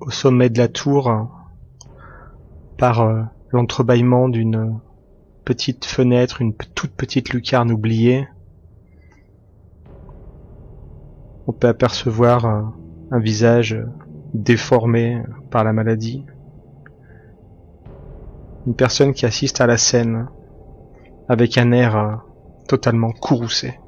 Au sommet de la tour, par euh, l'entrebâillement d'une petite fenêtre, une toute petite lucarne oubliée, on peut apercevoir un, un visage euh, déformé par la maladie. Une personne qui assiste à la scène avec un air euh, totalement courroucé.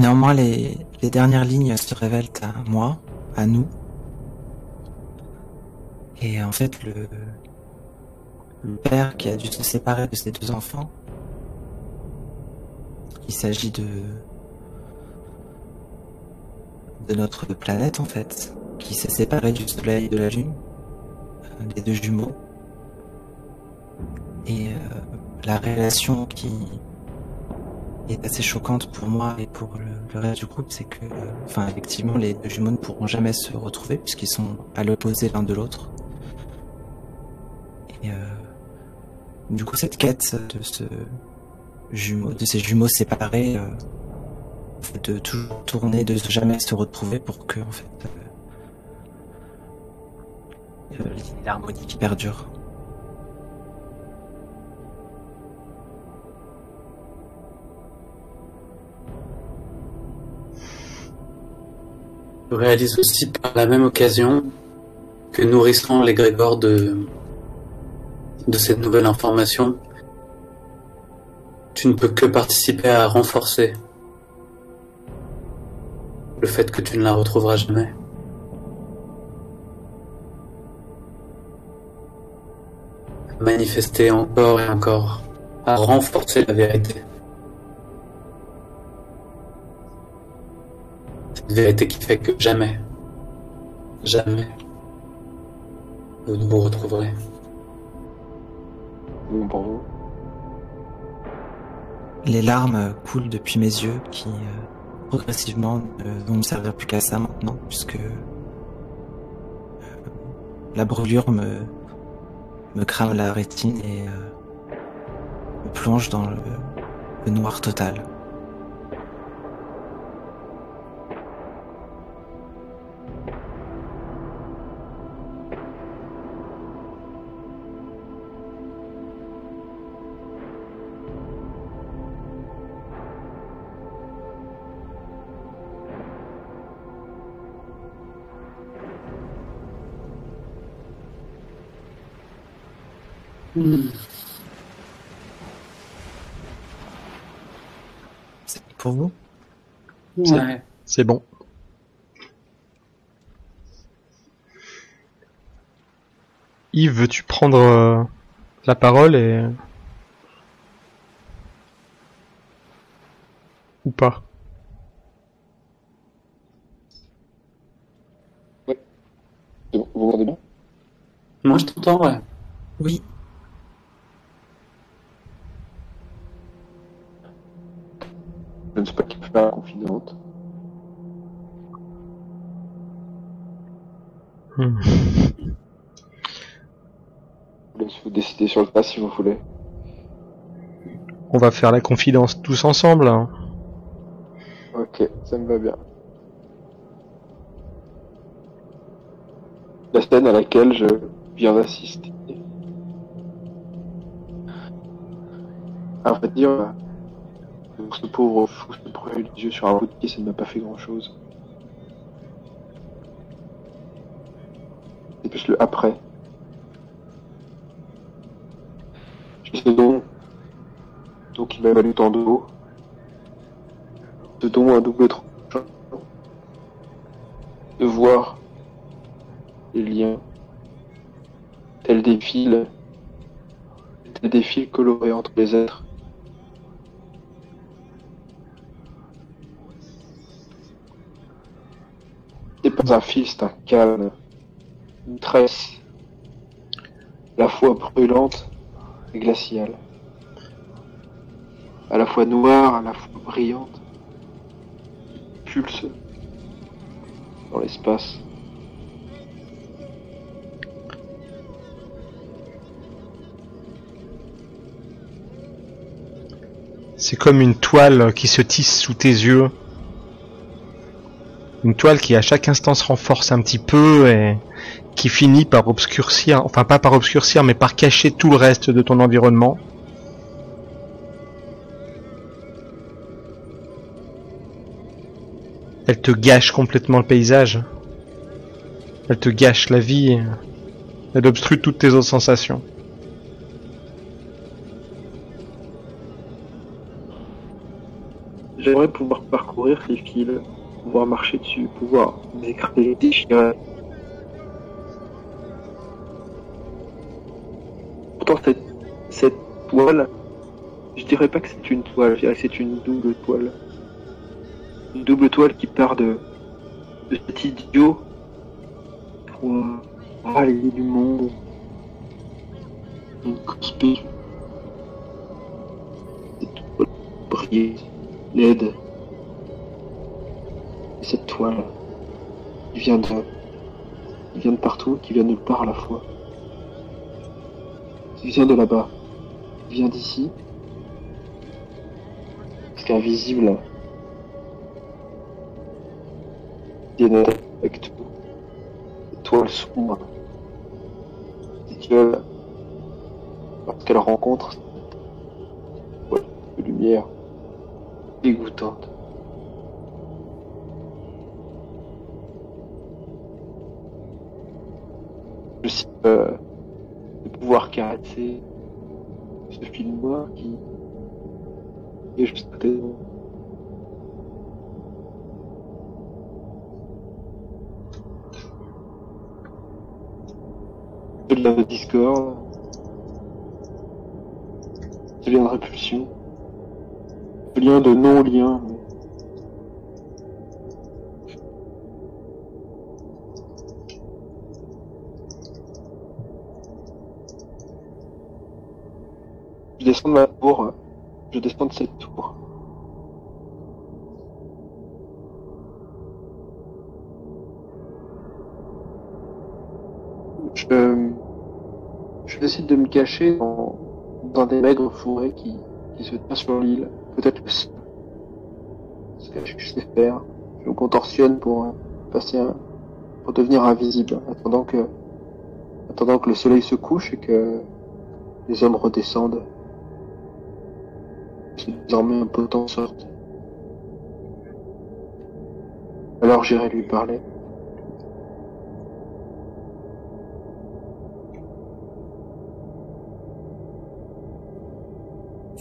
Néanmoins, les, dernières lignes se révèlent à moi, à nous. Et en fait, le, père qui a dû se séparer de ses deux enfants, il s'agit de notre planète en fait, qui s'est séparé du Soleil et de la Lune, euh, les deux jumeaux. Et euh, la relation qui est assez choquante pour moi et pour le, reste du groupe, c'est que, euh, enfin, effectivement, les deux jumeaux ne pourront jamais se retrouver puisqu'ils sont à l'opposé l'un de l'autre. Et euh, du coup, cette quête de ces jumeaux séparés, euh, de toujours tourner, de jamais se retrouver pour que, l'harmonie qui perdure. Réalise aussi par la même occasion que nourrissant les Grégor de, de cette nouvelle information, tu ne peux que participer à renforcer le fait que tu ne la retrouveras jamais. À manifester encore et encore, à renforcer la vérité. Une vérité qui fait que jamais, jamais, vous ne vous retrouverez. Bon pour vous. Les larmes coulent depuis mes yeux qui euh, progressivement ne vont me servir plus qu'à ça maintenant puisque euh, la brûlure me, me crame la rétine et euh, me plonge dans le, le noir total. C'est pour vous Ouais. C'est bon. Yves, veux-tu prendre euh, la parole et... Ou pas? Bon, Vous m'entendez bien? Moi, je t'entends, ouais. Oui. Je ne sais pas qui peut faire la confidente. Hmm. Je vous laisse vous décider sur le tas si vous voulez. On va faire la confidence tous ensemble. hein. Ok, ça me va bien. La scène à laquelle je viens d'assister. À vrai dire, ce pauvre fou se brûler les yeux sur un bout de pied, ça ne m'a pas fait grand chose. C'est plus le après. Ce don, don qui m'a valu tant de haut. Ce don un double tranchant. De voir les liens, tels des fils, tels des colorés entre les êtres. Pas un calme, une tresse, la fois brûlante et glaciale, à la fois noire, à la fois brillante, pulse dans l'espace. C'est comme une toile qui se tisse sous tes yeux. Une toile qui à chaque instant se renforce un petit peu et qui finit par obscurcir, enfin pas par obscurcir, mais par cacher tout le reste de ton environnement. Elle te gâche complètement le paysage. Elle te gâche la vie. Elle obstrue toutes tes autres sensations. J'aimerais pouvoir parcourir ces fils, pouvoir marcher dessus, pouvoir les écraser, les déchirer. Pourtant, cette, cette toile, je dirais pas que c'est une toile, je dirais que c'est une double toile. Une double toile qui part de, de cet idiot pour rallier du monde. Toile briller laide. Et cette toile, qui vient de, qui vient de partout, qui vient de nulle part à la fois. Qui vient de là-bas, qui vient d'ici. Parce qu'invisible, dénote avec tout. Toile sombre. Cette toile, lorsqu'elle rencontre cette lumière, dégoûtante. Euh, de pouvoir caresser ce film noir qui est juste à de la de lien de répulsion, de lien de non-lien. Descends de ma tour. Je descends de cette tour. Je, je décide de me cacher dans, dans des maigres forêts qui, qui se tiennent sur l'île. Peut-être ce que je sais faire. Je me contorsionne pour euh, passer un, pour devenir invisible, attendant que, attendant que le soleil se couche et que les hommes redescendent. C'est désormais un sorte. Alors j'irai lui parler.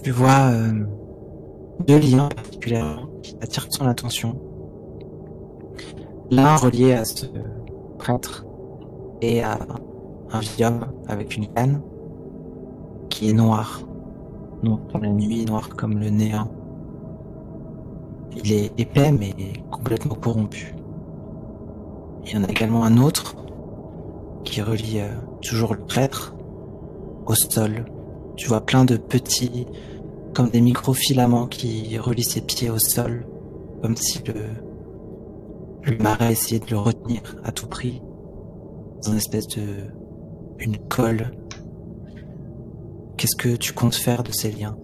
Tu vois euh, deux liens particulièrement qui attirent son attention. L'un relié à ce prêtre et à un vieil homme avec une canne qui est noir. Noir comme la nuit, noir comme le néant. Il est épais mais complètement corrompu. Il y en a également un autre qui relie euh, toujours le prêtre au sol. Tu vois plein de petits, comme des microfilaments qui relient ses pieds au sol, comme si le, le marais essayait de le retenir à tout prix dans une espèce de une colle. Qu'est-ce que tu comptes faire de ces liens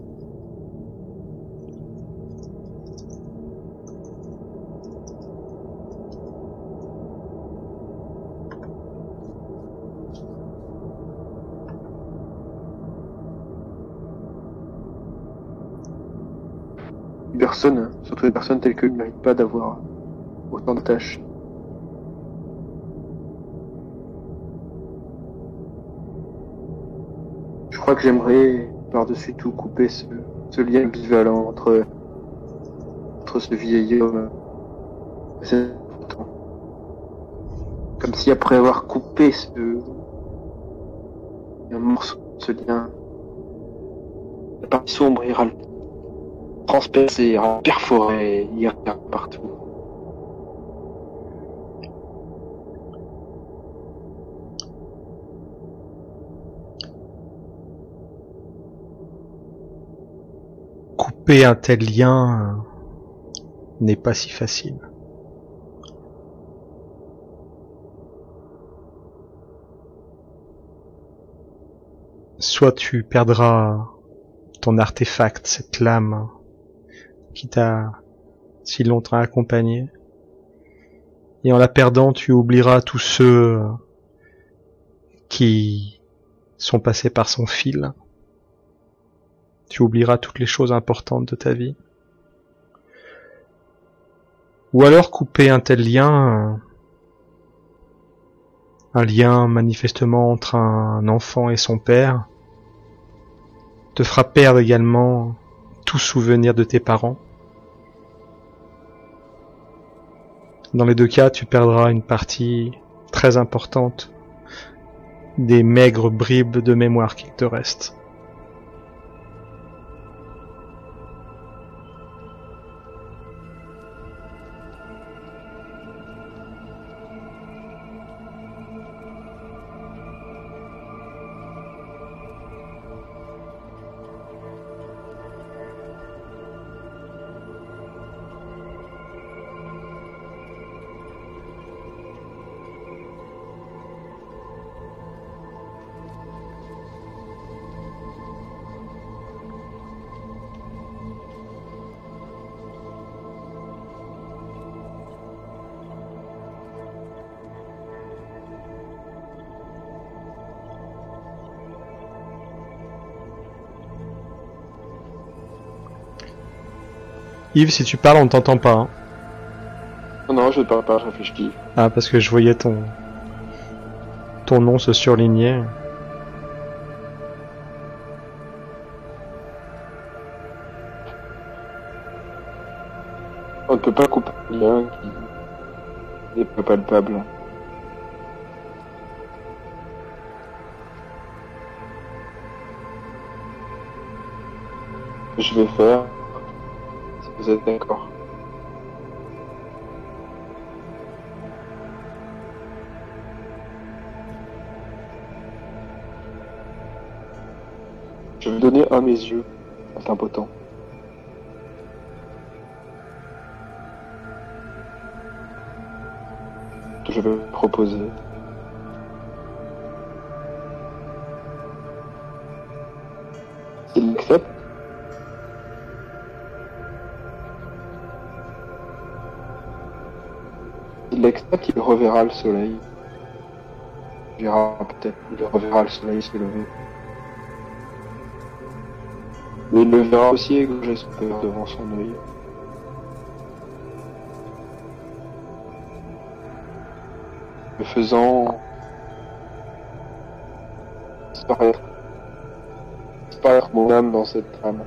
Personne, surtout les personnes telles que ne méritent pas d'avoir autant de tâches. Crois que j'aimerais par-dessus tout couper ce, lien ambivalent entre, ce vieil homme et cet. Comme si après avoir coupé ce, un morceau de ce lien, la partie sombre ira transpercer, ira perforer, ira partout. Couper un tel lien euh, n'est pas si facile. Soit tu perdras ton artefact, cette lame qui t'a si longtemps accompagné, et en la perdant, tu oublieras tous ceux qui sont passés par son fil. Tu oublieras toutes les choses importantes de ta vie. Ou alors couper un tel lien, un lien manifestement entre un enfant et son père, te fera perdre également tout souvenir de tes parents. Dans les deux cas, tu perdras une partie très importante des maigres bribes de mémoire qu'il te reste. Yves, si tu parles, on t'entend pas. Hein. Non, je ne parle pas, je réfléchis. Ah, parce que je voyais ton ton nom se surligner. On ne peut pas couper un lien qui n'est pas palpable. Je vais faire, vous êtes d'accord. Je vais donner un mes yeux à impotent. Je vais proposer. Il reverra le soleil. Il reverra le soleil se lever. Mais il le verra aussi j'espère, devant son œil. Me faisant disparaître. Disparaître mon âme dans cette âme.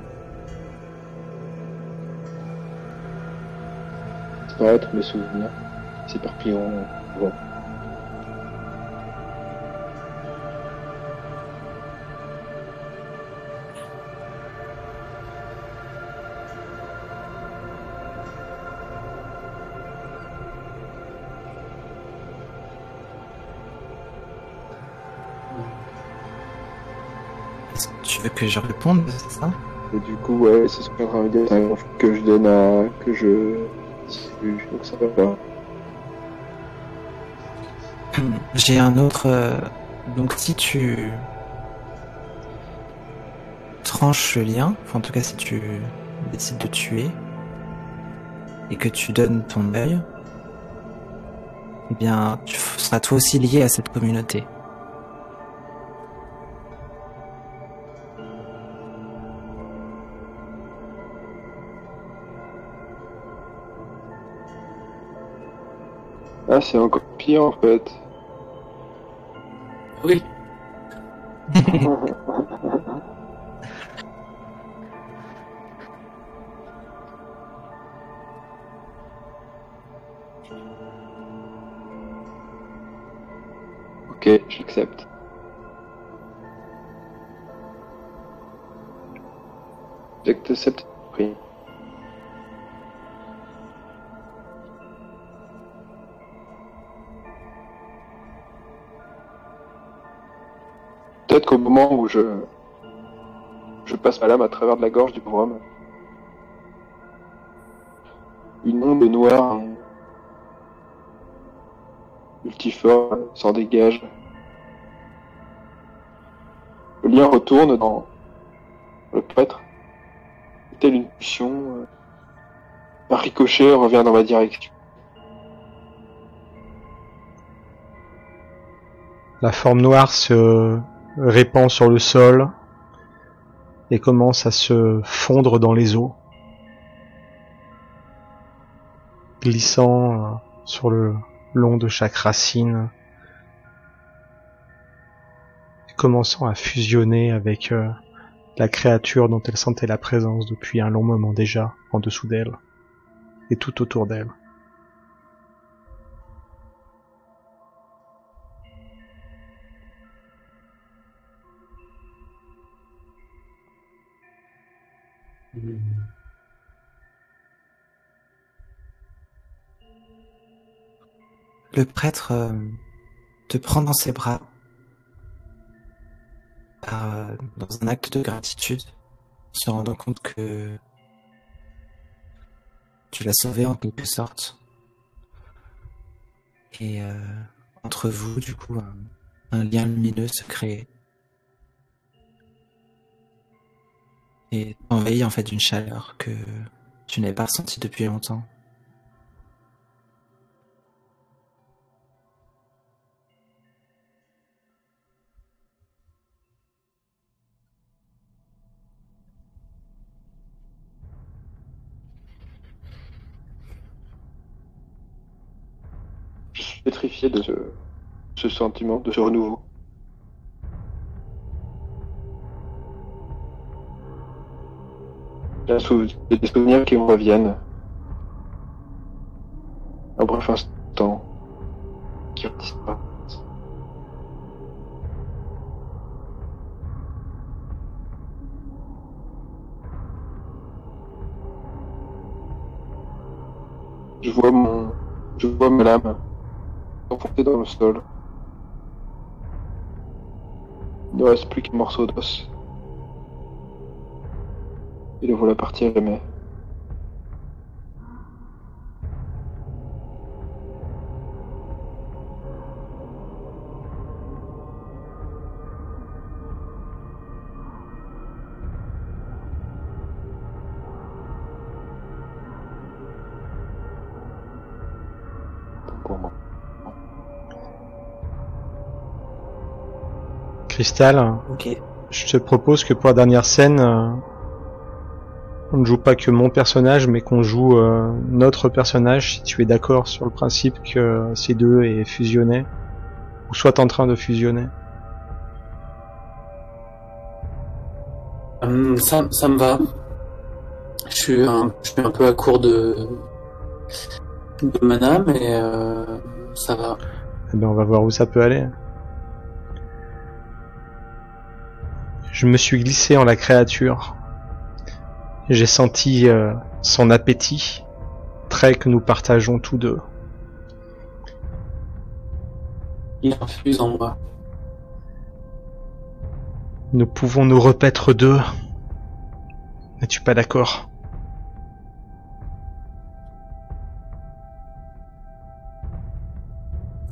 Disparaître mes souvenirs s'éparpilleront. Bon. Tu veux que je réponde, c'est ça? Et du coup, ouais, c'est ce que que je donne à. que je. Donc ça va pas. J'ai un autre. Euh, donc si tu tranches le lien, enfin en tout cas si tu décides de tuer et que tu donnes ton œil, eh bien tu seras toi aussi lié à cette communauté. Ah, c'est encore pire en fait. Oui. Peut-être qu'au moment où je, je passe ma lame à travers de la gorge du pauvre homme, une onde noire multiforme s'en dégage. Le lien retourne dans le prêtre. Telle une pulsion, un ricochet revient dans ma direction. La forme noire se répand sur le sol et commence à se fondre dans les eaux, glissant euh, sur le long de chaque racine, commençant à fusionner avec euh, la créature dont elle sentait la présence depuis un long moment déjà en dessous d'elle et tout autour d'elle. Le prêtre euh, te prend dans ses bras euh, dans un acte de gratitude, se rendant compte que tu l'as sauvé en quelque sorte. Et euh, entre vous, du coup, un lien lumineux se crée. et envahi en fait d'une chaleur que tu n'avais pas ressentie depuis longtemps. Pétrifié de ce, ce sentiment, de ce renouveau. Il des souvenirs qui me reviennent. Un bref instant. Qui disparaissent. Je vois mon, je vois ma lame dans le sol. Il ne reste plus qu'un morceau d'os. Et le voilà partir aimer. Cristal, Ok. je te propose que pour la dernière scène, euh, on ne joue pas que mon personnage, mais qu'on joue euh, notre personnage, si tu es d'accord sur le principe que ces deux est fusionné, ou soit en train de fusionner. Hum, ça, ça me va. Je suis un, je suis un peu à court de, de mana, mais euh, ça va. Eh ben, on va voir où ça peut aller. Je me suis glissé en la créature. J'ai senti euh, son appétit, trait que nous partageons tous deux. Il infuse en moi. Nous pouvons nous repaître deux. N'es-tu pas d'accord?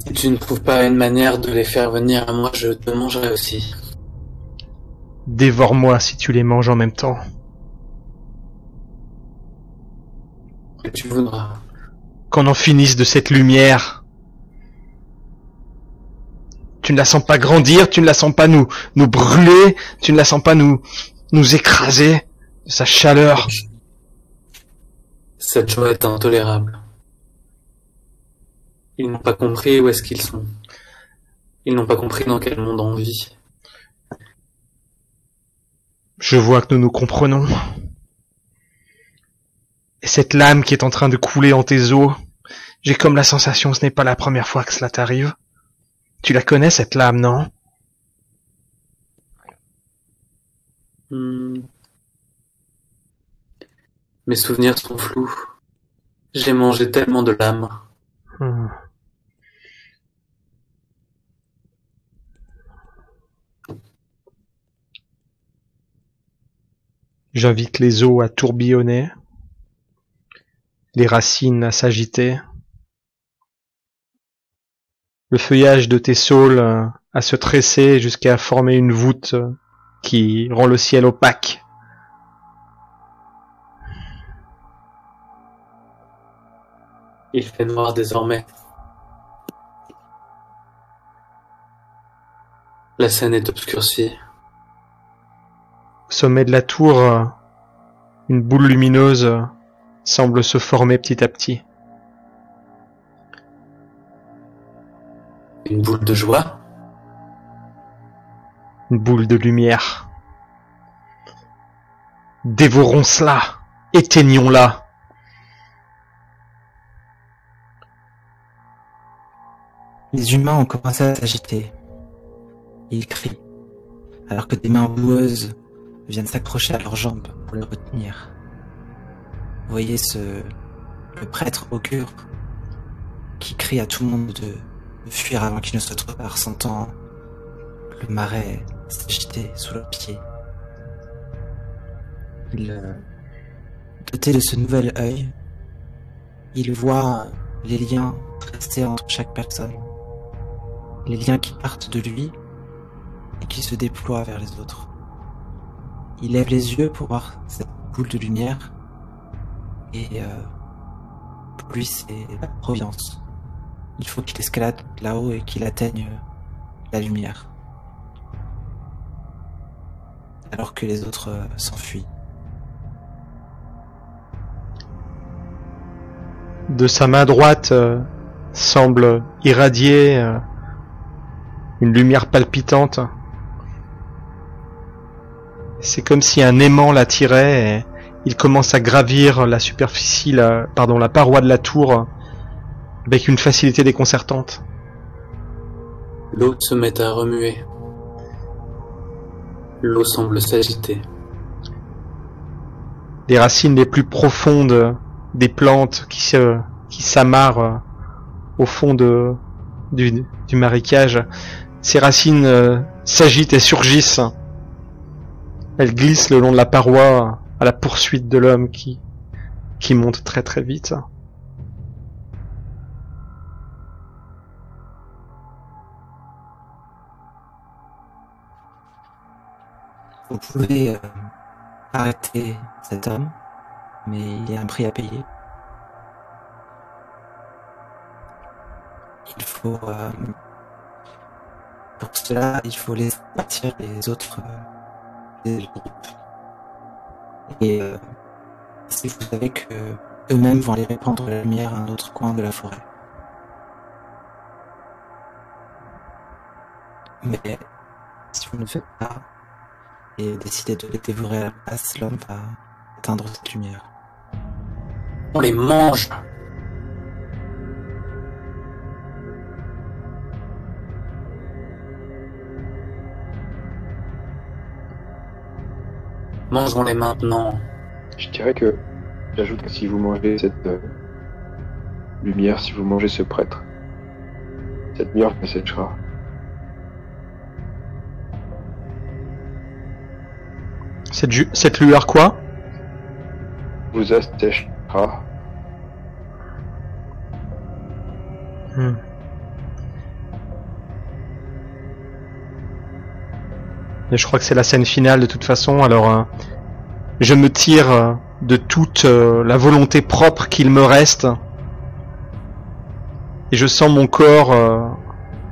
Si tu ne trouves pas une manière de les faire venir à moi, je te mangerai aussi. Dévore-moi si tu les manges en même temps. Et tu voudras. Qu'on en finisse de cette lumière. Tu ne la sens pas grandir, tu ne la sens pas nous, nous brûler, tu ne la sens pas nous, nous écraser de sa chaleur. Cette joie est intolérable. Ils n'ont pas compris où est-ce qu'ils sont. Ils n'ont pas compris dans quel monde on vit. Je vois que nous nous comprenons. Et cette lame qui est en train de couler en tes os, j'ai comme la sensation que ce n'est pas la première fois que cela t'arrive. Tu la connais cette lame, non? Hmm. Mes souvenirs sont flous. J'ai mangé tellement de l'âme. Hmm. J'invite les eaux à tourbillonner, les racines à s'agiter, le feuillage de tes saules euh, à se tresser jusqu'à former une voûte euh, qui rend le ciel opaque. Il fait noir désormais. La scène est obscurcie. Au sommet de la tour, euh, une boule lumineuse euh, semble se former petit à petit. Une boule de joie? Une boule de lumière. Dévorons cela. Éteignons-la. Les humains ont commencé à s'agiter. Ils crient, alors que des mains boueuses viennent s'accrocher à leurs jambes pour les retenir. Voyez ce le prêtre augure qui crie à tout le monde de, de fuir avant qu'il ne soit trop tard, sentant le marais s'agiter sous leurs pieds. Il, euh, doté de ce nouvel œil, il voit les liens rester entre chaque personne les liens qui partent de lui et qui se déploient vers les autres. Il lève les yeux pour voir cette boule de lumière et euh, pour lui c'est la providence. Il faut qu'il escalade là-haut et qu'il atteigne euh, la lumière. Alors que les autres euh, s'enfuient. De sa main droite euh, semble irradier une lumière palpitante. C'est comme si un aimant l'attirait et il commence à gravir la superficie, la, pardon, la paroi de la tour avec une facilité déconcertante. L'eau se met à remuer. L'eau semble s'agiter. Les racines les plus profondes des plantes qui se, qui s'amarrent au fond de, du, du marécage. Ces racines euh, s'agitent et surgissent. Elles glissent le long de la paroi à la poursuite de l'homme qui, qui monte très très vite. Vous pouvez euh, arrêter cet homme, mais il y a un prix à payer. Il faut... euh, pour cela, il faut laisser partir les autres euh, Et euh, si vous savez que eux-mêmes vont aller répandre la lumière à un autre coin de la forêt. Mais si vous ne faites pas et décidez de les dévorer à la place, l'homme va éteindre cette lumière. On les mange. Mangeons-les maintenant. Je dirais que j'ajoute que si vous mangez cette euh, lumière, si vous mangez ce prêtre, cette lumière vous séchera. Cette, ju- cette lueur quoi? Vous asséchera. Hmm. Je crois que c'est la scène finale de toute façon, alors euh, je me tire euh, de toute euh, la volonté propre qu'il me reste. Et je sens mon corps,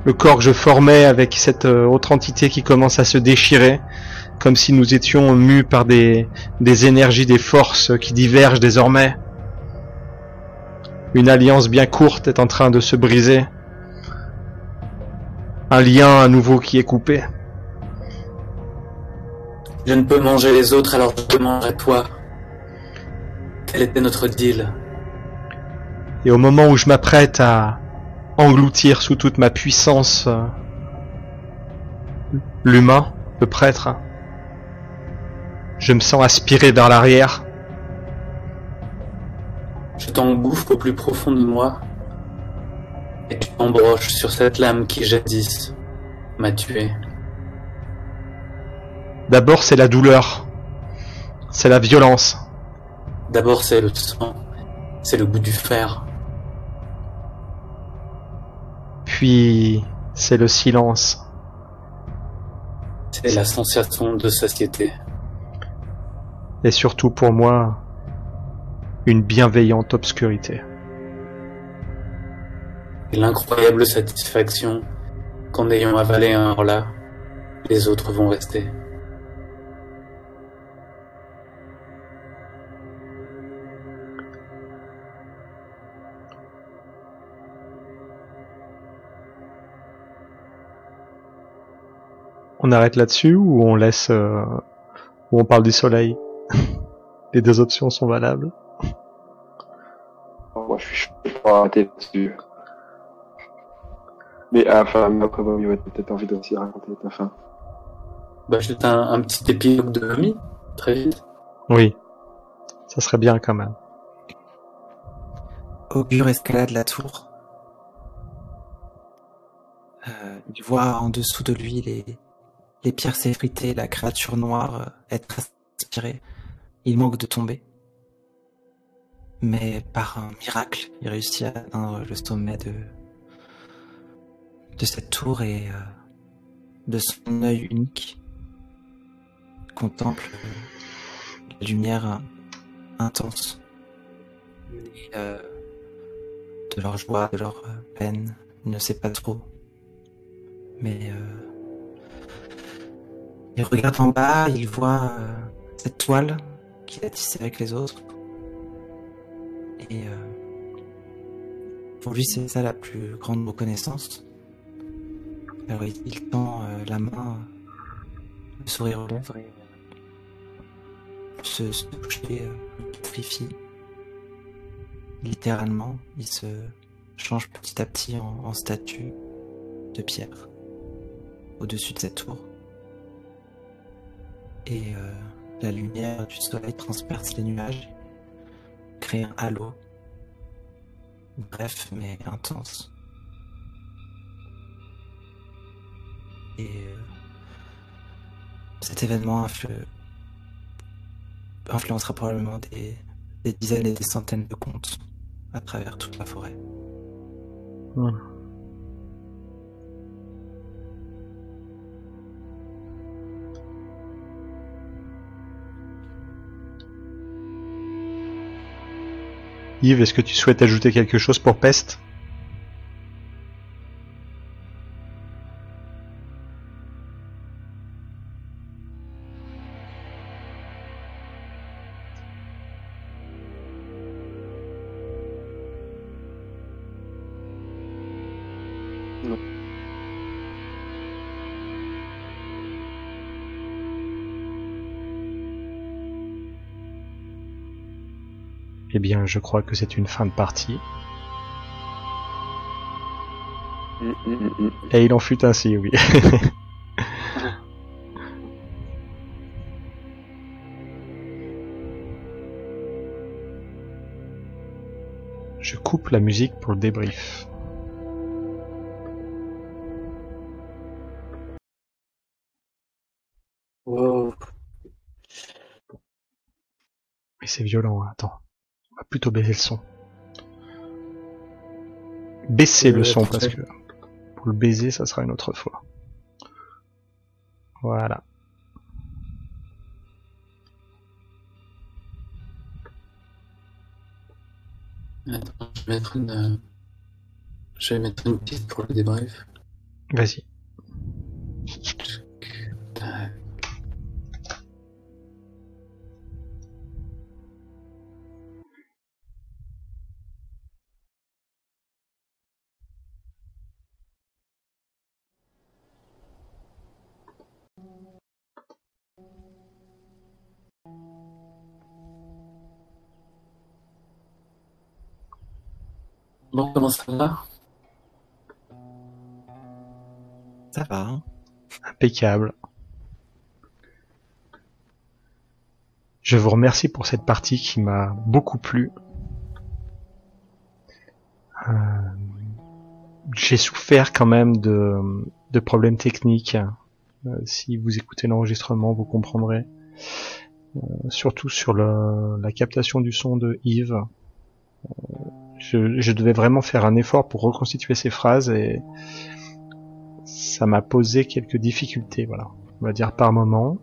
le corps que je formais avec cette autre entité qui commence à se déchirer, comme si nous étions mus par des énergies, des forces qui divergent désormais. Une alliance bien courte est en train de se briser. Un lien à nouveau qui est coupé. Je ne peux manger les autres, alors je te mangerai toi. Quel était notre deal Et au moment où je m'apprête à engloutir sous toute ma puissance euh, l'humain, le prêtre, je me sens aspiré vers l'arrière. Je t'engouffre au plus profond de moi et tu t'embroches sur cette lame qui jadis m'a tué. D'abord c'est la douleur, c'est la violence, D'abord c'est le sang, c'est le goût du fer, puis c'est le silence. c'est la sensation de satiété. et surtout pour moi, une bienveillante obscurité. Et l'incroyable satisfaction qu'en ayant avalé un là, les autres vont rester. On arrête là-dessus ou on laisse, euh, ou on parle du soleil Les deux options sont valables. Moi, je suis chaud pour arrêter là-dessus. Mais ah, enfin, après, Bobby, ouais, peut-être envie d'aussi raconter ta fin. Bah, juste un, un petit épilogue de Mommy, très vite. Oui, ça serait bien quand même. Augure escalade la tour. Euh, il voit en dessous de lui les, les pierres s'effriter, la créature noire euh, être aspirée. Il manque de tomber. Mais par un miracle, il réussit à atteindre le sommet de, cette tour et euh, de son œil unique contemple euh, la lumière intense. De leur joie, de leur peine, il ne sait pas trop. Mais il regarde en bas, il voit euh, cette toile qu'il a tissée avec les autres. Et euh, pour lui, c'est ça la plus grande reconnaissance. Alors il, tend euh, la main, le sourire aux lèvres et se, se toucher, pétrifie. Littéralement, il se change petit à petit en statue de pierre au-dessus de cette tour. Et euh, la lumière du soleil transperce les nuages, crée un halo. Bref, mais intense. Et euh, cet événement influe influencera probablement des, dizaines et des centaines de contes à travers toute la forêt. Yves, est-ce que tu souhaites ajouter quelque chose pour Peste? Eh bien, je crois que c'est une fin de partie. Mm, mm, mm, mm. Et il en fut ainsi, oui. Je coupe la musique pour le débrief. Wow. Mais c'est violent, hein. attends. Plutôt baisser le son. Baisser le Ouais, son parce que pour le baiser, ça sera une autre fois. Voilà. Attends, je vais mettre une, euh, je vais mettre une piste pour le débrief. Vas-y. Comment ça va Ça va, hein Impeccable. Je vous remercie pour cette partie qui m'a beaucoup plu. Euh, J'ai souffert quand même de, problèmes techniques. Euh, si vous écoutez l'enregistrement, vous comprendrez. Euh, surtout sur la captation du son de Yves. Je, devais vraiment faire un effort pour reconstituer ces phrases et ça m'a posé quelques difficultés, voilà, on va dire par moment.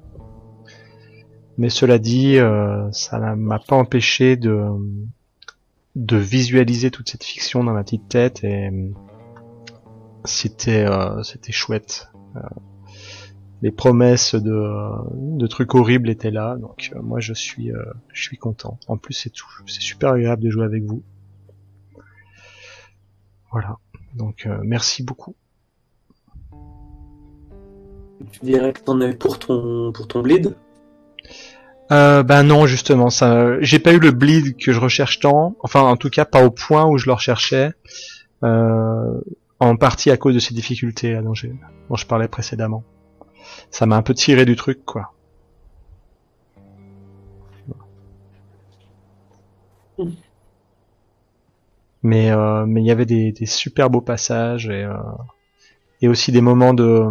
Mais cela dit, euh, ça ne m'a pas empêché de de visualiser toute cette fiction dans ma petite tête et euh, c'était euh, c'était chouette. Euh, les promesses de, de trucs horribles étaient là, donc moi je suis je suis content. En plus c'est tout, c'est super agréable de jouer avec vous. Voilà, donc euh, merci beaucoup. Tu dirais que t'en as eu pour ton, pour ton bleed? Euh, bah non, justement, ça, j'ai pas eu le bleed que je recherche tant. Enfin, en tout cas, pas au point où je le recherchais. Euh, en partie à cause de ces difficultés là, dont, j'ai- dont je parlais précédemment. Ça m'a un peu tiré du truc, quoi. Mais euh, mais il y avait des, des super beaux passages et euh, et aussi des moments de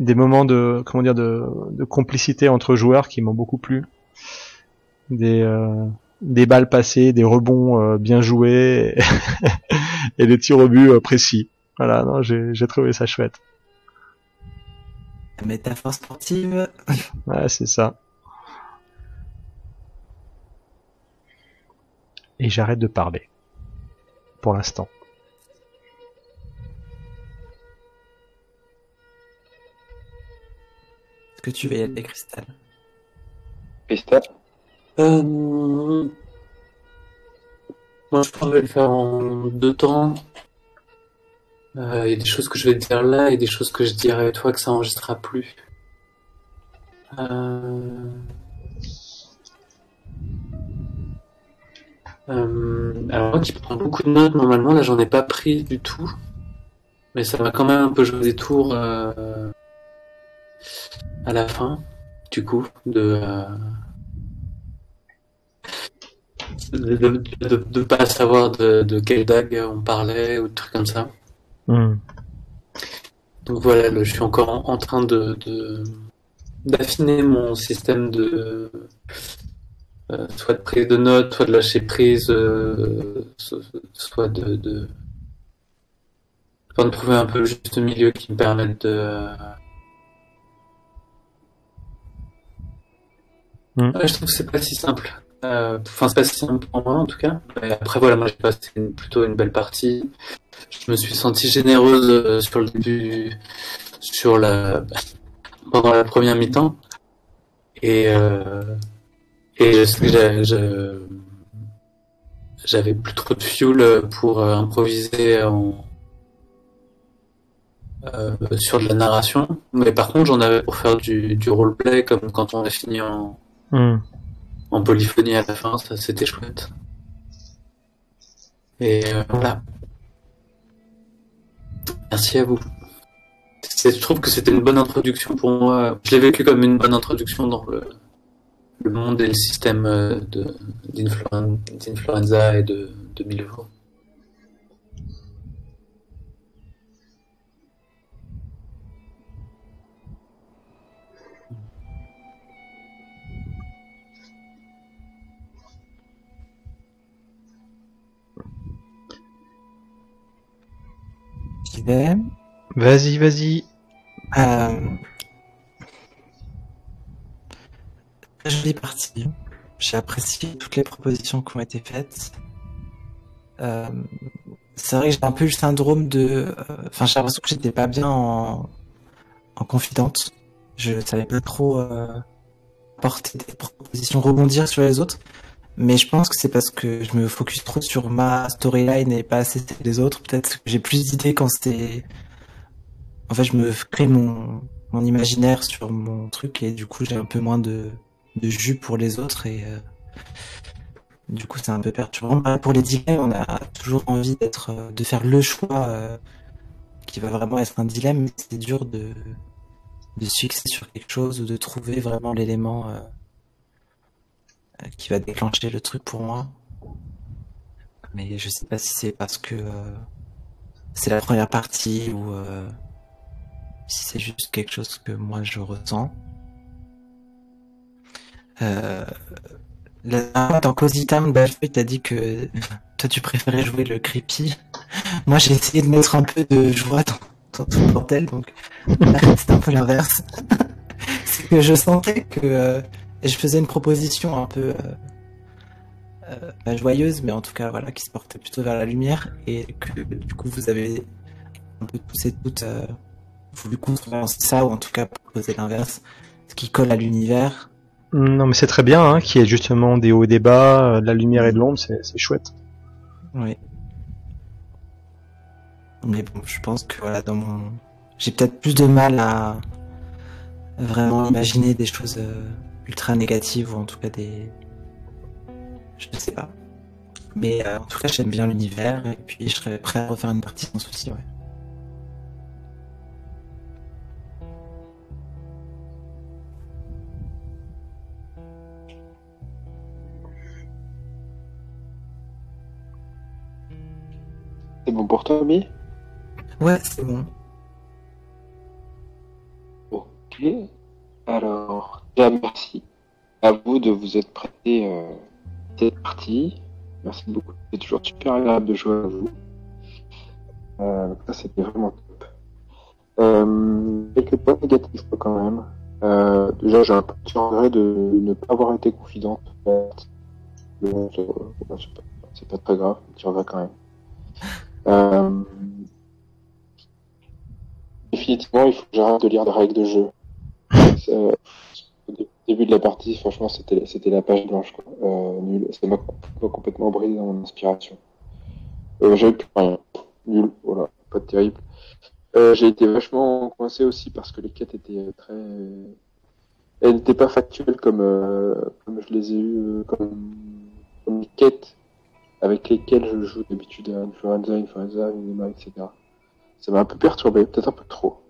des moments de comment dire de, de complicité entre joueurs qui m'ont beaucoup plu. Des euh, des balles passées, des rebonds euh, bien joués et, et des tirs au but euh, précis. Voilà, non, j'ai j'ai trouvé ça chouette. Métaphore sportive. Ouais, c'est ça. Et j'arrête de parler. Pour l'instant. Est-ce que tu veux y aller, Cristal Christa Euh... Moi, je pourrais le faire en deux temps. Euh, Il y a des choses que je vais te dire là et des choses que je dirai à toi que ça enregistrera plus. Euh... Euh, alors moi qui prends beaucoup de notes, normalement là j'en ai pas pris du tout. Mais ça va quand même un peu jouer des tours euh, à la fin, du coup, de... euh, de, de, de- de pas savoir de, de quelle dague on parlait ou de trucs comme ça. Hmm. Donc voilà, là, je suis encore en, en train de, d'affiner mon système de euh, soit de prise de notes, soit de lâcher prise, euh, soit de, de de trouver un peu le juste milieu qui me permette de mm. je trouve que c'est pas si simple. Euh, enfin, c'est pas si simple pour moi en tout cas. après, voilà, moi j'ai passé plutôt une belle partie. Je me suis senti généreuse sur le début, sur la pendant la première mi-temps. Et, euh, et je sais que j'avais plus trop de fuel pour euh, improviser en, euh, sur de la narration. Mais par contre, j'en avais pour faire du, du roleplay, comme quand on a fini en, hmm. en polyphonie à la fin, ça c'était chouette. Et euh, voilà. Merci à vous je trouve que c'était une bonne introduction pour moi. Je l'ai vécu comme une bonne introduction dans le, monde et le système euh, d'influenza et de, de Milvo. Vas-y, vas-y. Euh... Très jolie partie. J'ai apprécié toutes les propositions qui ont été faites. Euh... C'est vrai que j'ai un peu eu le syndrome de... Euh, enfin, j'ai l'impression que j'étais pas bien en... en confidente. Je savais pas trop euh, porter des propositions, rebondir sur les autres. Mais je pense que c'est parce que je me focus trop sur ma storyline et pas assez les autres. Peut-être que j'ai plus d'idées quand c'était en fait, je me crée mon imaginaire sur mon truc et du coup, j'ai un peu moins de, de jus pour les autres et euh, du coup, c'est un peu perturbant. Bah, pour les dilemmes, on a toujours envie d'être, euh, de faire le choix euh, qui va vraiment être un dilemme, c'est dur de, de se fixer sur quelque chose ou de trouver vraiment l'élément qui va déclencher le truc pour moi. Mais je sais pas si c'est parce que c'est la première partie ou si c'est juste quelque chose que moi je ressens. Euh, dans Cozy Town, t'as dit que toi tu préférais jouer le creepy. Moi j'ai essayé de mettre un peu de joie dans, tout le bordel, donc c'est un peu l'inverse. c'est que je sentais que euh, je faisais une proposition un peu euh, euh, joyeuse, mais en tout cas voilà, qui se portait plutôt vers la lumière, et que du coup vous avez un peu tous et toutes voulu construire ça, ou en tout cas proposer l'inverse, ce qui colle à l'univers. Non, mais c'est très bien, hein, qu'il y ait justement des hauts et des bas, euh, de la lumière et de l'ombre, c'est, chouette. Oui. Mais bon, je pense que voilà, dans mon. J'ai peut-être plus de mal à vraiment imaginer des choses euh, ultra négatives, ou en tout cas des. Je ne sais pas. Mais euh, en tout cas, j'aime bien l'univers, et puis je serais prêt à refaire une partie sans souci, ouais. Bon pour toi, Mi Ouais, c'est bon. Ok. Alors, déjà merci à vous de vous être prêté euh, cette partie. Merci beaucoup. C'est toujours super agréable de jouer à vous. Euh, ça, c'était vraiment top. Euh, quelques points négatifs quand même. Euh, déjà, j'ai un petit regret de ne pas avoir été confidente. C'est pas, pas très grave, petit regret quand même. Euh, définitivement, il faut que j'arrête de lire des règles de jeu. au début de la partie, franchement, c'était c'était la page blanche. Quoi. Euh, nul. Ça m'a complètement brisé dans mon inspiration. Euh, J'avais plus rien. Nul. Voilà. Pas terrible. Euh, j'ai été vachement coincé aussi parce que les quêtes étaient très. Elles n'étaient pas factuelles comme, euh, comme je les ai eues, comme, comme les quêtes avec lesquels je joue d'habitude à Influenza, Influenza, Minima, etc. Ça m'a un peu perturbé, peut-être un peu trop.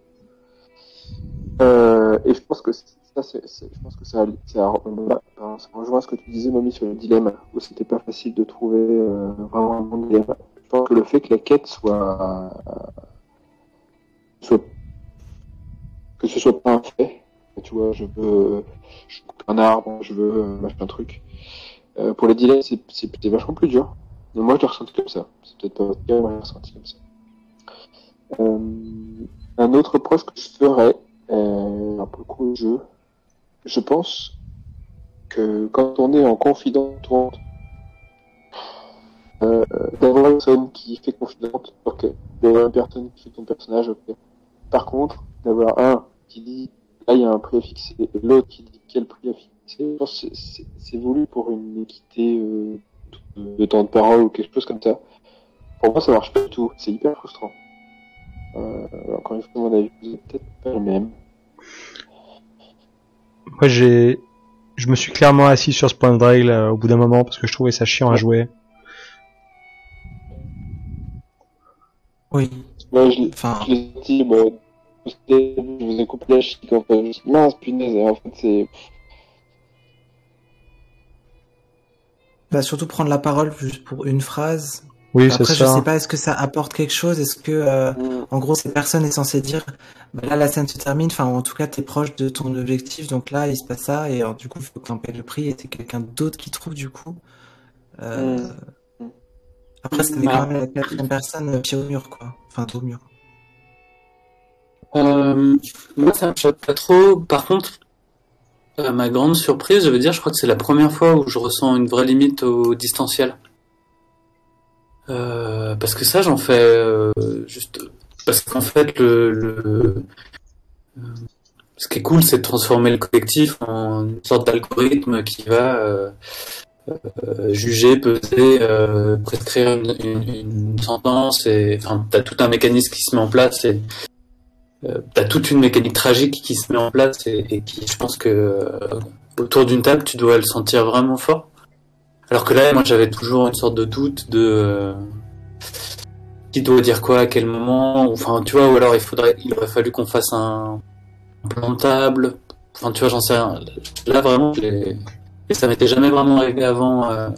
Euh, et je pense que ça, c'est, je pense que ça, ça, rejoint ce que tu disais, Mamie, sur le dilemme, où c'était pas facile de trouver euh, vraiment un bon dilemme. Je pense que le fait que la quête soit, soit que ce soit pas un fait, tu vois, je veux, je veux un arbre, je veux euh, machin truc. Euh, pour les dilemmes, c'est, vachement plus dur. Mais moi, je le ressens comme ça. C'est peut-être pas votre cas, mais je ressenti comme ça. Euh, un autre reproche que je ferais, euh, un peu coup jeu, je pense que quand on est en confidente, euh, d'avoir une personne qui fait confidente, ok. D'avoir une personne qui fait ton personnage, ok. Par contre, d'avoir un qui dit là il y a un prix à fixer et l'autre qui dit quel prix à fixer, je c'est- c'est c'est voulu pour une équité euh, de temps de parole ou quelque chose comme ça. Pour moi, ça marche pas du tout. C'est hyper frustrant. Euh, encore une fois, mon avis, vous peut-être pas le même. Moi, j'ai, je me suis clairement assis sur ce point de règle euh, au bout d'un moment parce que je trouvais ça chiant à jouer. Oui. Moi, je, l'ai- Enfin, je l'ai dit, bon, je vous ai coupé la chic, en fait. Mince, punaise, et en fait, c'est, bah surtout prendre la parole juste pour une phrase. Oui, c'est Après, je sais pas, est-ce que ça apporte quelque chose? Est-ce que, euh, en gros, cette personne est censée dire, bah là, la scène se termine, enfin, en tout cas, t'es proche de ton objectif, donc là, il se passe ça, et alors, du coup, il faut que t'en payes le prix, et c'est quelqu'un d'autre qui trouve, du coup. Euh, Mm. Après, ça met Ah. quand même la quatrième personne euh, pied au mur, quoi. Enfin, dos au mur. Euh, moi, ça me choque pas trop. Par contre, à ma grande surprise, je veux dire, je crois que c'est la première fois où je ressens une vraie limite au distanciel. Euh, parce que ça, j'en fais euh, juste parce qu'en fait, le, le euh, ce qui est cool, c'est de transformer le collectif en une sorte d'algorithme qui va euh, euh, juger, peser, euh, prescrire une, une, une sentence. Et enfin, t'as tout un mécanisme qui se met en place et t'as toute une mécanique tragique qui se met en place et, qui, je pense que euh, autour d'une table, tu dois le sentir vraiment fort. Alors que là, moi, j'avais toujours une sorte de doute de euh, qui doit dire quoi à quel moment. Enfin, tu vois, ou alors il faudrait, il aurait fallu qu'on fasse un, plan de table. Enfin, tu vois, j'en sais rien. Là, vraiment, ça m'était jamais vraiment arrivé avant euh,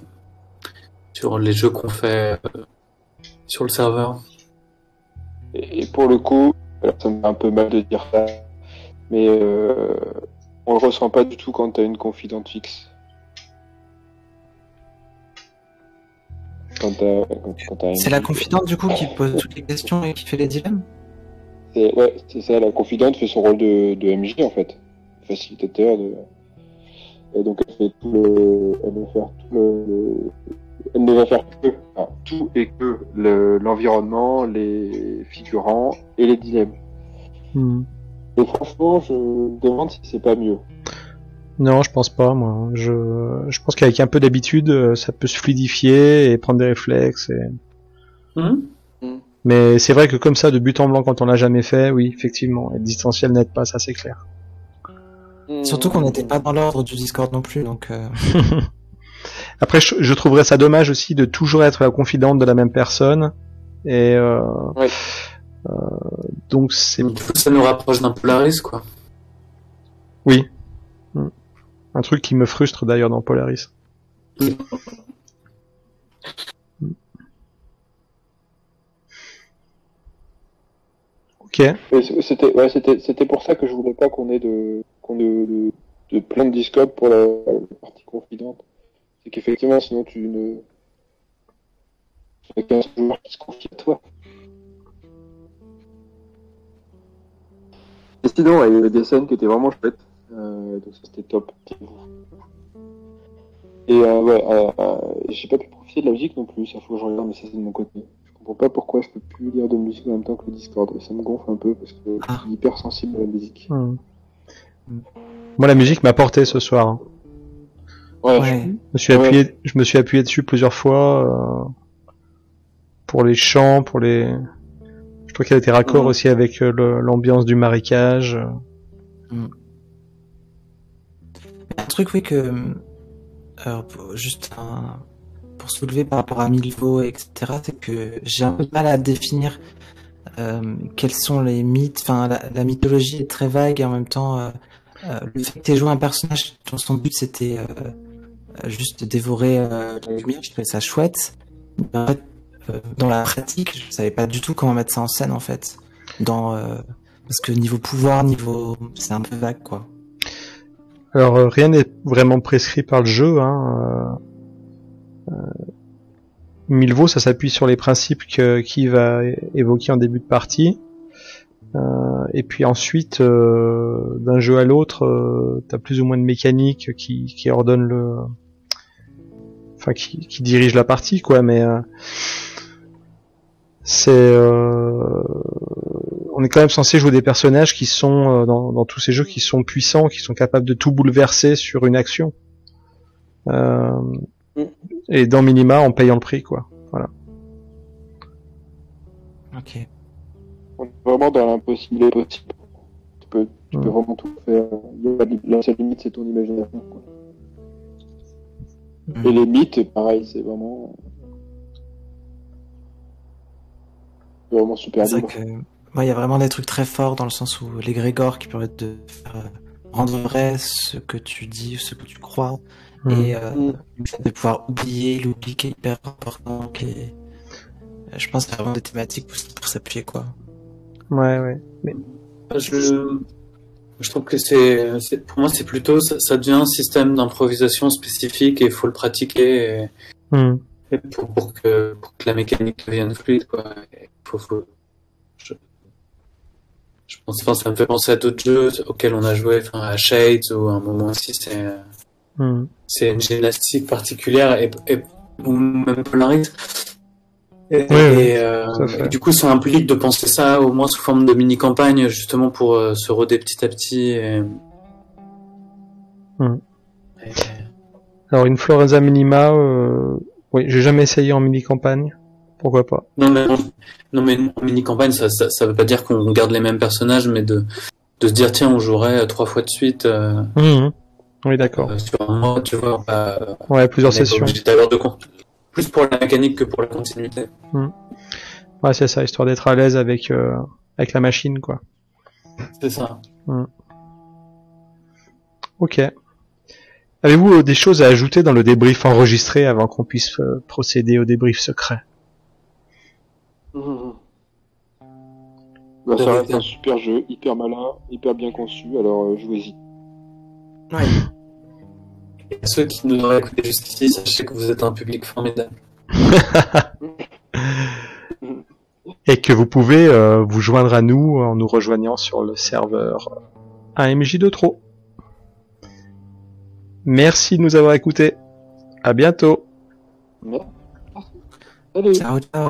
sur les jeux qu'on fait euh, sur le serveur. Et pour le coup, alors ça me fait un peu mal de dire ça, mais euh, on le ressent pas du tout quand t'as une confidente fixe. C'est la confidente, du coup, qui pose toutes les questions et qui fait les dilemmes C'est, ouais, c'est ça, la confidente fait son rôle de, de MJ en fait, facilitateur de. Et donc elle fait tout le, elle va faire tout le- elle ne va faire que, enfin, tout et que le- l'environnement, les figurants et les dilemmes. Hmm. Et franchement, je me demande si c'est pas mieux. Non, je pense pas, moi. Je, je pense qu'avec un peu d'habitude, euh, ça peut se fluidifier et prendre des réflexes. Et... Mhm. Mais c'est vrai que comme ça, de but en blanc, quand on l'a jamais fait, oui, effectivement, être distanciel n'aide pas, ça c'est clair. Surtout qu'on n'était pas dans l'ordre du Discord non plus, donc... euh, Après, je, je trouverais ça dommage aussi de toujours être la confidente de la même personne. Et euh, Ouais. euh, donc c'est ça nous rapproche d'un Polaris, quoi. oui Hmm. un truc qui me frustre d'ailleurs dans Polaris. Ok. Ouais, c- C'était, ouais, c'était, c'était pour ça que je voulais pas qu'on ait de, qu'on ait de, de plein de Discord pour la, la partie confidente. C'est qu'effectivement, sinon tu ne, tu n'as qu'un seul joueur qui se confie à toi. Et sinon, il y avait des scènes qui étaient vraiment chouettes. Euh, donc ça c'était top. Et euh, ouais, euh, euh, j'ai pas pu profiter de la musique non plus, ça faut que je regarde, mais ça c'est de mon côté. Je comprends pas pourquoi je peux plus lire de musique en même temps que le Discord. Ça me gonfle un peu parce que Ah. je suis hyper sensible à la musique. Hmm. Moi, la musique m'a porté ce soir. hein. Ouais, Ouais. Je me suis Ouais. appuyé, je me suis appuyé dessus plusieurs fois euh, pour les chants, pour les. Je trouve qu'elle était raccord Mhm. aussi avec euh, l'ambiance du marécage. Un truc, oui, que. Alors, pour- juste un- pour soulever par rapport à Milvo, etc., c'est que j'ai un peu de mal à définir euh, quels sont les mythes. Enfin, la, la mythologie est très vague et en même temps, euh, euh, le fait que tu joué un personnage dont son but c'était euh, euh, juste de dévorer euh, la lumière, je trouvais ça chouette. En fait, euh, dans la pratique, je savais pas du tout comment mettre ça en scène, en fait. Dans, euh, parce que niveau pouvoir, niveau. C'est un peu vague, quoi. Alors euh, rien n'est vraiment prescrit par le jeu. Hein. euh, euh, ça s'appuie sur les principes que qui va évoquer en début de partie. Euh, et puis ensuite, euh, d'un jeu à l'autre, euh, t'as plus ou moins de mécanique qui, qui ordonne le, enfin qui, qui dirige la partie, quoi. Mais euh, c'est, euh, on est quand même censé jouer des personnages qui sont euh, dans, dans tous ces jeux qui sont puissants, qui sont capables de tout bouleverser sur une action. Euh, Mm. et dans Minima en payant le prix, quoi. Ok. On est vraiment dans l'impossible et possible. Tu peux, tu peux Ouais. vraiment tout faire. La seule limite, c'est ton imagination. Quoi. Mm. Et les mythes, pareil, c'est vraiment. C'est vraiment super C'est que, moi, il y a vraiment des trucs très forts dans le sens où les grégores qui permettent de faire euh, rendre vrai ce que tu dis, ce que tu crois, et euh, Mm. le fait de pouvoir oublier l'oubli qui est hyper important. Qui est... euh, Je pense que c'est vraiment des thématiques pour, pour s'appuyer, quoi. Ouais, ouais. Je, je trouve que c'est, pour moi, c'est plutôt, ça, ça devient un système d'improvisation spécifique et il faut le pratiquer et, Hmm. et pour, pour que, pour que la mécanique devienne fluide, quoi. Et faut, faut, je, je pense, enfin, ça me fait penser à d'autres jeux auxquels on a joué, enfin, à Shades ou à un moment aussi, c'est, Hmm. c'est une gymnastique particulière et, et ou même Polaris. Et, Oui, et, euh, et du coup, ça implique de penser ça au moins sous forme de mini-campagne, justement pour euh, se roder petit à petit. Et... Hmm. Et- Alors une Florenza Minima, euh... oui, j'ai jamais essayé en mini campagne. Pourquoi pas? Non mais non mais mini-campagne, ça, ça, ça veut pas dire qu'on garde les mêmes personnages, mais de de se dire tiens, on jouerait trois fois de suite euh, Mhm. Oui, d'accord. euh, sur un mois, tu vois. Pas, Ouais, plusieurs sessions. de plus pour la mécanique que pour la continuité. Ouais, c'est ça, histoire d'être à l'aise avec euh, avec la machine, quoi. C'est ça. Ok. Avez-vous euh, des choses à ajouter dans le débrief enregistré avant qu'on puisse euh, procéder au débrief secret? Bah, ça reste un super jeu, hyper malin, hyper bien conçu, alors euh, jouez-y. Ouais. Et à ceux qui nous auraient écouté jusqu'ici, sachez que vous êtes un public formidable. Et que vous pouvez euh, vous joindre à nous en nous rejoignant sur le serveur AMJ de trop. Merci de nous avoir écoutés. À bientôt. Salut Ciao, ciao.